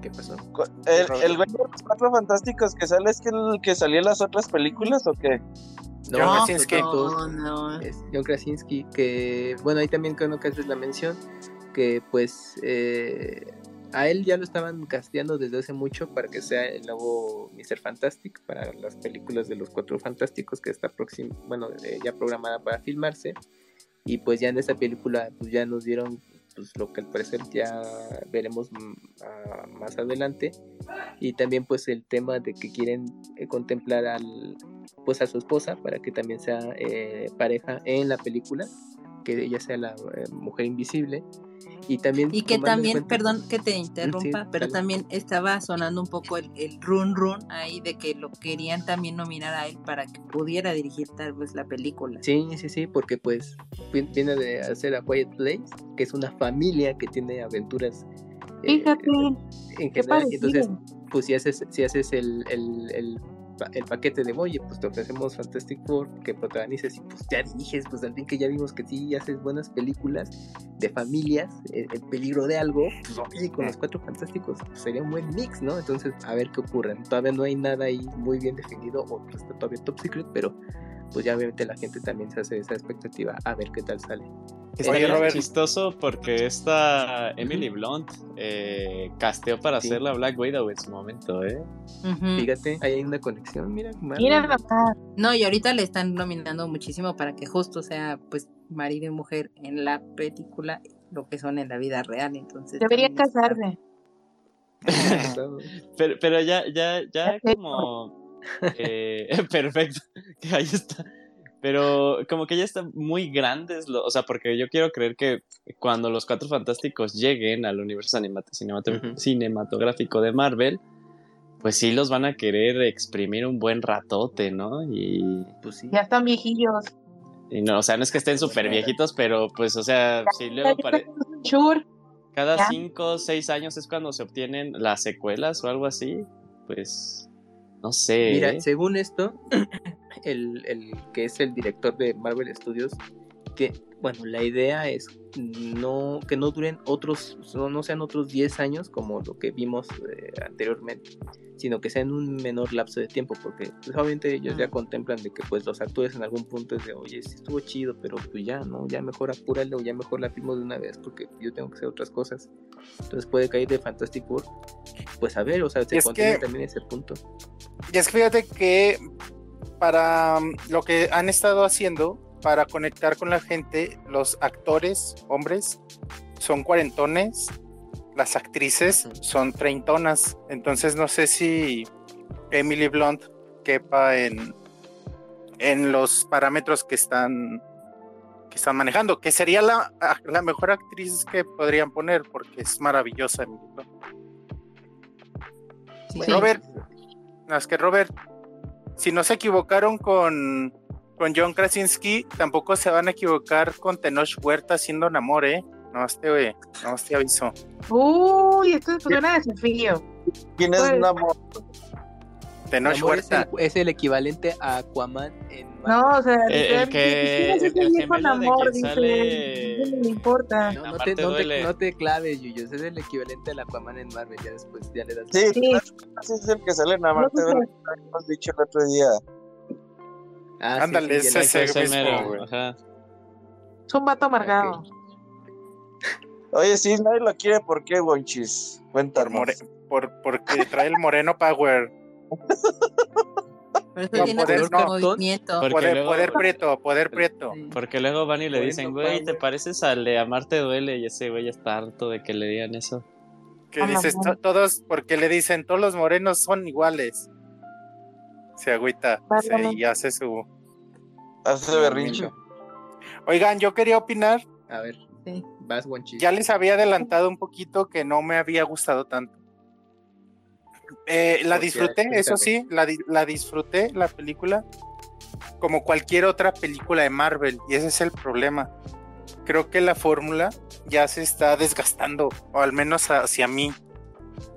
¿Qué pasó? ¿El, el güey de los cuatro fantásticos que sale es que el que salía en las otras películas o qué? No, John Krasinski. No, no. Es John Krasinski, que bueno, ahí también creo que haces la mención, que pues eh, a él ya lo estaban casteando desde hace mucho para que sea el nuevo Mr. Fantastic para las películas de los cuatro fantásticos que está próximo, bueno, eh, ya programada para filmarse y pues ya en esta película pues ya nos dieron pues lo que al parecer ya veremos uh, más adelante. Y también pues el tema de que quieren eh, contemplar al pues a su esposa para que también sea eh, pareja en la película que ella sea la eh, mujer invisible y también y que también perdón que te interrumpa sí, pero también estaba sonando un poco el, el, run run ahí de que lo querían también nominar a él para que pudiera dirigir tal vez la película. Sí sí sí porque pues viene de hacer a Quiet Place que es una familia que tiene aventuras fíjate eh, en general. entonces pues si haces si haces el, el, el el paquete de oye, pues te ofrecemos Fantastic Four que protagonices y pues ya diriges, pues al fin que ya vimos que sí haces buenas películas de familias, el, el peligro de algo, pues oye, con los cuatro fantásticos pues, sería un buen mix, ¿no? Entonces, a ver qué ocurre. Todavía no hay nada ahí muy bien definido, o está todavía top secret, pero pues ya obviamente la gente también se hace esa expectativa a ver qué tal sale. Es Oye, Robert. chistoso porque esta Emily Blunt eh, casteó para sí. hacer la Black Widow en su momento, ¿eh? Uh -huh. Fíjate, ahí hay una conexión, mira. Mira, papá. No, y ahorita le están nominando muchísimo para que justo sea, pues, marido y mujer en la película, lo que son en la vida real, entonces. Debería casarse. pero, pero ya, ya, ya como... Eh, perfecto, que ahí está pero como que ya están muy grandes, lo, o sea, porque yo quiero creer que cuando los Cuatro Fantásticos lleguen al universo uh cinematográfico de Marvel, pues sí los van a querer exprimir un buen ratote, ¿no? Y, Pues sí. Ya están viejillos. y no, o sea, no es que estén súper viejitos, pero pues, o sea, si luego pare- Sure. cada Ya. cinco o seis años es cuando se obtienen las secuelas o algo así, pues, no sé. Mira, ¿eh? según esto, el, el que es el director de Marvel Studios, que, bueno, la idea es no que no duren otros, no, no sean otros 10 años como lo que vimos eh, anteriormente, sino que sean un menor lapso de tiempo, porque pues, obviamente ellos ya contemplan de que pues los actores en algún punto es de, oye, sí estuvo chido, pero pues ya, ¿no? Ya mejor apúralo, ya mejor la filmo de una vez, porque yo tengo que hacer otras cosas. Entonces puede caer de Fantastic Four, pues a ver, o sea, se contempla que- también ese punto. Y es que fíjate que para lo que han estado haciendo, para conectar con la gente, los actores, hombres, son cuarentones, las actrices son treintonas. Entonces no sé si Emily Blunt quepa en, en los parámetros que están que están manejando, que sería la, la mejor actriz que podrían poner, porque es maravillosa Emily Blunt. Sí. Robert, No, es que Robert, si no se equivocaron con, con John Krasinski, tampoco se van a equivocar con Tenoch Huerta haciendo Namor, ¿eh? No te, no te aviso. Uy, esto es un desafío. ¿Quién es Pues- Namor? Tenoch Namor es, Huerta. el, es el equivalente a Aquaman en Marvel. No, o sea, El- el dice, que- dice, sale- "No le importa. No, no te, no, te, duele. no te claves, Yuyos. Es el equivalente al Aquaman en Marvel. Ya después ya le das. Sí, Sí. ese es el que sale en lo hemos dicho el otro día. Ah, Ándale, sí, es ese Ese mismo, güey. ajá. Es un vato amargado. Oye, si nadie lo quiere, ¿por qué, Wonchis? More- por- porque trae el moreno power. Por eso No, tiene poder tanto no. movimiento. Porque Poder, luego- poder prieto, poder prieto. Porque luego van y le dicen, güey, ¿te pareces al de Amarte Duele? Y ese güey está harto de que le digan eso. Que dices, todos, porque le dicen, todos los morenos son iguales. Se agüita y hace su... Hace berrinche. Oigan, yo quería opinar, A ver, Sí. vas, Wonchis. ya les había adelantado un poquito que no me había gustado tanto. Eh, la disfruté, eso sí, la, la disfruté, la película, como cualquier otra película de Marvel, y ese es el problema. Creo que la fórmula ya se está desgastando, o al menos hacia mí.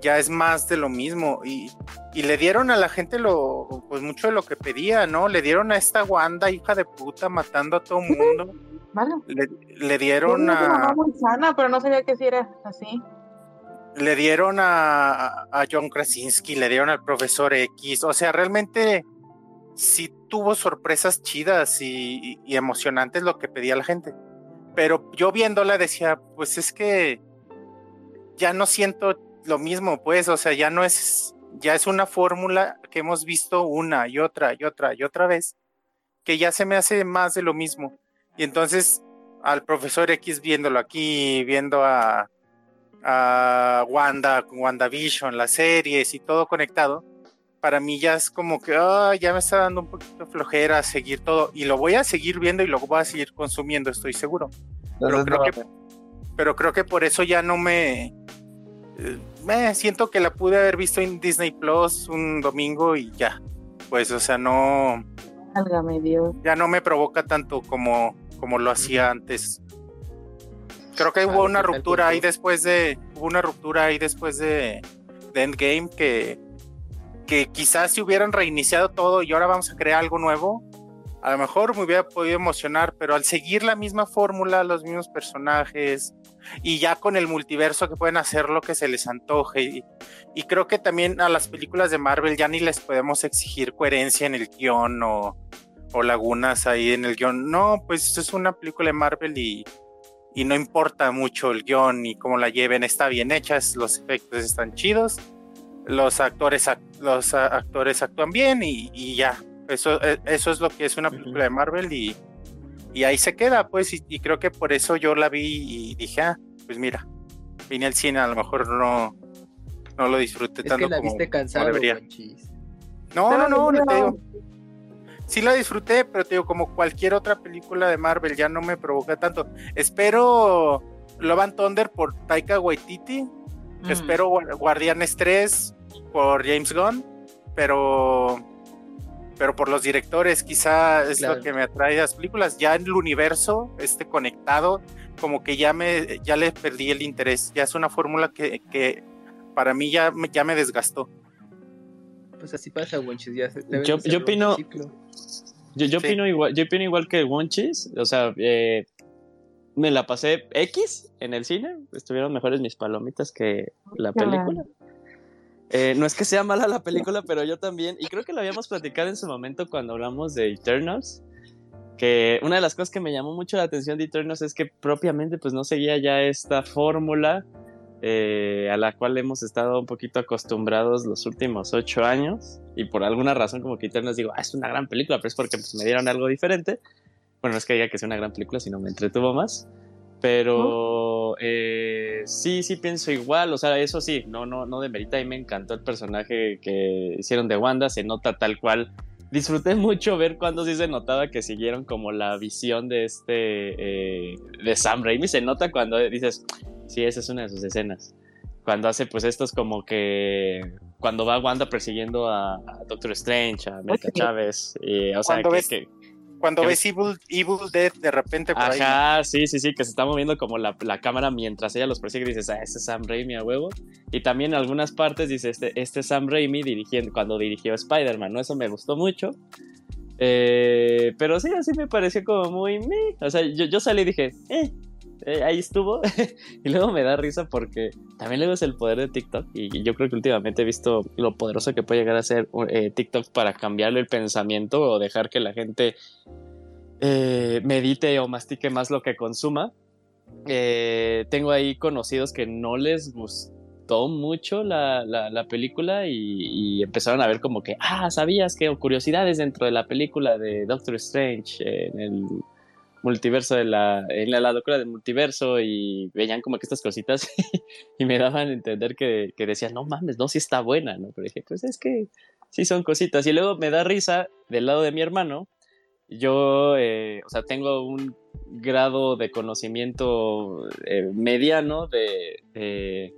Ya es más de lo mismo, y, y le dieron a la gente lo, pues mucho de lo que pedía, ¿no? Le dieron a esta Wanda, hija de puta, matando a todo mundo. Vale. Le, le dieron a. muy sana, pero no sabía que si era así. le dieron a, a John Krasinski, le dieron al profesor X, o sea, realmente sí tuvo sorpresas chidas y, y emocionantes lo que pedía la gente. Pero yo viéndola decía, pues es que ya no siento lo mismo, pues, o sea, ya no es, ya es una fórmula que hemos visto una y otra y otra y otra vez, que ya se me hace más de lo mismo. Y entonces al profesor X viéndolo aquí, viendo a, a Wanda, WandaVision, las series y todo conectado, para mí ya es como que ah, ya me está dando un poquito flojera seguir todo y lo voy a seguir viendo y lo voy a seguir consumiendo, estoy seguro. Pero creo que, pero creo que por eso ya no me, eh, me siento que la pude haber visto en Disney Plus un domingo y ya. Pues, o sea, no, Válgame Dios. ya no me provoca tanto como, como lo hacía antes. Creo que hubo una ¿qué tal ruptura ahí después de. Hubo una ruptura ahí después de, de Endgame que, que quizás si hubieran reiniciado todo y ahora vamos a crear algo nuevo, a lo mejor me hubiera podido emocionar, pero al seguir la misma fórmula, los mismos personajes, y ya con el multiverso que pueden hacer lo que se les antoje. Y, y creo que también a las películas de Marvel ya ni les podemos exigir coherencia en el guion o, o lagunas ahí en el guion. No, pues es una película de Marvel y, y no importa mucho el guion y cómo la lleven, está bien hecha, los efectos están chidos, los actores, ac- los actores actúan bien y, y ya. Eso, eh, eso es lo que es una película de Marvel y, y ahí se queda, pues, y, y creo que por eso yo la vi y dije, ah, pues mira, vine al cine, a lo mejor no, no lo disfruté Es tanto que la como, viste como cansado, debería. No, no, no, Pero te digo, sí la disfruté, pero te digo, como cualquier otra película de Marvel, ya no me provoca tanto. Espero Love and Thunder por Taika Waititi, Mm. espero Guar- Guardianes 3 por James Gunn, pero pero por los directores quizá es Claro. lo que me atrae a las películas. Ya en el universo, este conectado, como que ya me ya le perdí el interés. Ya es una fórmula que, que para mí ya, me- ya me desgastó. Pues así pasa, Wonchis. Ya se- Yo- yo opino-. Yo, yo, Sí. opino igual, yo opino igual que Wonchis. O sea, eh, me la pasé X en el cine. Estuvieron mejores mis palomitas que la Claro. Eh, no es que sea mala la película, pero yo también. Y creo que lo habíamos platicado en su momento cuando hablamos de Eternals. Que una de las cosas que me llamó mucho la atención de Eternals es que propiamente pues no seguía ya esta fórmula eh, a la cual hemos estado un poquito acostumbrados los últimos ocho años y por alguna razón como que Eternals digo, ah, es una gran película, pero es porque pues, me dieron algo diferente. Bueno, no es que diga que sea una gran película, sino me entretuvo más. Pero eh, sí, sí pienso igual, o sea, eso sí, no, no, no demerita y me encantó el personaje que hicieron de Wanda, se nota tal cual. Disfruté mucho ver cuando sí se notaba que siguieron como la visión de este, eh, de Sam Raimi, se nota cuando dices, sí, esa es una de sus escenas. Cuando hace pues estos como que, cuando va Wanda persiguiendo a, a Doctor Strange, a América. Chávez, y, o sea, que- ves- que, Cuando ¿Qué ves Evil, Evil Dead de repente por ahí. Ajá, sí, sí, sí, que se está moviendo como la, la cámara mientras ella los persigue y dices, ah, este es Sam Raimi a huevo. Y también en algunas partes dice, este, este es Sam Raimi dirigiendo, cuando dirigió Spider-Man, ¿no? Eso me gustó mucho. Eh, pero sí, así me pareció como muy... meh. O sea, yo, yo salí y dije, eh, eh, ahí estuvo. y luego me da risa porque también luego es el poder de TikTok. Y yo creo que últimamente he visto lo poderoso que puede llegar a ser eh, TikTok para cambiarle el pensamiento o dejar que la gente eh, medite o mastique más lo que consuma. Tengo ahí conocidos que no les gustó mucho la, la- la película y, y empezaron a ver como que, ah, ¿sabías que? O curiosidades dentro de la película de Doctor Strange en el multiverso de la, en la, locura del multiverso y veían como que estas cositas y me daban a entender que, que decían, no mames, no, sí está buena, ¿no? Pero dije, pues es que sí son cositas. Y luego me da risa del lado de mi hermano, yo, eh, o sea, tengo un grado de conocimiento eh, mediano de,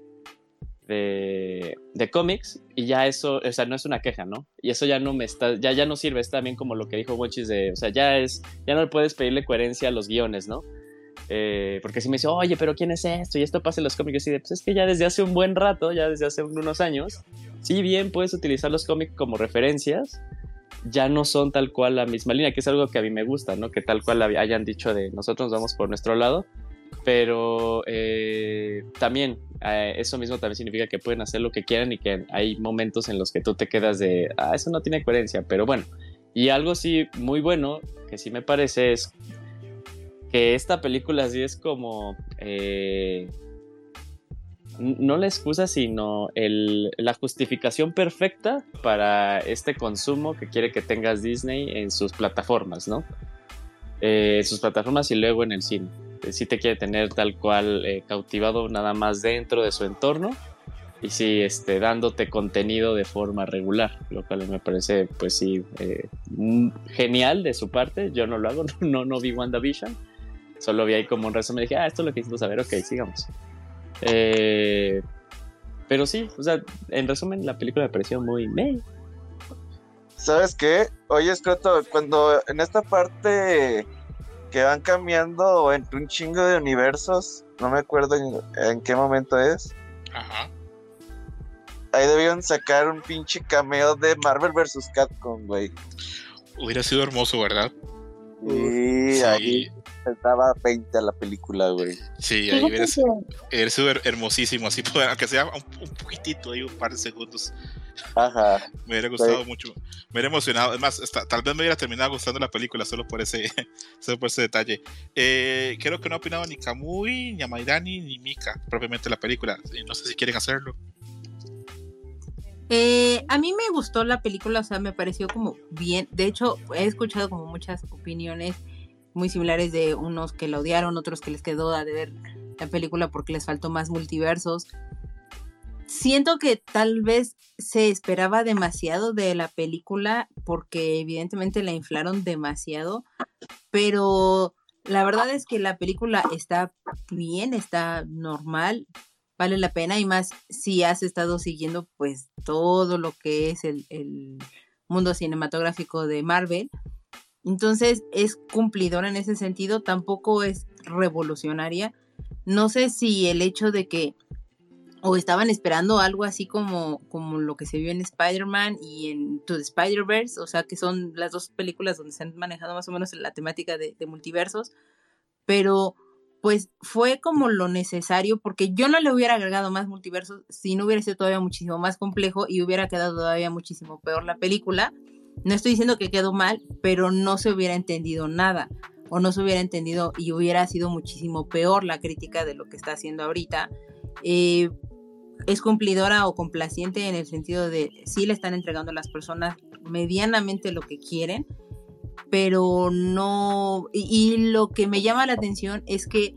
de, de cómics y ya eso, o sea, no es una queja, ¿no? Y eso ya no me está, ya, ya no sirve, es también como lo que dijo Wonchis de, o sea, ya es, ya no puedes pedirle coherencia a los guiones, ¿no? Eh, porque si me dice, oye, pero ¿quién es esto? Y esto pasa en los cómics, y de, pues es que ya desde hace un buen rato, ya desde hace unos años, si bien puedes utilizar los cómics como referencias, ya no son tal cual la misma línea, que es algo que a mí me gusta, ¿no? Que tal cual hayan dicho de nosotros vamos por nuestro lado, pero eh, también eh, eso mismo también significa que pueden hacer lo que quieran y que hay momentos en los que tú te quedas de, ah, eso no tiene coherencia, pero bueno. Y algo sí muy bueno, que sí me parece, es que esta película sí es como... eh, no la excusa, sino el- la justificación perfecta para este consumo que quiere que tengas Disney en sus plataformas, ¿no? En sus plataformas y luego en el cine. Eh, Sí te quiere tener tal cual eh, cautivado nada más dentro de su entorno y sí, este, dándote contenido de forma regular, lo cual me parece, pues sí, eh, genial de su parte. Yo no lo hago, no, no vi WandaVision, solo vi ahí como un resumen y dije, ah, esto es lo que necesito saber, ok, sigamos. Pero sí, o sea, en resumen, la película me pareció muy meh. ¿Sabes qué? Oye, Scroto, cuando en esta parte que van cambiando entre un chingo de universos, no me acuerdo en, en qué momento es, Ajá. ahí debieron sacar un pinche cameo de Marvel vs. Capcom, güey. Hubiera sido hermoso, ¿verdad? Y Sí. ahí estaba 20 a la película, güey. Sí, ahí hubiera, sido her- hermosísimo, así poder, aunque sea un, un poquitito ahí, un par de segundos. Ajá. Me hubiera gustado mucho, me hubiera emocionado. Además, hasta- tal vez me hubiera terminado gustando la película solo por ese, solo por ese detalle. Eh, creo que no ha opinado ni Kamui, ni Amairani, ni Mika propiamente la película. Eh, No sé si quieren hacerlo. Eh, a mí me gustó la película, o sea, me pareció como bien. De hecho, he escuchado como muchas opiniones muy similares de unos que la odiaron, otros que les quedó a ver la película porque les faltó más multiversos. Siento que tal vez se esperaba demasiado de la película porque evidentemente la inflaron demasiado, pero la verdad es que la película está bien, está normal, vale la pena y más si has estado siguiendo pues todo lo que es el, el mundo cinematográfico de Marvel. Entonces es cumplidora en ese sentido, tampoco es revolucionaria. No sé si el hecho de que o estaban esperando algo así como, como lo que se vio en Spider-Man y en To the Spider-Verse, o sea que son las dos películas donde se han manejado más o menos la temática de, de multiversos, pero pues fue como lo necesario porque yo no le hubiera agregado más multiversos si no hubiera sido todavía muchísimo más complejo y hubiera quedado todavía muchísimo peor la película. No estoy diciendo que quedó mal, pero no se hubiera entendido nada o no se hubiera entendido y hubiera sido muchísimo peor la crítica de lo que está haciendo ahorita. Eh, es cumplidora o complaciente en el sentido de sí le están entregando a las personas medianamente lo que quieren, pero no, y, y, lo que me llama la atención es que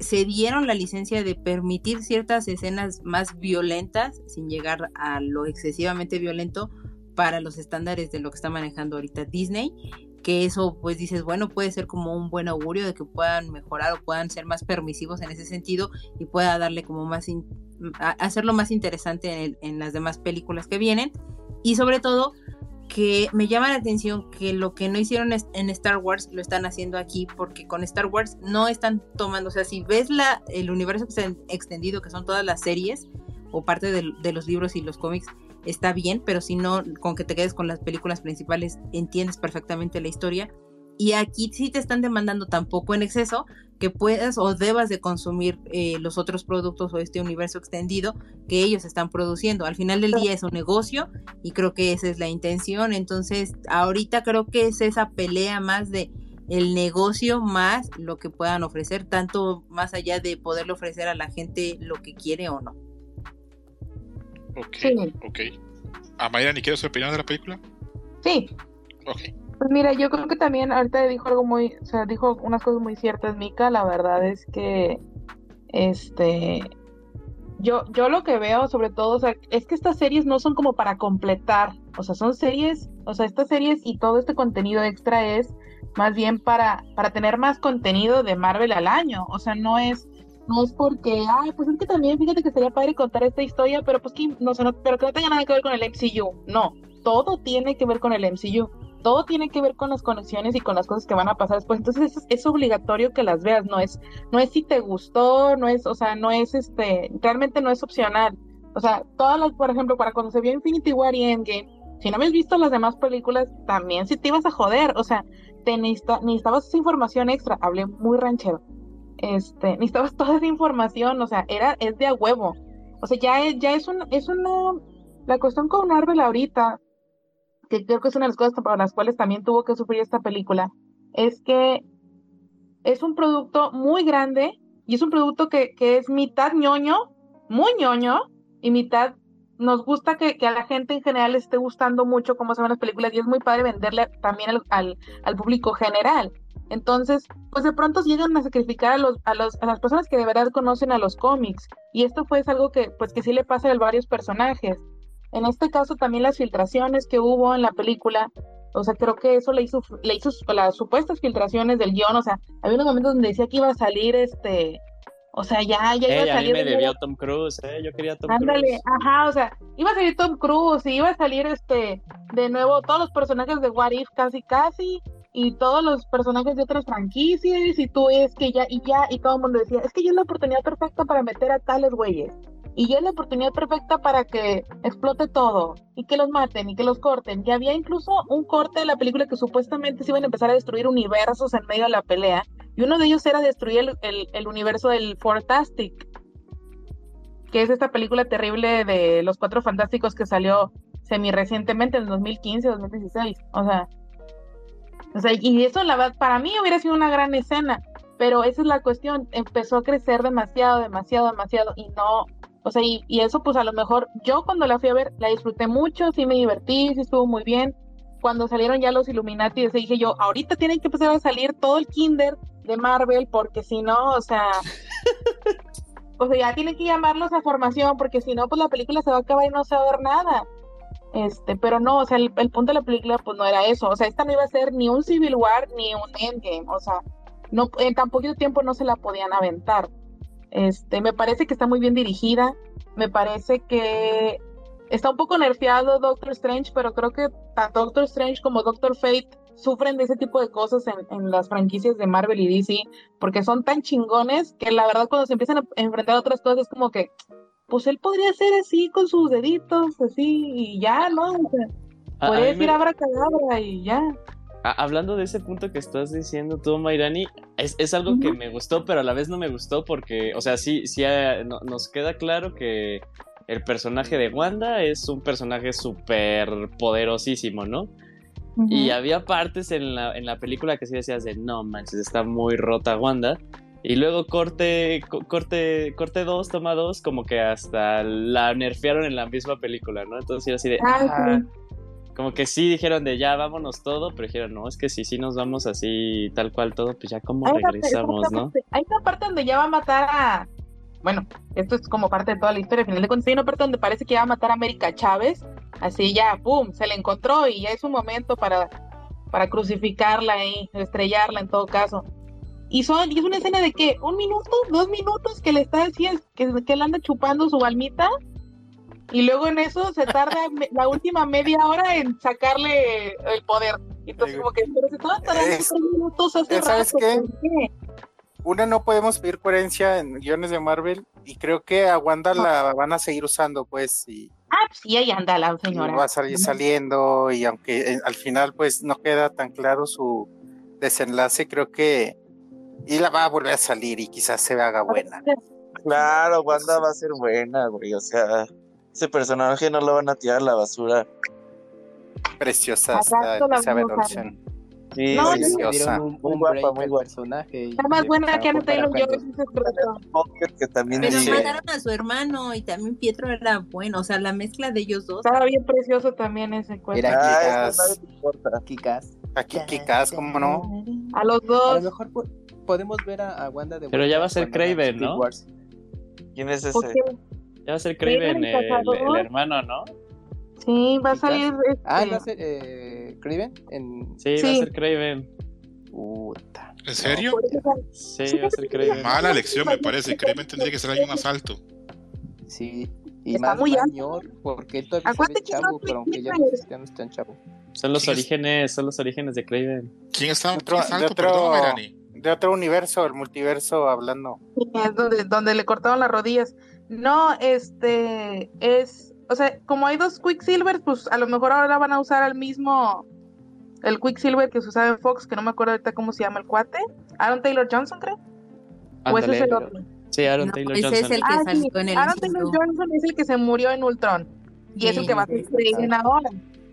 se dieron la licencia de permitir ciertas escenas más violentas sin llegar a lo excesivamente violento para los estándares de lo que está manejando ahorita Disney que eso pues dices, bueno, puede ser como un buen augurio de que puedan mejorar o puedan ser más permisivos en ese sentido y pueda darle como más, hacerlo más interesante en, en, las demás películas que vienen. Y sobre todo que me llama la atención que lo que no hicieron en Star Wars lo están haciendo aquí porque con Star Wars no están tomando, o sea, si ves la, el universo extendido que son todas las series o parte de, de los libros y los cómics, está bien, pero si no, con que te quedes con las películas principales, entiendes perfectamente la historia. Y aquí sí te están demandando tampoco en exceso que puedas o debas de consumir eh, los otros productos o este universo extendido que ellos están produciendo. Al final del día es un negocio y creo que esa es la intención. Entonces, ahorita creo que es esa pelea más de el negocio más lo que puedan ofrecer, tanto más allá de poderle ofrecer a la gente lo que quiere o no. Ok, sí. ok. Mayra, ¿ni quieres su opinión de la película? Sí. Ok. Pues mira, yo creo que también ahorita dijo algo muy, o sea, dijo unas cosas muy ciertas, Mika. La verdad es que, este, yo, yo lo que veo sobre todo, o sea, es que estas series no son como para completar, o sea, son series, o sea, estas series y todo este contenido extra es más bien para, para tener más contenido de Marvel al año, o sea, no es, no es porque, ay, pues es que también fíjate que sería padre contar esta historia, pero pues que no, sé, no, pero que no tenga nada que ver con el MCU, no, todo tiene que ver con el MCU todo tiene que ver con las conexiones y con las cosas que van a pasar después. Entonces es, es, obligatorio que las veas, no es, no es si te gustó, no es, o sea, no es este, realmente no es opcional. O sea, todas las, por ejemplo, para cuando se vio Infinity War y Endgame, si no habías visto las demás películas, también si te ibas a joder, o sea, te necesita, necesitabas esa información extra, hablé muy ranchero. Este, necesitabas toda esa información, o sea, era, es de a huevo. O sea, ya es, ya es un, es una, la cuestión con Marvel ahorita, que creo que es una de las cosas para las cuales también tuvo que sufrir esta película, es que es un producto muy grande y es un producto que, que es mitad ñoño, muy ñoño, y mitad nos gusta que, que, a la gente en general esté gustando mucho cómo se ven las películas y es muy padre venderle también al, al público general. Entonces, pues de pronto llegan a sacrificar a, los, a, los, a las personas que de verdad conocen a los cómics. Y esto fue algo que, pues, que sí le pasa a varios personajes. En este caso también las filtraciones que hubo en la película, o sea, creo que eso le hizo, le hizo las supuestas filtraciones del guion, o sea, había unos momentos donde decía que iba a salir este, o sea, ya, ya iba a salir. A mí me debió Tom Cruise, ¿eh? Yo quería Tom Ándale, Cruise. ajá, o sea, iba a salir Tom Cruise y iba a salir este, de nuevo todos los personajes de What If casi casi y todos los personajes de otras franquicias y tú es que ya, y ya, y todo el mundo decía, es que ya es la oportunidad perfecta para meter a tales güeyes y ya es la oportunidad perfecta para que explote todo y que los maten y que los corten. Y había incluso un corte de la película que supuestamente se iban a empezar a destruir universos en medio de la pelea y uno de ellos era destruir el, el, universo del Fantastic, que es esta película terrible de los Cuatro Fantásticos que salió semi recientemente en 2015, 2016. O sea, o sea, y eso la verdad para mí hubiera sido una gran escena, pero esa es la cuestión, empezó a crecer demasiado, demasiado, demasiado y no o sea, y, eso pues a lo mejor yo cuando la fui a ver la disfruté mucho, sí me divertí, sí estuvo muy bien. Cuando salieron ya los Illuminati, dije yo, ahorita tienen que empezar a salir todo el kinder de Marvel porque si no, o sea, o sea, ya tienen que llamarlos a formación porque si no, pues la película se va a acabar y no se va a ver nada. Este, pero no, o sea, el, punto de la película pues no era eso, o sea, esta no iba a ser ni un Civil War ni un Endgame, o sea, no, en tan poquito tiempo no se la podían aventar. Este, me parece que está muy bien dirigida. Me parece que está un poco nerfeado Doctor Strange, pero creo que tanto Doctor Strange como Doctor Fate sufren de ese tipo de cosas en, en las franquicias de Marvel y DC, porque son tan chingones que la verdad cuando se empiezan a enfrentar a otras cosas es como que, pues él podría ser así con sus deditos, así, y ya, ¿no? O sea, podría decir me- abracadabra y ya. hablando de ese punto que estás diciendo tú, Mayrani, es, es algo que me gustó, pero a la vez no me gustó porque, o sea, sí, sí no- nos queda claro que el personaje de Wanda es un personaje súper poderosísimo, ¿no? Y había partes en la, en la película que sí decías de no manches, está muy rota Wanda. Y luego corte, co- corte, corte 2, toma 2, como que hasta la nerfearon en la misma película, ¿no? Entonces era así de, Ah, ah, como que sí dijeron de ya vámonos todo, pero dijeron, no, es que si sí nos vamos así tal cual todo, pues ya una- regresamos, ¿no? Hay una parte donde ya va a matar a. Bueno, esto es como parte de toda la historia. Al final de cuentas, hay una parte donde parece que ya va a matar a América Chávez. Así ya, ¡pum! Se le encontró y ya es un momento para, para crucificarla ahí, estrellarla en todo caso. Y, son, y es una escena de que un minuto, dos minutos que le está haciendo, que, que él anda chupando su almita. Y luego en eso se tarda la última media hora en sacarle el poder. Entonces, como que, pero se tardando Es- tres minutos hace ¿sabes rato. qué? ¿por qué? Una, no podemos pedir coherencia en guiones de Marvel y creo que a Wanda la van a seguir usando, pues, y, Ah, pues sí, ahí anda la y señora. va a salir saliendo y aunque eh, al final pues no queda tan claro su desenlace, creo que y la va a volver a salir y quizás se haga buena. Claro, Wanda va a ser buena, güey. O sea, ese personaje no lo van a tirar a la basura. Preciosa está Elizabeth Olsen. Sí, No, preciosa. un, un guapa, muy guapa. personaje. Está más buena que para Taylor Joy, que también Pero dice, mataron a su hermano y también Pietro era bueno. O sea, la mezcla de ellos dos. Estaba bien precioso también ese cuento. Era ah, Kikas. Kikas. Aquí Kikas, ¿cómo no? A los A lo dos. mejor podemos ver a, a Wanda de Pero ya va a ser Secret ¿no? Wars. ¿Quién es ese? Ya va a ser Kraven, Kraven el el, cazador. el hermano, ¿no? Sí, va a salir. Este... Ah, ¿va a ser eh, Kraven? En... Sí, va a ser Kraven. Puta. ¿En serio? sal- Sí, va a ser Kraven. Mala elección, me parece. Kraven tendría que ser alguien más alto. Sí. Y Está más muy alto. porque él todavía se ve chavo, no pero aunque ya, no es tan chavo. Son los orígenes, son los orígenes de Kraven. ¿Quién está De otro- Perdón, Melanie. De otro universo, el multiverso hablando. es donde, donde le cortaron las rodillas. No, este es, o sea, como hay dos Quicksilver, pues a lo mejor ahora van a usar al mismo, el Quicksilver que se usaba en Fox, que no me acuerdo ahorita cómo se llama el cuate. Aaron Taylor Johnson, creo. O ese es el otro. Sí, Aaron No, Taylor ese Johnson. es el que Ah, sí, salió en el Aaron Taylor. Johnson es el que se murió en Ultron. Y es el Sí, que va a ser sí, ahora.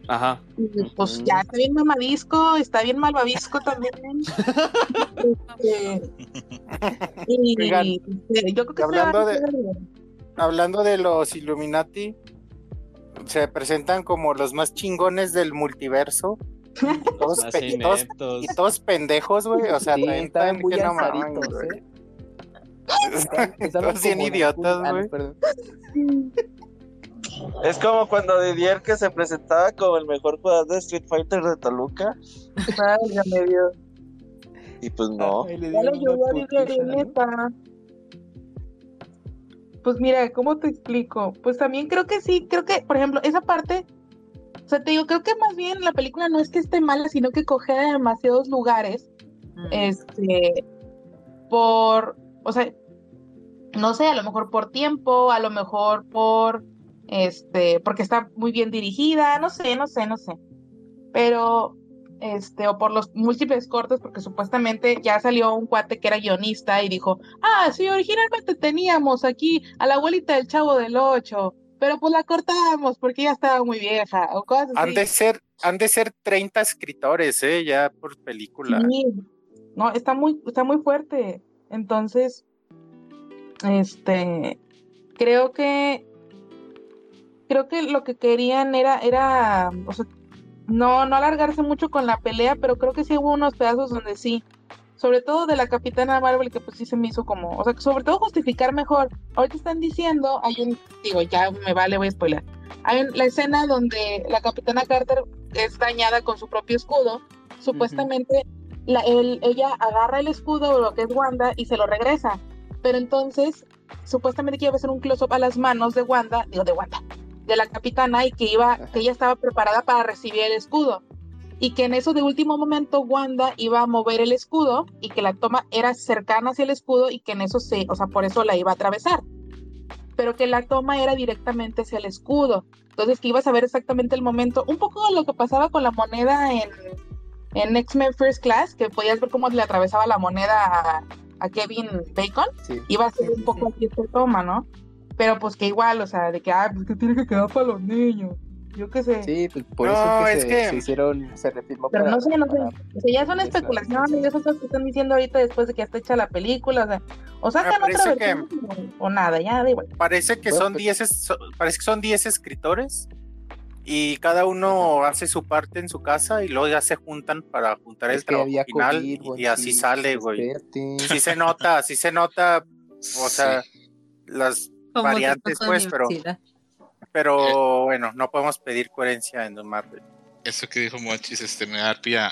Ajá. Y, pues ya está bien mamadisco, está bien malvavisco también. Este, y Oigan, este, yo creo que a hablando de- Hablando de los Illuminati, se presentan como los más chingones del multiverso. Todos, pe- y todos, ineptos. y todos pendejos, güey. O sea, Sí, también están muy que no mames, güey. ¿eh? Todos bien idiotas, güey. Es como cuando Didier que se presentaba como el mejor jugador de Street Fighter de Toluca. Válgame Dios. Y pues no. Ay, le Ya le llovió a ¿no? neta. Pues mira, ¿cómo te explico? Pues también creo que sí, creo que, por ejemplo, esa parte, o sea, te digo, creo que más bien la película no es que esté mala, sino que coge de demasiados lugares, Mm. este, por, o sea, no sé, a lo mejor por tiempo, a lo mejor por, este, porque está muy bien dirigida, no sé, no sé, no sé. Pero, este, o por los múltiples cortes, porque supuestamente ya salió un cuate que era guionista y dijo, ah, sí, originalmente teníamos aquí a la abuelita del Chavo del Ocho, pero pues la cortamos porque ya estaba muy vieja, o cosas Han así. de ser, han de ser 30 escritores, eh, ya por película. Sí. No, está muy, está muy fuerte. Entonces, este, creo que, creo que lo que querían era, era, o sea, no, no alargarse mucho con la pelea, pero creo que sí hubo unos pedazos donde sí, sobre todo de la Capitana Marvel, que pues sí se me hizo como, o sea, sobre todo justificar mejor. Ahorita están diciendo, hay un, digo, ya me vale, voy a spoiler. Hay un- la escena donde la Capitana Carter es dañada con su propio escudo. Supuestamente la- él- ella agarra el escudo, lo que es Wanda, y se lo regresa. pero entonces supuestamente que iba a hacer un close-up a las manos de Wanda, digo de Wanda, de la capitana y que iba, que ella estaba preparada para recibir el escudo. Y que en eso de último momento Wanda iba a mover el escudo y que la toma era cercana hacia el escudo y que en eso se, o sea, por eso la iba a atravesar. Pero que la toma era directamente hacia el escudo. Entonces que ibas a ver exactamente el momento, un poco lo que pasaba con la moneda en, en X-Men First Class, que podías ver cómo le atravesaba la moneda a, a Kevin Bacon. Sí. Iba a ser un poco aquí esta toma, ¿no? Pero pues que igual, o sea, de que, ah, pues que tiene que quedar para los niños. Yo qué sé. Sí, pues por No, eso que es se, que- se hicieron, se refilmó Pero para- no sé, no sé. para- O sea, ya son especulaciones, ya son cosas que están diciendo ahorita después de que ya está hecha la película. O sea, o sacan parece otra que- o, nada, ya da igual. Parece que Bueno, son pues- 10 es- so- parece que son 10 escritores y cada uno hace su parte en su casa y luego ya se juntan para juntar el Es que trabajo final COVID, y, así sí, sale, güey. Sí se nota, sí se nota, o sea, Sí. las Como variantes, pues, pero, pero bueno, no podemos pedir coherencia en Don Marvel. Eso que dijo Mochis este, me da pie a,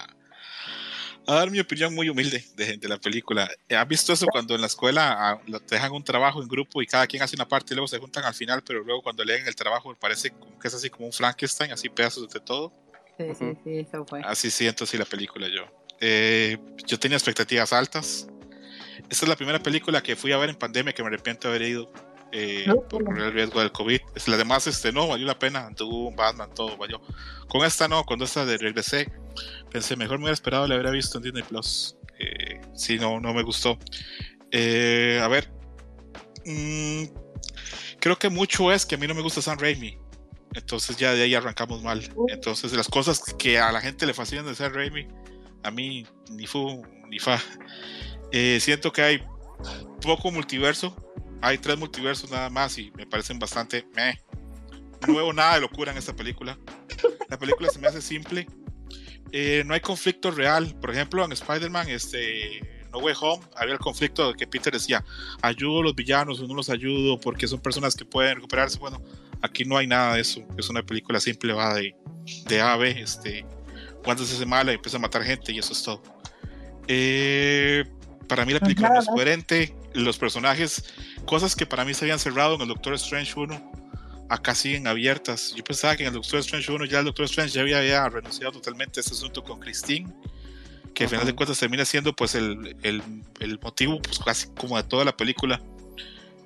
a dar mi opinión muy humilde de, de la película. ¿Has visto eso cuando en la escuela ah, lo- te dejan un trabajo en grupo y cada quien hace una parte y luego se juntan al final, pero luego cuando leen el trabajo parece como que es así como un Frankenstein, así pedazos de todo? Sí, sí, Ujú. sí, eso fue. Así siento así la película yo. Eh, yo tenía expectativas altas. Esta es la primera película que fui a ver en pandemia que me arrepiento de haber ido eh, No, por ¿cómo? el riesgo del COVID. Es, las demás este, no, valió la pena. Tuvo un Batman, todo valió. Con esta no, cuando esta de regresé, pensé, mejor me hubiera esperado, la hubiera visto en Disney Plus. Eh, sí, no, no me gustó. Eh, a ver, mm, creo que mucho es que a mí no me gusta Sam Raimi. Entonces ya de ahí arrancamos mal. Entonces las cosas que a la gente le fascinan de Sam Raimi, a mí ni fu ni fa. Eh, siento que hay poco multiverso. Hay tres multiversos nada más y me parecen bastante meh. No veo nada de locura en esta película. La película se me hace simple. Eh, no hay conflicto real. Por ejemplo, en Spider-Man, este, No Way Home, había el conflicto de que Peter decía, ayudo a los villanos o no los ayudo porque son personas que pueden recuperarse. Bueno, aquí no hay nada de eso. Es una película simple, va de, de A a B. Este, cuando se hace mala y empieza a matar gente y eso es todo. Eh, para mí la película no es coherente. Los personajes, cosas que para mí se habían cerrado en el Doctor Strange 1, acá siguen abiertas. Yo pensaba que en el Doctor Strange 1 ya el Doctor Strange ya había, había renunciado totalmente a este asunto con Christine, que al final de cuentas termina siendo pues el, el, el motivo pues casi como de toda la película.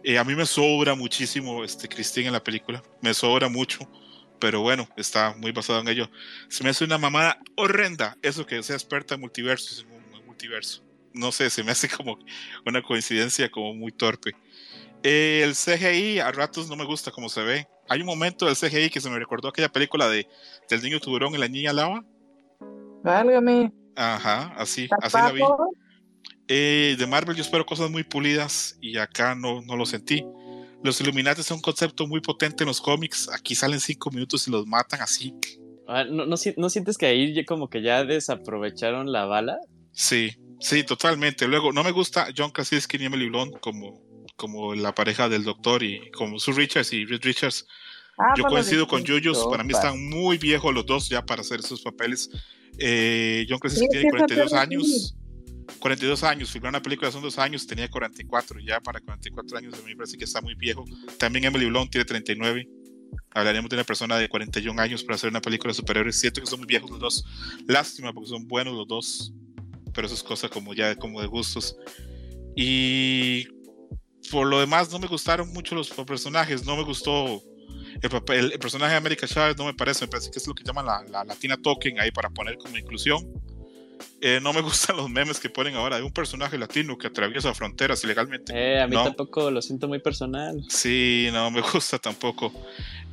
Eh, a mí me sobra muchísimo este Christine en la película, me sobra mucho, pero bueno, está muy basado en ello. Se me hace una mamada horrenda eso que sea experta en multiversos en un, multiverso. No sé, se me hace como una coincidencia como muy torpe. Eh, el CGI a ratos no me gusta como se ve. Hay un momento del CGI que se me recordó aquella película de del niño tiburón y la niña lava. Válgame. Ajá, así, así la vi. Eh, de Marvel yo espero cosas muy pulidas y acá no, no lo sentí. Los Illuminati son un concepto muy potente en los cómics. Aquí salen cinco minutos y los matan así. Ah, ¿No, no, si- no sientes que ahí ya como que ya desaprovecharon la bala? Sí, sí, totalmente. Luego, no me gusta John Krasinski ni Emily Blunt como, como la pareja del doctor y como Sue Richards y Reed Richards. Ah, Yo coincido con. Yuyos, para mí están muy viejos los dos ya para hacer esos papeles. Eh, John Krasinski tiene sí, esa 42 peli años. 42 años, filmar una película son dos años, tenía 44, ya para 44 años a mí me parece que está muy viejo. También Emily Blunt tiene 39. Hablaríamos de una persona de 41 años para hacer una película de superhéroes. Siento que son muy viejos los dos. Lástima porque son buenos los dos. Pero eso es cosa como ya como de gustos. Y por lo demás no me gustaron mucho los personajes. No me gustó el, papel, el personaje de América Chávez. No me parece. Me parece que es lo que llaman la, la latina token ahí para poner como inclusión. Eh, no me gustan los memes que ponen ahora de un personaje latino que atraviesa fronteras ilegalmente. Eh, a mí No. tampoco lo siento muy personal. Sí, no me gusta tampoco.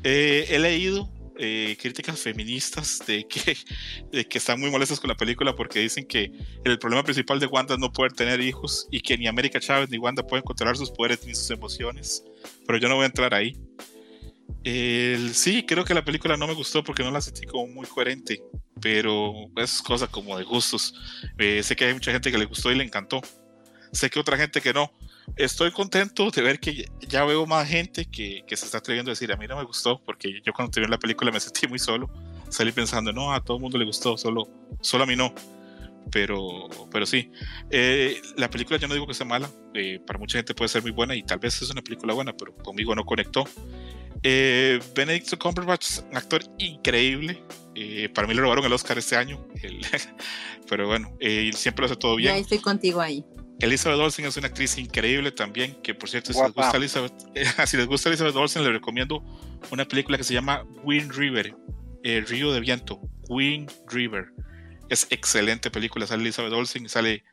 Eh, he leído eh, críticas feministas de que, de que están muy molestas con la película porque dicen que el problema principal de Wanda es no poder tener hijos y que ni América Chávez ni Wanda pueden controlar sus poderes ni sus emociones. Pero yo no voy a entrar ahí. Sí, creo que la película no me gustó porque no la sentí como muy coherente, pero es cosa como de gustos. Eh, sé que hay mucha gente que le gustó y le encantó. Sé que otra gente que no. Estoy contento de ver que ya veo más gente que, que se está atreviendo a decir, a mí no me gustó, porque yo cuando terminé la película me sentí muy solo. Salí pensando, no, a todo el mundo le gustó, solo, solo a mí no. Pero, pero sí, Eh, la película yo no digo que sea mala, eh, para mucha gente puede ser muy buena y tal vez es una película buena, pero conmigo no conectó. Eh, Benedict Cumberbatch un actor increíble, eh, para mí le robaron el Oscar este año, pero bueno, siempre lo hace todo Ya bien. estoy contigo ahí. Elizabeth Olsen es una actriz increíble también, que por cierto, si les, gusta Elizabeth, si les gusta Elizabeth Olsen, les recomiendo una película que se llama Wind River, eh, Río de Viento, Wind River. Es excelente película, sale Elizabeth Olsen y sale,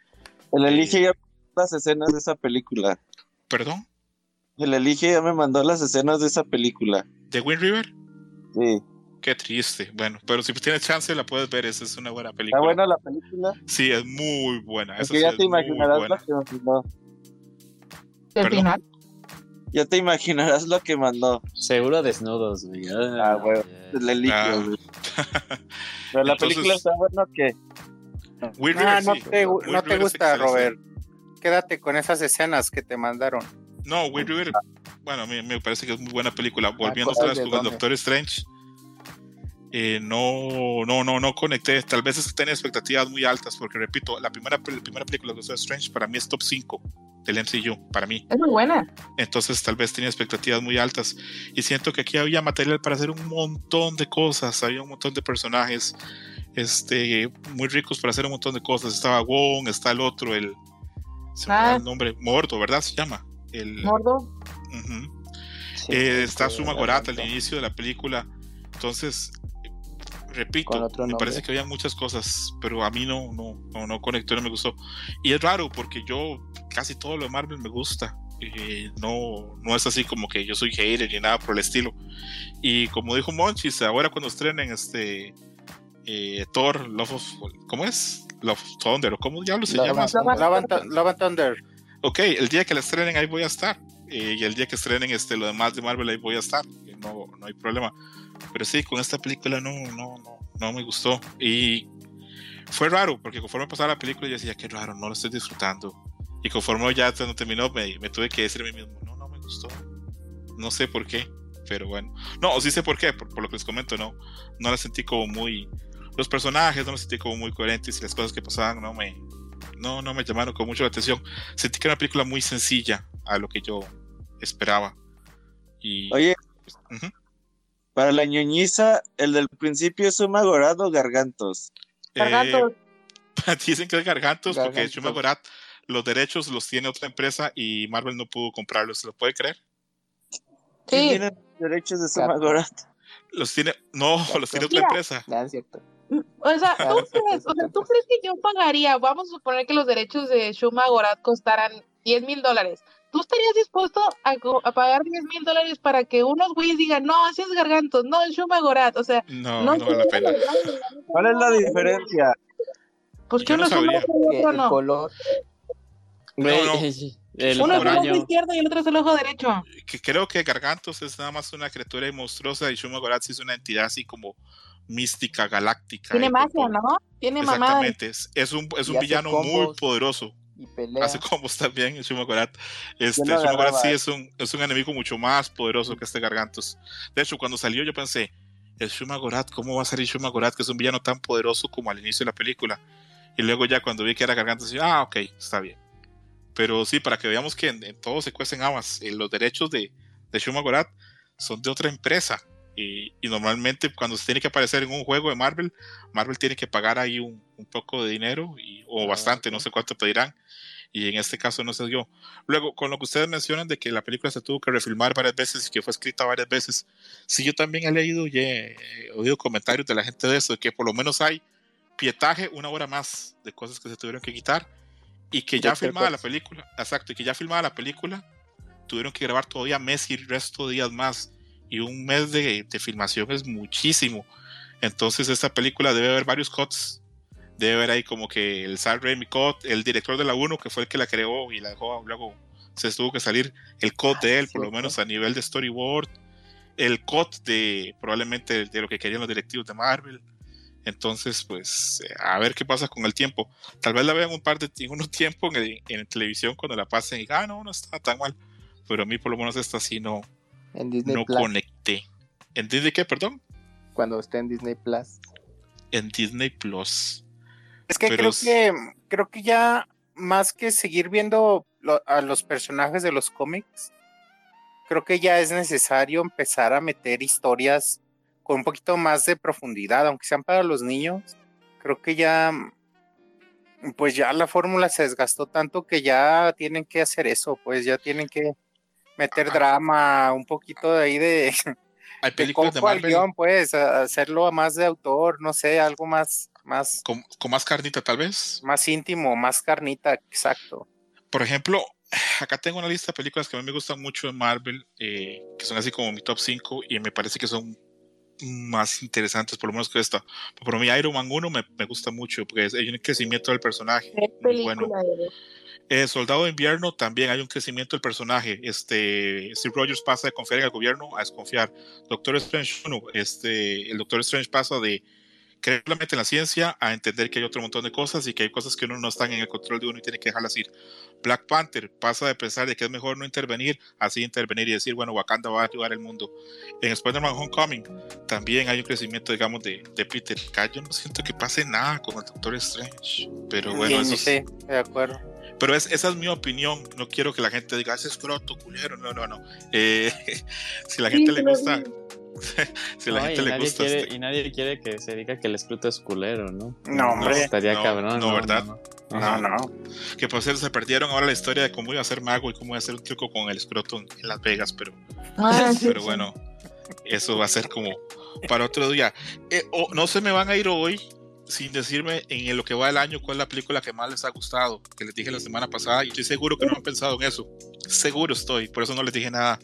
El Elige ya me mandó las escenas de esa película. perdón, El Elige ya me mandó las escenas de esa película. de Wind River. Sí. Qué triste. Bueno, pero si tienes chance la puedes ver, esa es una buena película. ¿Está buena la película? Sí, es muy buena. Porque ya te imaginarás lo que mandó. El final. Ya te imaginarás lo que mandó. Seguro desnudos, güey. Ah, güey. El Elige, Ah. güey. Pero la Entonces- película está buena que. Ah, River, no sí. te, no te gusta. Robert. Quédate con esas escenas que te mandaron. No, Wind River, bueno, a mí me parece que es muy buena película. Volviendo ¿cuál otra vez de con el? Doctor Strange, eh, no, no, no, no conecté. Tal vez es que tenía expectativas muy altas, porque repito, la primera, la primera película de Doctor Strange para mí es top 5 del MCU, para mí. Es muy buena. Entonces tal vez tenía expectativas muy altas. Y siento que aquí había material para hacer un montón de cosas. Había un montón de personajes este, muy ricos para hacer un montón de cosas. Estaba Wong, está el otro, el... Se me Ah. el nombre, Mordo, ¿verdad? Se llama. El, Mordo. Sí, Eh, está Suma Gorata al inicio de la película. Entonces, repito, me parece que había muchas cosas, pero a mí no, no, no, no conectó, no me gustó. Y es raro porque yo casi todo lo de Marvel me gusta. Eh, no, no es así como que yo soy hater ni nada por el estilo. Y como dijo Monchis, ahora cuando estrenen este eh, Thor, Love of, ¿cómo es? Love of Thunder, o cómo diablos se Love llama. and, Love and Thunder. Ok, el día que la estrenen ahí voy a estar. Eh, y el día que estrenen este, lo demás de Marvel ahí voy a estar. Eh, No, no hay problema. Pero sí, con esta película no, no, no, no me gustó. Y fue raro, porque conforme pasaba la película yo decía, qué raro, no lo estoy disfrutando. Y conforme ya cuando terminó me, me tuve que decir a mí mismo, no, no me gustó. No sé por qué, pero bueno. No, sí sé por qué, por, por lo que les comento, no, no la sentí como muy... Los personajes no la sentí como muy coherentes y las cosas que pasaban no me, no, no me llamaron con mucho la atención. Sentí que era una película muy sencilla a lo que yo esperaba. Y, Oye, Ujú. Para la ñoñiza, el del principio es Suma Gorado o Gargantos. Gargantos. Eh, dicen que es Gargantos porque Gargantos. Shuma Gorath los derechos los tiene otra empresa y Marvel no pudo comprarlos. ¿Se lo puede creer? ¿Quién Sí. tiene los derechos de Suma Gorath? Los tiene, no, los tiene otra Mira. empresa. Nada, es cierto. O sea, ¿tú Ah, sí, crees, o sea, ¿tú crees que yo pagaría? Vamos a suponer que los derechos de Shuma Gorath costaran 10 mil dólares. ¿Tú estarías dispuesto a, pagar 10 mil dólares para que unos güeyes digan, no, ese es Gargantos, no, es Shuma Gorath? O sea, No, no, no vale la pena. ¿Cuál es la diferencia? Pues Yo que no uno es un sabría. ojo y Que otro el no. color. No, no. El Uno es el ojo izquierdo y el otro es el ojo derecho. Que creo que Gargantos es nada más una criatura monstruosa y Shuma Gorath sí es una entidad así como mística, galáctica. Tiene magia, ¿no? Tiene. Exactamente, es, es un, es un villano muy poderoso. Y pelea. Hace combos también en Shuma Gorath. Este, Shuma agarraba. sí es un, es un enemigo mucho más poderoso que este Gargantos. De hecho, cuando salió yo pensé, el Shuma Gorath, ¿cómo va a salir Shuma Gorath, que es un villano tan poderoso como al inicio de la película? Y luego ya cuando vi que era Gargantos, dije, ah, ok, está bien. Pero sí, para que veamos que en, en todo se cuecen habas, eh, los derechos de, de Shuma Gorath son de otra empresa. Y, y normalmente cuando se tiene que aparecer en un juego de Marvel, Marvel tiene que pagar ahí un, un poco de dinero y, o Ah, bastante, no sé cuánto pedirán. Y en este caso no se dio. Luego, con lo que ustedes mencionan de que la película se tuvo que refilmar varias veces y que fue escrita varias veces, sí, yo también he leído y he, he oído comentarios de la gente de eso, de que por lo menos hay pietaje una hora más de cosas que se tuvieron que quitar y que ya Director filmada la película, exacto, y que ya filmada la película, tuvieron que grabar todavía mes y el resto de días más. Y un mes de, de filmación es muchísimo. Entonces, esta película debe haber varios cuts. Debe haber ahí como que el Sam Raimi cut, el director de la 1, que fue el que la creó y la dejó, luego se tuvo que salir el cut de él, por lo menos a nivel de storyboard. El cut de probablemente de lo que querían los directivos de Marvel. Entonces, pues, eh, a ver qué pasa con el tiempo. Tal vez la vean un par de en unos tiempo en, en televisión cuando la pasen y digan, ah, no, no está tan mal. Pero a mí, por lo menos, esta sí no, En Disney no Plus. conecté. ¿En Disney qué, perdón? Cuando esté en Disney Plus. En Disney Plus. Es que Pero creo que creo que ya más que seguir viendo lo- a los personajes de los cómics, creo que ya es necesario empezar a meter historias con un poquito más de profundidad, aunque sean para los niños. Creo que ya pues ya la fórmula se desgastó tanto que ya tienen que hacer eso, pues ya tienen que meter drama, un poquito de ahí de, Hay de películas de al Marvel guion, pues, hacerlo a más de autor, no sé, algo más, más, con, con más carnita, tal vez. más íntimo, más carnita, exacto. Por ejemplo, acá tengo una lista de películas que a mí me gustan mucho de Marvel, eh, que son así como mi top 5 y me parece que son más interesantes, por lo menos que esta. Por mí, Iron Man 1 me, me gusta mucho, porque hay un crecimiento del personaje. Muy bueno. Eh, Soldado de Invierno también hay un crecimiento del personaje. Este, Steve Rogers pasa de confiar en el gobierno a desconfiar. Doctor Strange 1, este, el Doctor Strange pasa de creer solamente en la ciencia a entender que hay otro montón de cosas y que hay cosas que uno no están en el control de uno y tiene que dejarlas ir. Black Panther pasa de pensar de que es mejor no intervenir, así intervenir y decir, bueno, Wakanda va a ayudar al mundo. En Spider-Man Homecoming también hay un crecimiento, digamos, de, de Peter. Yo no siento que pase nada con el Doctor Strange, pero bueno, Sí, eso es- sí, de acuerdo. pero es, esa es mi opinión. No quiero que la gente diga, ese es croto, culero. No, no, no. Eh, si a la gente Sí, le gusta, vi. si a la No, gente y, le nadie gusta. quiere, este- y nadie quiere que se diga que el escruto es culero, ¿no? No, hombre. Estaría No, cabrón. no, ¿verdad? no. No, no. Que por cierto se perdieron ahora la historia de cómo iba a ser mago y cómo iba a hacer un truco con el escroto en Las Vegas, pero, Ah, sí, pero sí. bueno, eso va a ser como para otro día. Eh, o- no se me van a ir hoy sin decirme en lo que va el año cuál es la película que más les ha gustado, que les dije la semana pasada y estoy seguro que no han pensado en eso. Seguro estoy, por eso no les dije nada.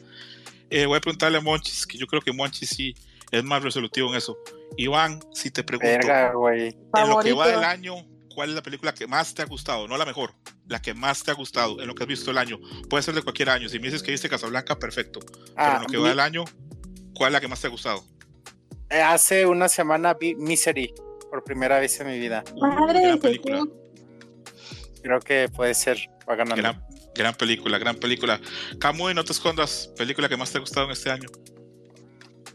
Eh, voy a preguntarle a Monchis, que yo creo que Monchis sí es más resolutivo en eso. Iván, si te pregunto, Verga, güey. en lo que va del año, ¿cuál es la película que más te ha gustado? No la mejor, la que más te ha gustado en lo que has visto el año. Puede ser de cualquier año. Si me dices que viste Casablanca, perfecto. Pero Ah, en lo que vi- va del año, ¿cuál es la que más te ha gustado? eh, hace una semana vi Misery por primera vez en mi vida. Madre. Creo que puede ser, va ganando. Gran, gran película, gran película. Camuy, no te escondas. Película que más te ha gustado en este año.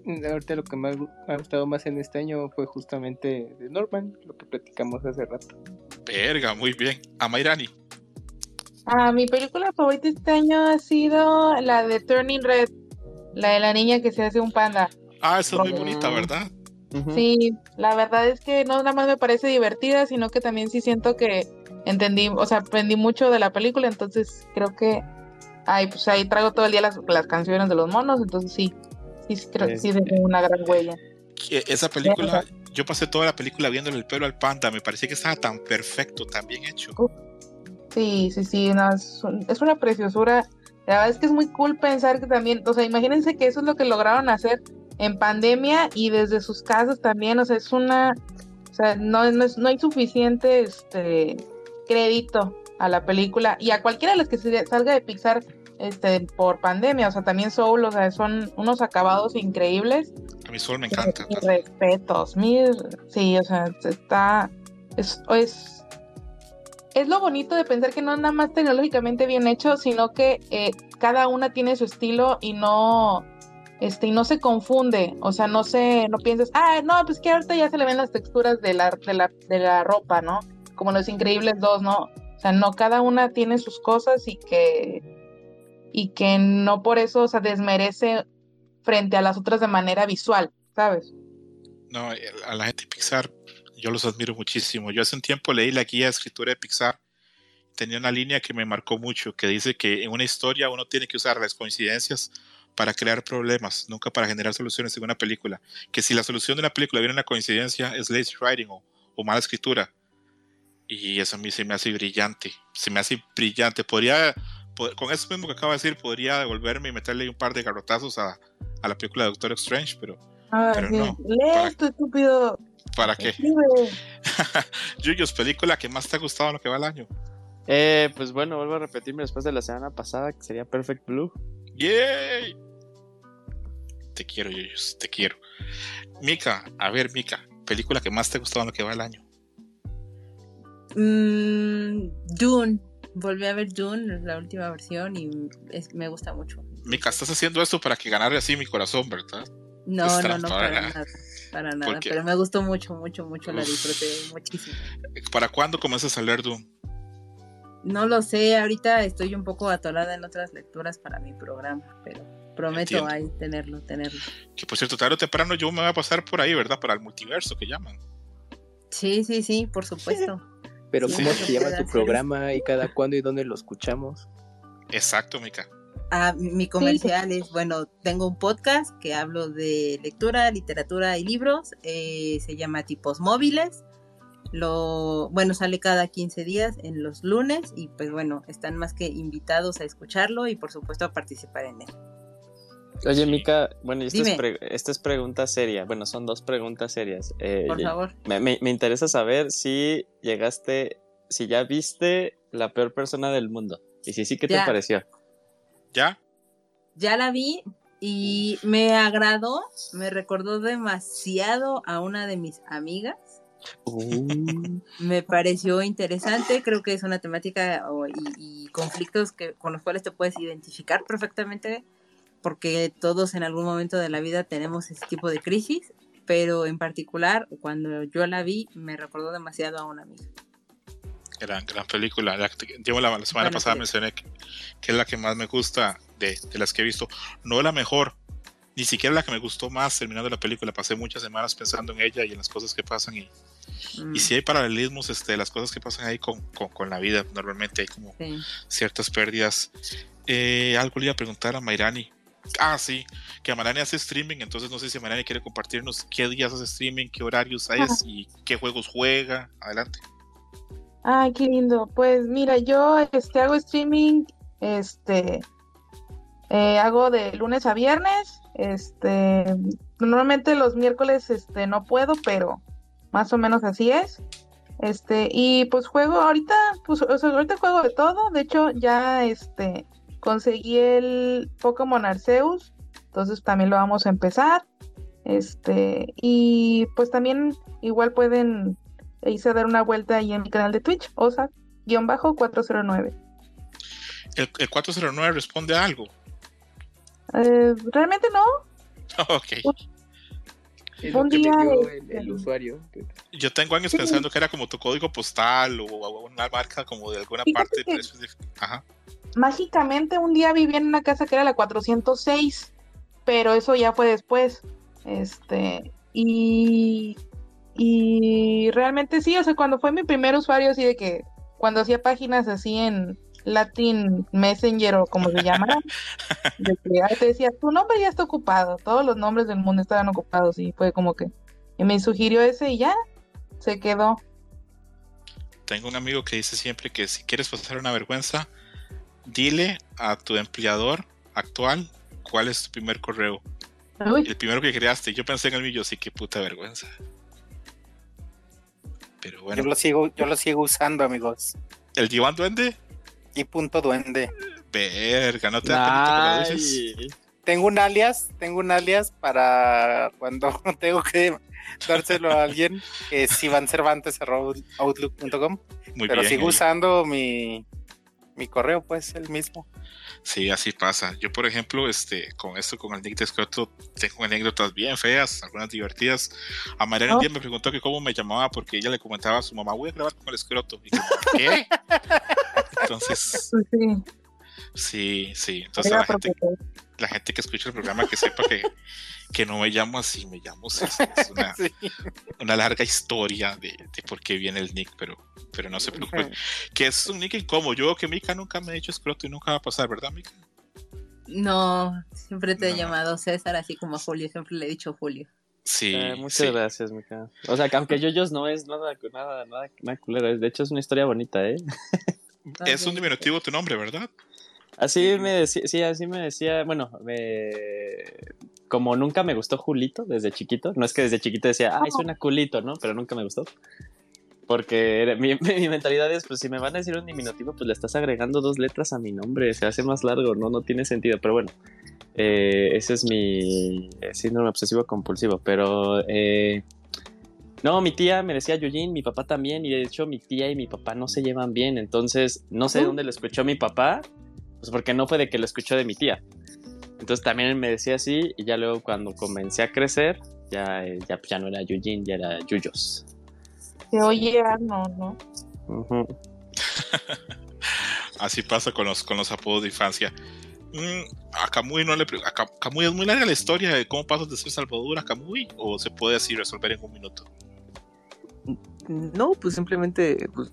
Ahorita lo que me ha gu- me ha gustado más en este año fue justamente de Norman, lo que platicamos hace rato. Verga, muy bien. Amairani. Ah, mi película favorita este año ha sido la de Turning Red, la de la niña que se hace un panda. Ah, esa es muy bonita, ¿verdad? Sí, la verdad es que no nada más me parece divertida, sino que también sí siento que entendí, o sea, aprendí mucho de la película, entonces creo que, ay, pues ahí traigo todo el día las, las canciones de los monos, entonces sí, sí, sí creo que sí dejó una gran huella. Esa película, yo pasé toda la película viéndole el pelo al panda. Me parecía que estaba tan perfecto, tan bien hecho. Sí, sí, sí, no, es, un- es una preciosura. La verdad es que es muy cool pensar que también, o sea, imagínense que eso es lo que lograron hacer en pandemia y desde sus casas también, o sea, es una, o sea, no, no, es- no hay suficiente este crédito a la película y a cualquiera de las que se- salga de Pixar este por pandemia, o sea, también Soul, o sea, son unos acabados increíbles. A mi sol me encanta. Mis respetos, mis, sí, o sea, está, es, es, es lo bonito de pensar que no es nada más tecnológicamente bien hecho, sino que eh, cada una tiene su estilo y no, este, y no se confunde, o sea, no se, no piensas, ah, no, pues que ahorita ya se le ven las texturas de la, de la, de la ropa, ¿no? Como los Increíbles dos, ¿no? O sea, no, cada una tiene sus cosas y que, y que no por eso, o sea, desmerece frente a las otras de manera visual, ¿sabes? No, a la gente de Pixar, yo los admiro muchísimo. Yo hace un tiempo leí la guía de escritura de Pixar. Tenía una línea que me marcó mucho, que dice que en una historia uno tiene que usar las coincidencias para crear problemas, nunca para generar soluciones en una película. Que si la solución de una película viene en una coincidencia, es lazy writing o mala escritura. Y eso a mí se me hace brillante. Se me hace brillante. Podría, po- con eso mismo que acabo de decir, podría devolverme y meterle un par de garrotazos a, a la película de Doctor Strange, pero Ah, Pero sí. no, esto, estúpido. ¿para qué? Yuyos, película que más te ha gustado en lo que va el año. Eh, pues bueno, vuelvo a repetirme después de la semana pasada, que sería Perfect Blue. ¡Yay! Te quiero, Yuyos, te quiero. Mika, a ver, Mika, película que más te ha gustado en lo que va el año. Mm, Dune. Volví a ver Dune, la última versión, y es- me gusta mucho. Mika, estás haciendo esto para que ganara así mi corazón, ¿verdad? No, no, no, para nada. Para nada. Porque- Pero me gustó mucho, mucho, mucho. La disfruté muchísimo. ¿Para cuándo comienzas a leer Doom? No lo sé, ahorita estoy un poco atolada en otras lecturas para mi programa, pero prometo Entiendo. ahí tenerlo, tenerlo. Que por cierto, tarde o temprano yo me voy a pasar por ahí, ¿verdad? Para el multiverso que llaman. Sí, sí, sí, por supuesto. Pero Sí, ¿cómo sí, se llama tu programa y cada cuándo y dónde lo escuchamos? Exacto, Mica. Ah, mi mi comercial es, bueno, tengo un podcast que hablo de lectura, literatura y libros, eh, se llama Tipos Móviles, lo, bueno, sale cada 15 días en los lunes y pues bueno, están más que invitados a escucharlo y por supuesto a participar en él. Oye, Mica, bueno, y esta es, esta es pregunta seria. Bueno, son dos preguntas serias. Eh, Por favor. Me, me- me interesa saber si llegaste, si ya viste la peor persona del mundo. Y si sí, ¿qué te pareció? ¿Ya? Ya la vi y me agradó, me recordó demasiado a una de mis amigas. Me pareció interesante, creo que es una temática o- y, y conflictos que, con los cuales te puedes identificar perfectamente, porque todos en algún momento de la vida tenemos ese tipo de crisis, pero en particular cuando yo la vi me recordó demasiado a una amiga. Gran, gran película. La, la, la semana pasada mencioné que, que es la que más me gusta de, de las que he visto. No la mejor, ni siquiera la que me gustó más terminando la película. Pasé muchas semanas pensando en ella y en las cosas que pasan. Y, Mm, y si hay paralelismos, este, las cosas que pasan ahí con, con, con la vida. Normalmente hay como sí. ciertas pérdidas. Eh, algo le iba a preguntar a Mairani. Ah, sí, que a Mairani hace streaming, entonces no sé si Mairani quiere compartirnos qué días hace streaming, qué horarios hay y qué juegos juega. Adelante. Ay, qué lindo. Pues mira, yo este hago streaming, este eh, hago de lunes a viernes, este normalmente los miércoles este no puedo, pero más o menos así es. Este, y pues juego ahorita, pues o sea, ahorita juego de todo, de hecho ya este conseguí el Pokémon Arceus, entonces también lo vamos a empezar. Este, y pues también igual pueden irse a dar una vuelta ahí en mi canal de Twitch, osa-409. El, el 409 responde a algo. Eh, realmente no, ok. Es Un día, el, el usuario. Yo tengo años Sí. pensando que era como tu código postal o una marca como de alguna Fíjate parte que- específica. Ajá. Mágicamente un día viví en una casa que era la 406, pero eso ya fue después. Este, y, y realmente sí, o sea, cuando fue mi primer usuario, así de que cuando hacía páginas así en Latin Messenger o como se llama, de que te decía, tu nombre ya está ocupado, todos los nombres del mundo estaban ocupados y fue como que y me sugirió ese y ya se quedó. Tengo un amigo que dice siempre que si quieres pasar una vergüenza, dile a tu empleador actual cuál es tu primer correo. Uy, El primero que creaste. Yo pensé en el mío, sí, qué puta vergüenza. Pero bueno, Yo lo sigo, yo lo sigo usando, amigos. el diván duende, Y punto duende. verga, no te da que Tengo un alias, tengo un alias para cuando tengo que dárselo a alguien, que es ivancervantes.outlook.com. Pero bien. sigo usando mi, mi correo, pues el mismo. Sí, así pasa. Yo, por ejemplo, este, con esto, con el Nick de Escroto, tengo anécdotas bien feas, algunas divertidas. A Mariana un día me preguntó que cómo me llamaba porque ella le comentaba a su mamá, voy a grabar con el escroto. Y como, ¿qué? Entonces, sí, sí, sí. Entonces era la gente, profesor. La gente que escucha el programa que sepa que, que no me llamo así, me llamo César. Es una, Sí. una larga historia de, de por qué viene el Nick, pero, pero no se preocupen. Que es un Nick incómodo. Yo veo que Mika nunca me ha dicho escroto y nunca va a pasar, ¿verdad, Mika? No, siempre te he llamado César, así como a Julio, siempre le he dicho Julio. Sí. eh, muchas sí. gracias, Mica. O sea, que aunque Yoyos no es nada, nada, nada, nada culero. De hecho, es una historia bonita, ¿eh? Es un diminutivo tu nombre, ¿verdad? Así me decía, sí, así me decía, bueno, me, como nunca me gustó Julito desde chiquito, no es que desde chiquito decía, ay, suena culito, ¿no? Pero nunca me gustó. Porque era- mi, mi mentalidad es, pues si me van a decir un diminutivo, pues le estás agregando dos letras a mi nombre, se hace más largo, ¿no? No tiene sentido, pero bueno, eh, ese es mi síndrome obsesivo compulsivo, pero... eh, no, mi tía me decía Yujin, mi papá también, y de hecho mi tía y mi papá no se llevan bien, entonces no sé de dónde lo escuchó mi papá, pues porque no fue de que lo escuchó de mi tía. Entonces también me decía así y ya luego cuando comencé a crecer, ya, eh, ya, ya no era Yujin, ya era Yuyos. Se oye Arno, ¿no? Ujú. Así pasa con los, con los apodos de infancia. Mm, a Kamui no le a Kamui es muy larga la historia de cómo pasas de ser Salvador a Kamui o se puede así resolver en un minuto. No, pues simplemente, pues,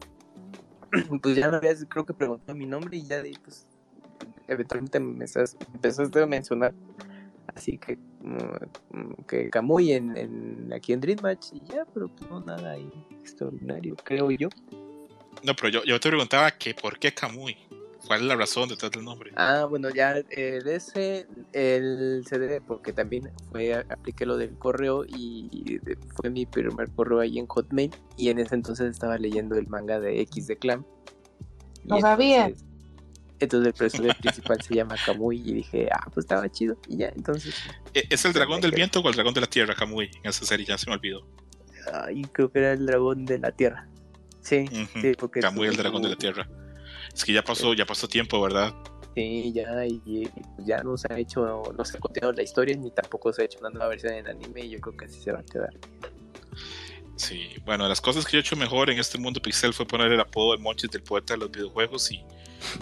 pues ya me habías, creo que preguntó mi nombre y ya de ahí, pues, eventualmente me estás- empezaste a mencionar. Así que, mm, mm, que Kamui en, en, aquí en Dream Match y ya, pero pues no nada ahí extraordinario, creo yo. No, pero yo, yo te preguntaba que por qué Kamui. ¿Cuál es la razón detrás del nombre? Ah, bueno, ya el ese, el CD, porque también fue, apliqué lo del correo y fue mi primer correo ahí en Hotmail y en ese entonces estaba leyendo el manga de X de Clan. No sabía. Entonces, el personaje principal se llama Kamui y dije, ah, pues estaba chido. Y ya, entonces, ¿E- ¿Es el dragón del viento o el dragón de la tierra, Kamui? En esa serie ya se me olvidó. ay, creo que era el dragón de la tierra. Sí, sí, porque... Kamui, el dragón de la tierra. Es que ya pasó, ya pasó tiempo, ¿verdad? Sí, ya, y, y ya no se ha hecho, no se ha continuado la historia, ni tampoco se ha hecho una nueva versión en anime, y yo creo que así se va a quedar. Sí, bueno, las cosas que yo he hecho mejor en este mundo pixel fue poner el apodo de Monchis del poeta de los videojuegos y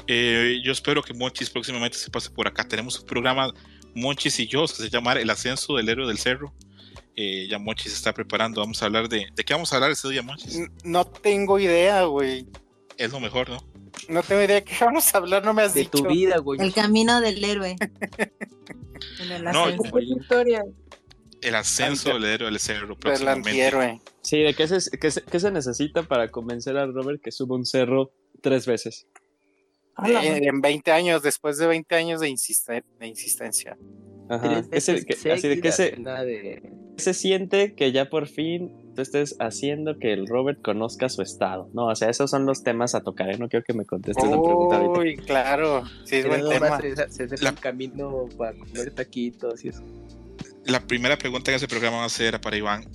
eh, yo espero que Monchis próximamente se pase por acá. Tenemos un programa Monchis y yo que se llama El ascenso del héroe del cerro. Eh, ya Monchis se está preparando, vamos a hablar de... ¿De qué vamos a hablar ese día, Monchis? No tengo idea, güey. Es lo mejor, ¿no? No tengo idea de qué vamos a hablar, no me has De dicho. tu vida, güey. El camino del héroe. En el No, ascenso. Historia. El ascenso del héroe del cerro próximamente. antihéroe. Sí, ¿de qué se, qué, se, qué se necesita para convencer a Robert que suba un cerro tres veces? Eh, en 20 años, después de 20 años de, insiste- de insistencia. Ajá. ¿Qué se, así de de... siente que ya por fin tú estés haciendo que el Robert conozca su estado? No, o sea, esos son los temas a tocar, ¿eh? No quiero que me contestes la pregunta ahorita. Uy, claro. Sí, es buen tema. más se, se hace La- el camino para comer taquitos y eso. La primera pregunta en ese programa va a ser para Iván.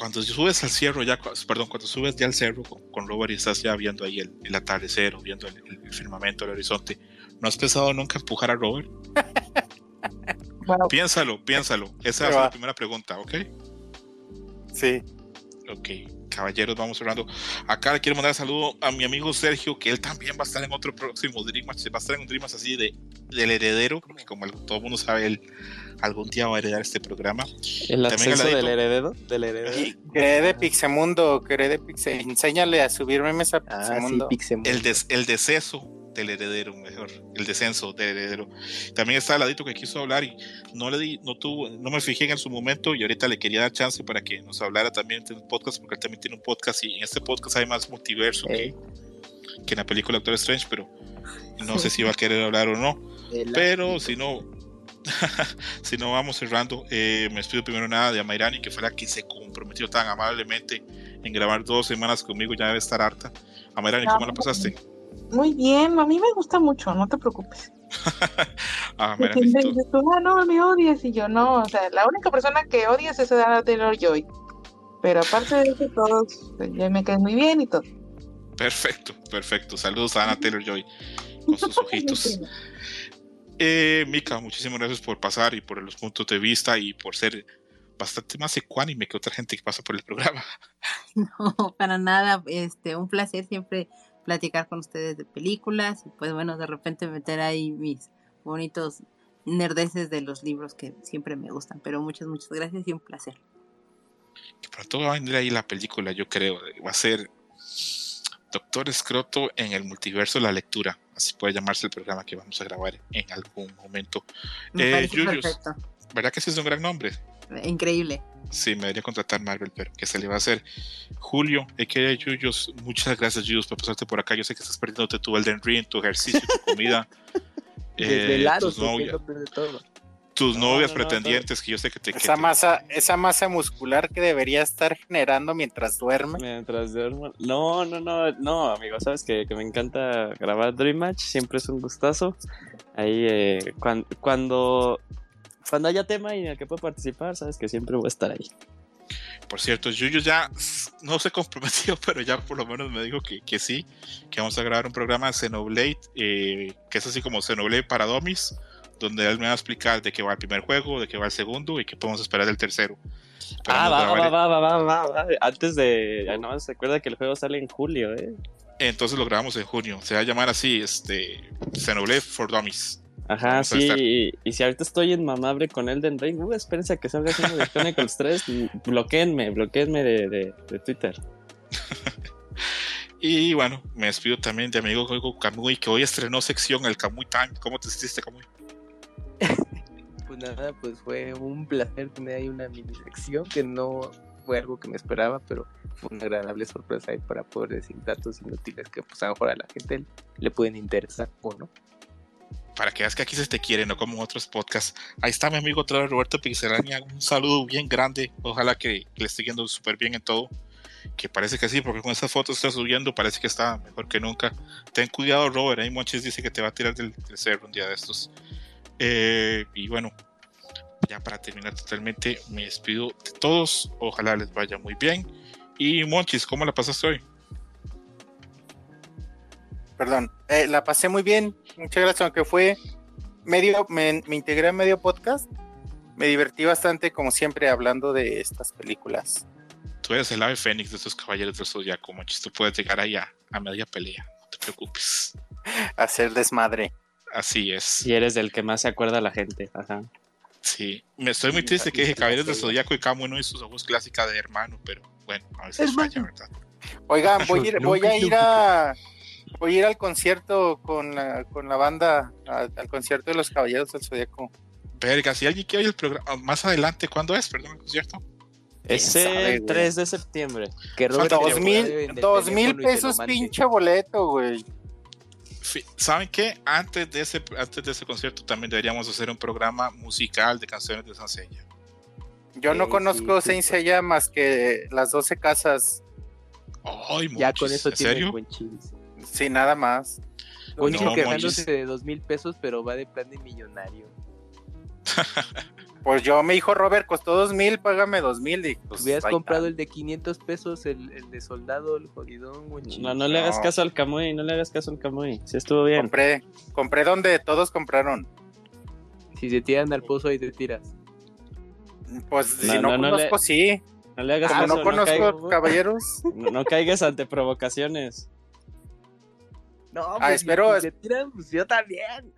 Cuando subes al cerro, ya, perdón, cuando subes ya al cerro con, con Robert y estás ya viendo ahí el, el atardecer o viendo el, firmamento, el horizonte, ¿no has pensado nunca empujar a Robert? Bueno, Piénsalo, piénsalo. Esa es la primera pregunta, ¿ok? Sí. Ok, caballeros, vamos cerrando. Acá le quiero mandar saludo a mi amigo Sergio, que él también va a estar en otro próximo Dream Match. Va a estar en un Dream Match así de, del heredero, porque como todo el mundo sabe, él algún día va a heredar este programa. El También del heredero. Del heredero. Y Cree de Pixemundo, cree de Pixe. Enséñale a subir memes a Ah, sí, Pixemundo. Pixemundo. El, des- el deceso del heredero, mejor. El descenso del heredero. También está el ladito que quiso hablar y no le di, no tuvo, no me fijé en su momento y ahorita le quería dar chance para que nos hablara también de un podcast, porque él también tiene un podcast y en este podcast hay más multiverso Eh. que, que en la película Doctor Strange, pero no sé si va a querer hablar o no. Pero si no, si no vamos cerrando, eh, me despido primero nada de Amairani, que fue la que se comprometió tan amablemente en grabar dos semanas conmigo, ya debe estar harta. Amairani, ¿cómo la pasaste? muy bien, a mí me gusta mucho, no te preocupes. Ah, siempre tú- ah, no, me odias, y yo no, o sea, la única persona que odias es a Taylor Joy. Pero aparte de eso, todos pues, ya me caen muy bien y todo. Perfecto, perfecto. Saludos a Ana Taylor Joy con sus ojitos. Eh, Mika, muchísimas gracias por pasar y por los puntos de vista y por ser bastante más ecuánime que otra gente que pasa por el programa. No, para nada, este, un placer siempre platicar con ustedes de películas y pues bueno, de repente meter ahí mis bonitos nerdeces de los libros que siempre me gustan, pero muchas, muchas gracias y un placer. Que pronto va a venir ahí la película, yo creo. Va a ser Doctor Escroto en el multiverso de la lectura. Así puede llamarse el programa que vamos a grabar en algún momento. Me Eh, perfecto, ¿Verdad que ese es un gran nombre? increíble. Sí, me debería contratar Marvel, pero que se le va a hacer. Julio, que Yuyos, muchas gracias, Yuyos, por pasarte por acá. Yo sé que estás perdiéndote tu Elden Ring, tu ejercicio, tu comida, eh, Desvelados, tus, novia- sufriendo de todo. Tus No, novias no, no, pretendientes, que yo sé que te. que Esa te- masa, esa masa muscular que debería estar generando mientras duerme. Mientras duermo. No, no, no, no, amigo, sabes que, que me encanta grabar Dream Match, siempre es un gustazo. Ahí, eh, cuan- cuando, cuando haya tema y en el que pueda participar, sabes que siempre voy a estar ahí. Por cierto, Yuyo ya no se comprometió, pero ya por lo menos me dijo que, que sí, que vamos a grabar un programa de Xenoblade, eh, que es así como Xenoblade para Domis, donde él me va a explicar de qué va el primer juego, de qué va el segundo y qué podemos esperar del tercero. Ah, va, va, va, va, va, va, va. Antes de. ya No, se acuerda que el juego sale en julio, ¿eh? Entonces lo grabamos en junio. Se va a llamar así, este, Xenoblade for Dummies. Ajá, Vamos sí. Y, y si ahorita estoy en mamable con Elden Ring, uh, espérense a que salga de Chronicles 3. y Bloqueenme, bloqueenme de, de, de Twitter. Y bueno, me despido también de amigo Juego Kamui, que hoy estrenó sección el Kamui Time. ¿Cómo te sentiste, Kamui? Pues nada, pues fue un placer tener ahí una mini sección que no fue algo que me esperaba, pero fue una agradable sorpresa ahí para poder decir datos inútiles que pues a lo mejor a la gente le pueden interesar o no. Para que veas que aquí se te quiere, no como en otros podcasts. Ahí está mi amigo otra Roberto Pixelania. Un saludo bien grande. Ojalá que, le esté yendo súper bien en todo. Que parece que sí, porque con esas fotos que está subiendo parece que está mejor que nunca. Ten cuidado, Robert. Ahí Monchis dice que te va a tirar del, del cerro un día de estos. Eh, y bueno, ya para terminar totalmente, me despido de todos. Ojalá les vaya muy bien. Y Monchis, ¿cómo la pasaste hoy? Perdón, eh, la pasé muy bien. Muchas gracias, aunque fue medio, me, me integré a medio podcast. Me divertí bastante, como siempre, hablando de estas películas. Tú eres el ave fénix de estos caballeros del zodiaco, Monchis. Tú puedes llegar ahí a, a media pelea. No te preocupes. Hacer desmadre. Así es. Si eres del que más se acuerda la gente. Ajá. Sí, me estoy muy triste que dije Caballeros del. Zodíaco y Camu no hizo su voz clásica de hermano, pero bueno, a veces falla, ¿verdad? Oigan, voy a ir, voy a, ir a voy a ir al concierto con la, con la banda, a- al concierto de los Caballeros del Zodíaco. Verga, si alguien quiere oír el programa más adelante, ¿cuándo es? Perdón, ¿es cierto? Es sabe, el güey? 3 de septiembre. Que Robert Dos mil, el dos y pesos pinche boleto, güey. ¿Saben qué? Antes de ese antes de ese concierto también deberíamos hacer un programa musical de canciones de Sansella. Yo no Sí, conozco sí, sí. Más que las 12 casas, Ay, Ya con eso ¿en tiene buen chis. sin nada más. Conchi No, quejándose Monchis. de dos mil pesos, pero va de plan de millonario. Pues yo, me dijo Robert, costó dos mil, págame dos mil. Y pues, Hubieras comprado está. el de 500 pesos, el, el de soldado, el jodidón. No, no le hagas caso al Camuy, no le hagas caso al Camuy. Sí estuvo bien. Compré, compré donde todos compraron. Si se tiran al pozo, ahí te tiras. Pues No, si no, no, no conozco, le- sí. No le hagas Como caso, no conozco caigas- caballeros. no- no caigas ante provocaciones. No, Ah, pues, espero- si se tiran, pues yo también.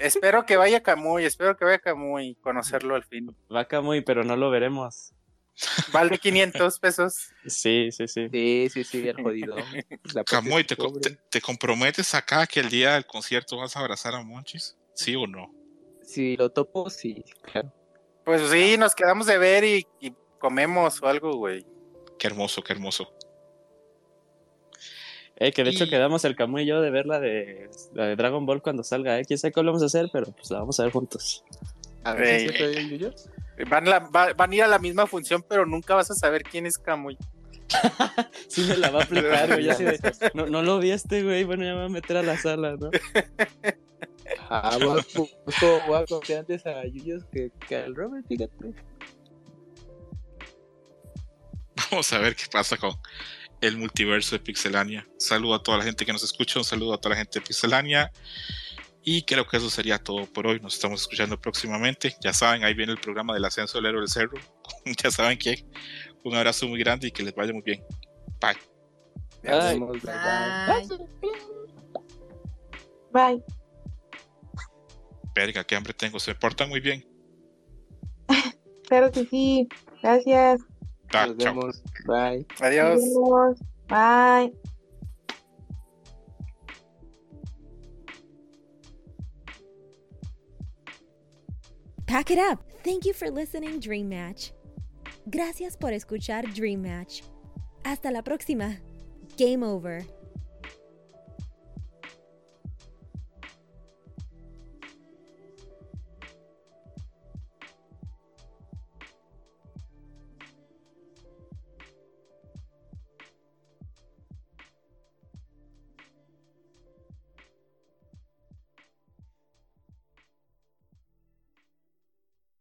Espero que vaya Camuy, espero que vaya Camuy conocerlo al fin. Va Camuy, pero no lo veremos. Vale 500 pesos. Sí, sí, sí. Sí, sí, sí, la parte Camuy, ¿te, comprometes acá que el día del concierto vas a abrazar a Monchis? ¿Sí o no? Si lo topo, sí, claro. Pues sí, nos quedamos de ver y, y comemos o algo, güey. Qué hermoso, qué hermoso. Eh, que de hecho quedamos el Camuy y yo de ver la de, la de Dragon Ball cuando salga, ¿eh? Quién sabe qué lo vamos a hacer, pero pues la vamos a ver juntos. A ver, ¿sí Yuyo? Van, la- va- van a ir a la misma función, pero nunca vas a saber quién es Camuy. Sí me la va a aplicar, güey. yo así de, no, no lo vi este, güey. Bueno, ya me voy a meter a la sala, ¿no? Ah, voy a, busco- voy a confiar antes a Yuyos que, que al Robert, fíjate. Vamos a ver qué pasa con el multiverso de Pixelania. Saludo a toda la gente que nos escucha, un saludo a toda la gente de Pixelania. Y creo que eso sería todo por hoy. Nos estamos escuchando próximamente. Ya saben, ahí viene el programa del ascenso del héroe del cerro. ya saben que un abrazo muy grande y que les vaya muy bien. Bye. Bye, bye. Bye. Bye. Verga, qué hambre tengo. Se portan muy bien. Espero que sí. Gracias. Nos chao. vemos. Bye. Adiós. Adiós. Bye. Pack it up. Thank you for listening, Dream Match. Gracias por escuchar Dream Match. Hasta la próxima. Game over.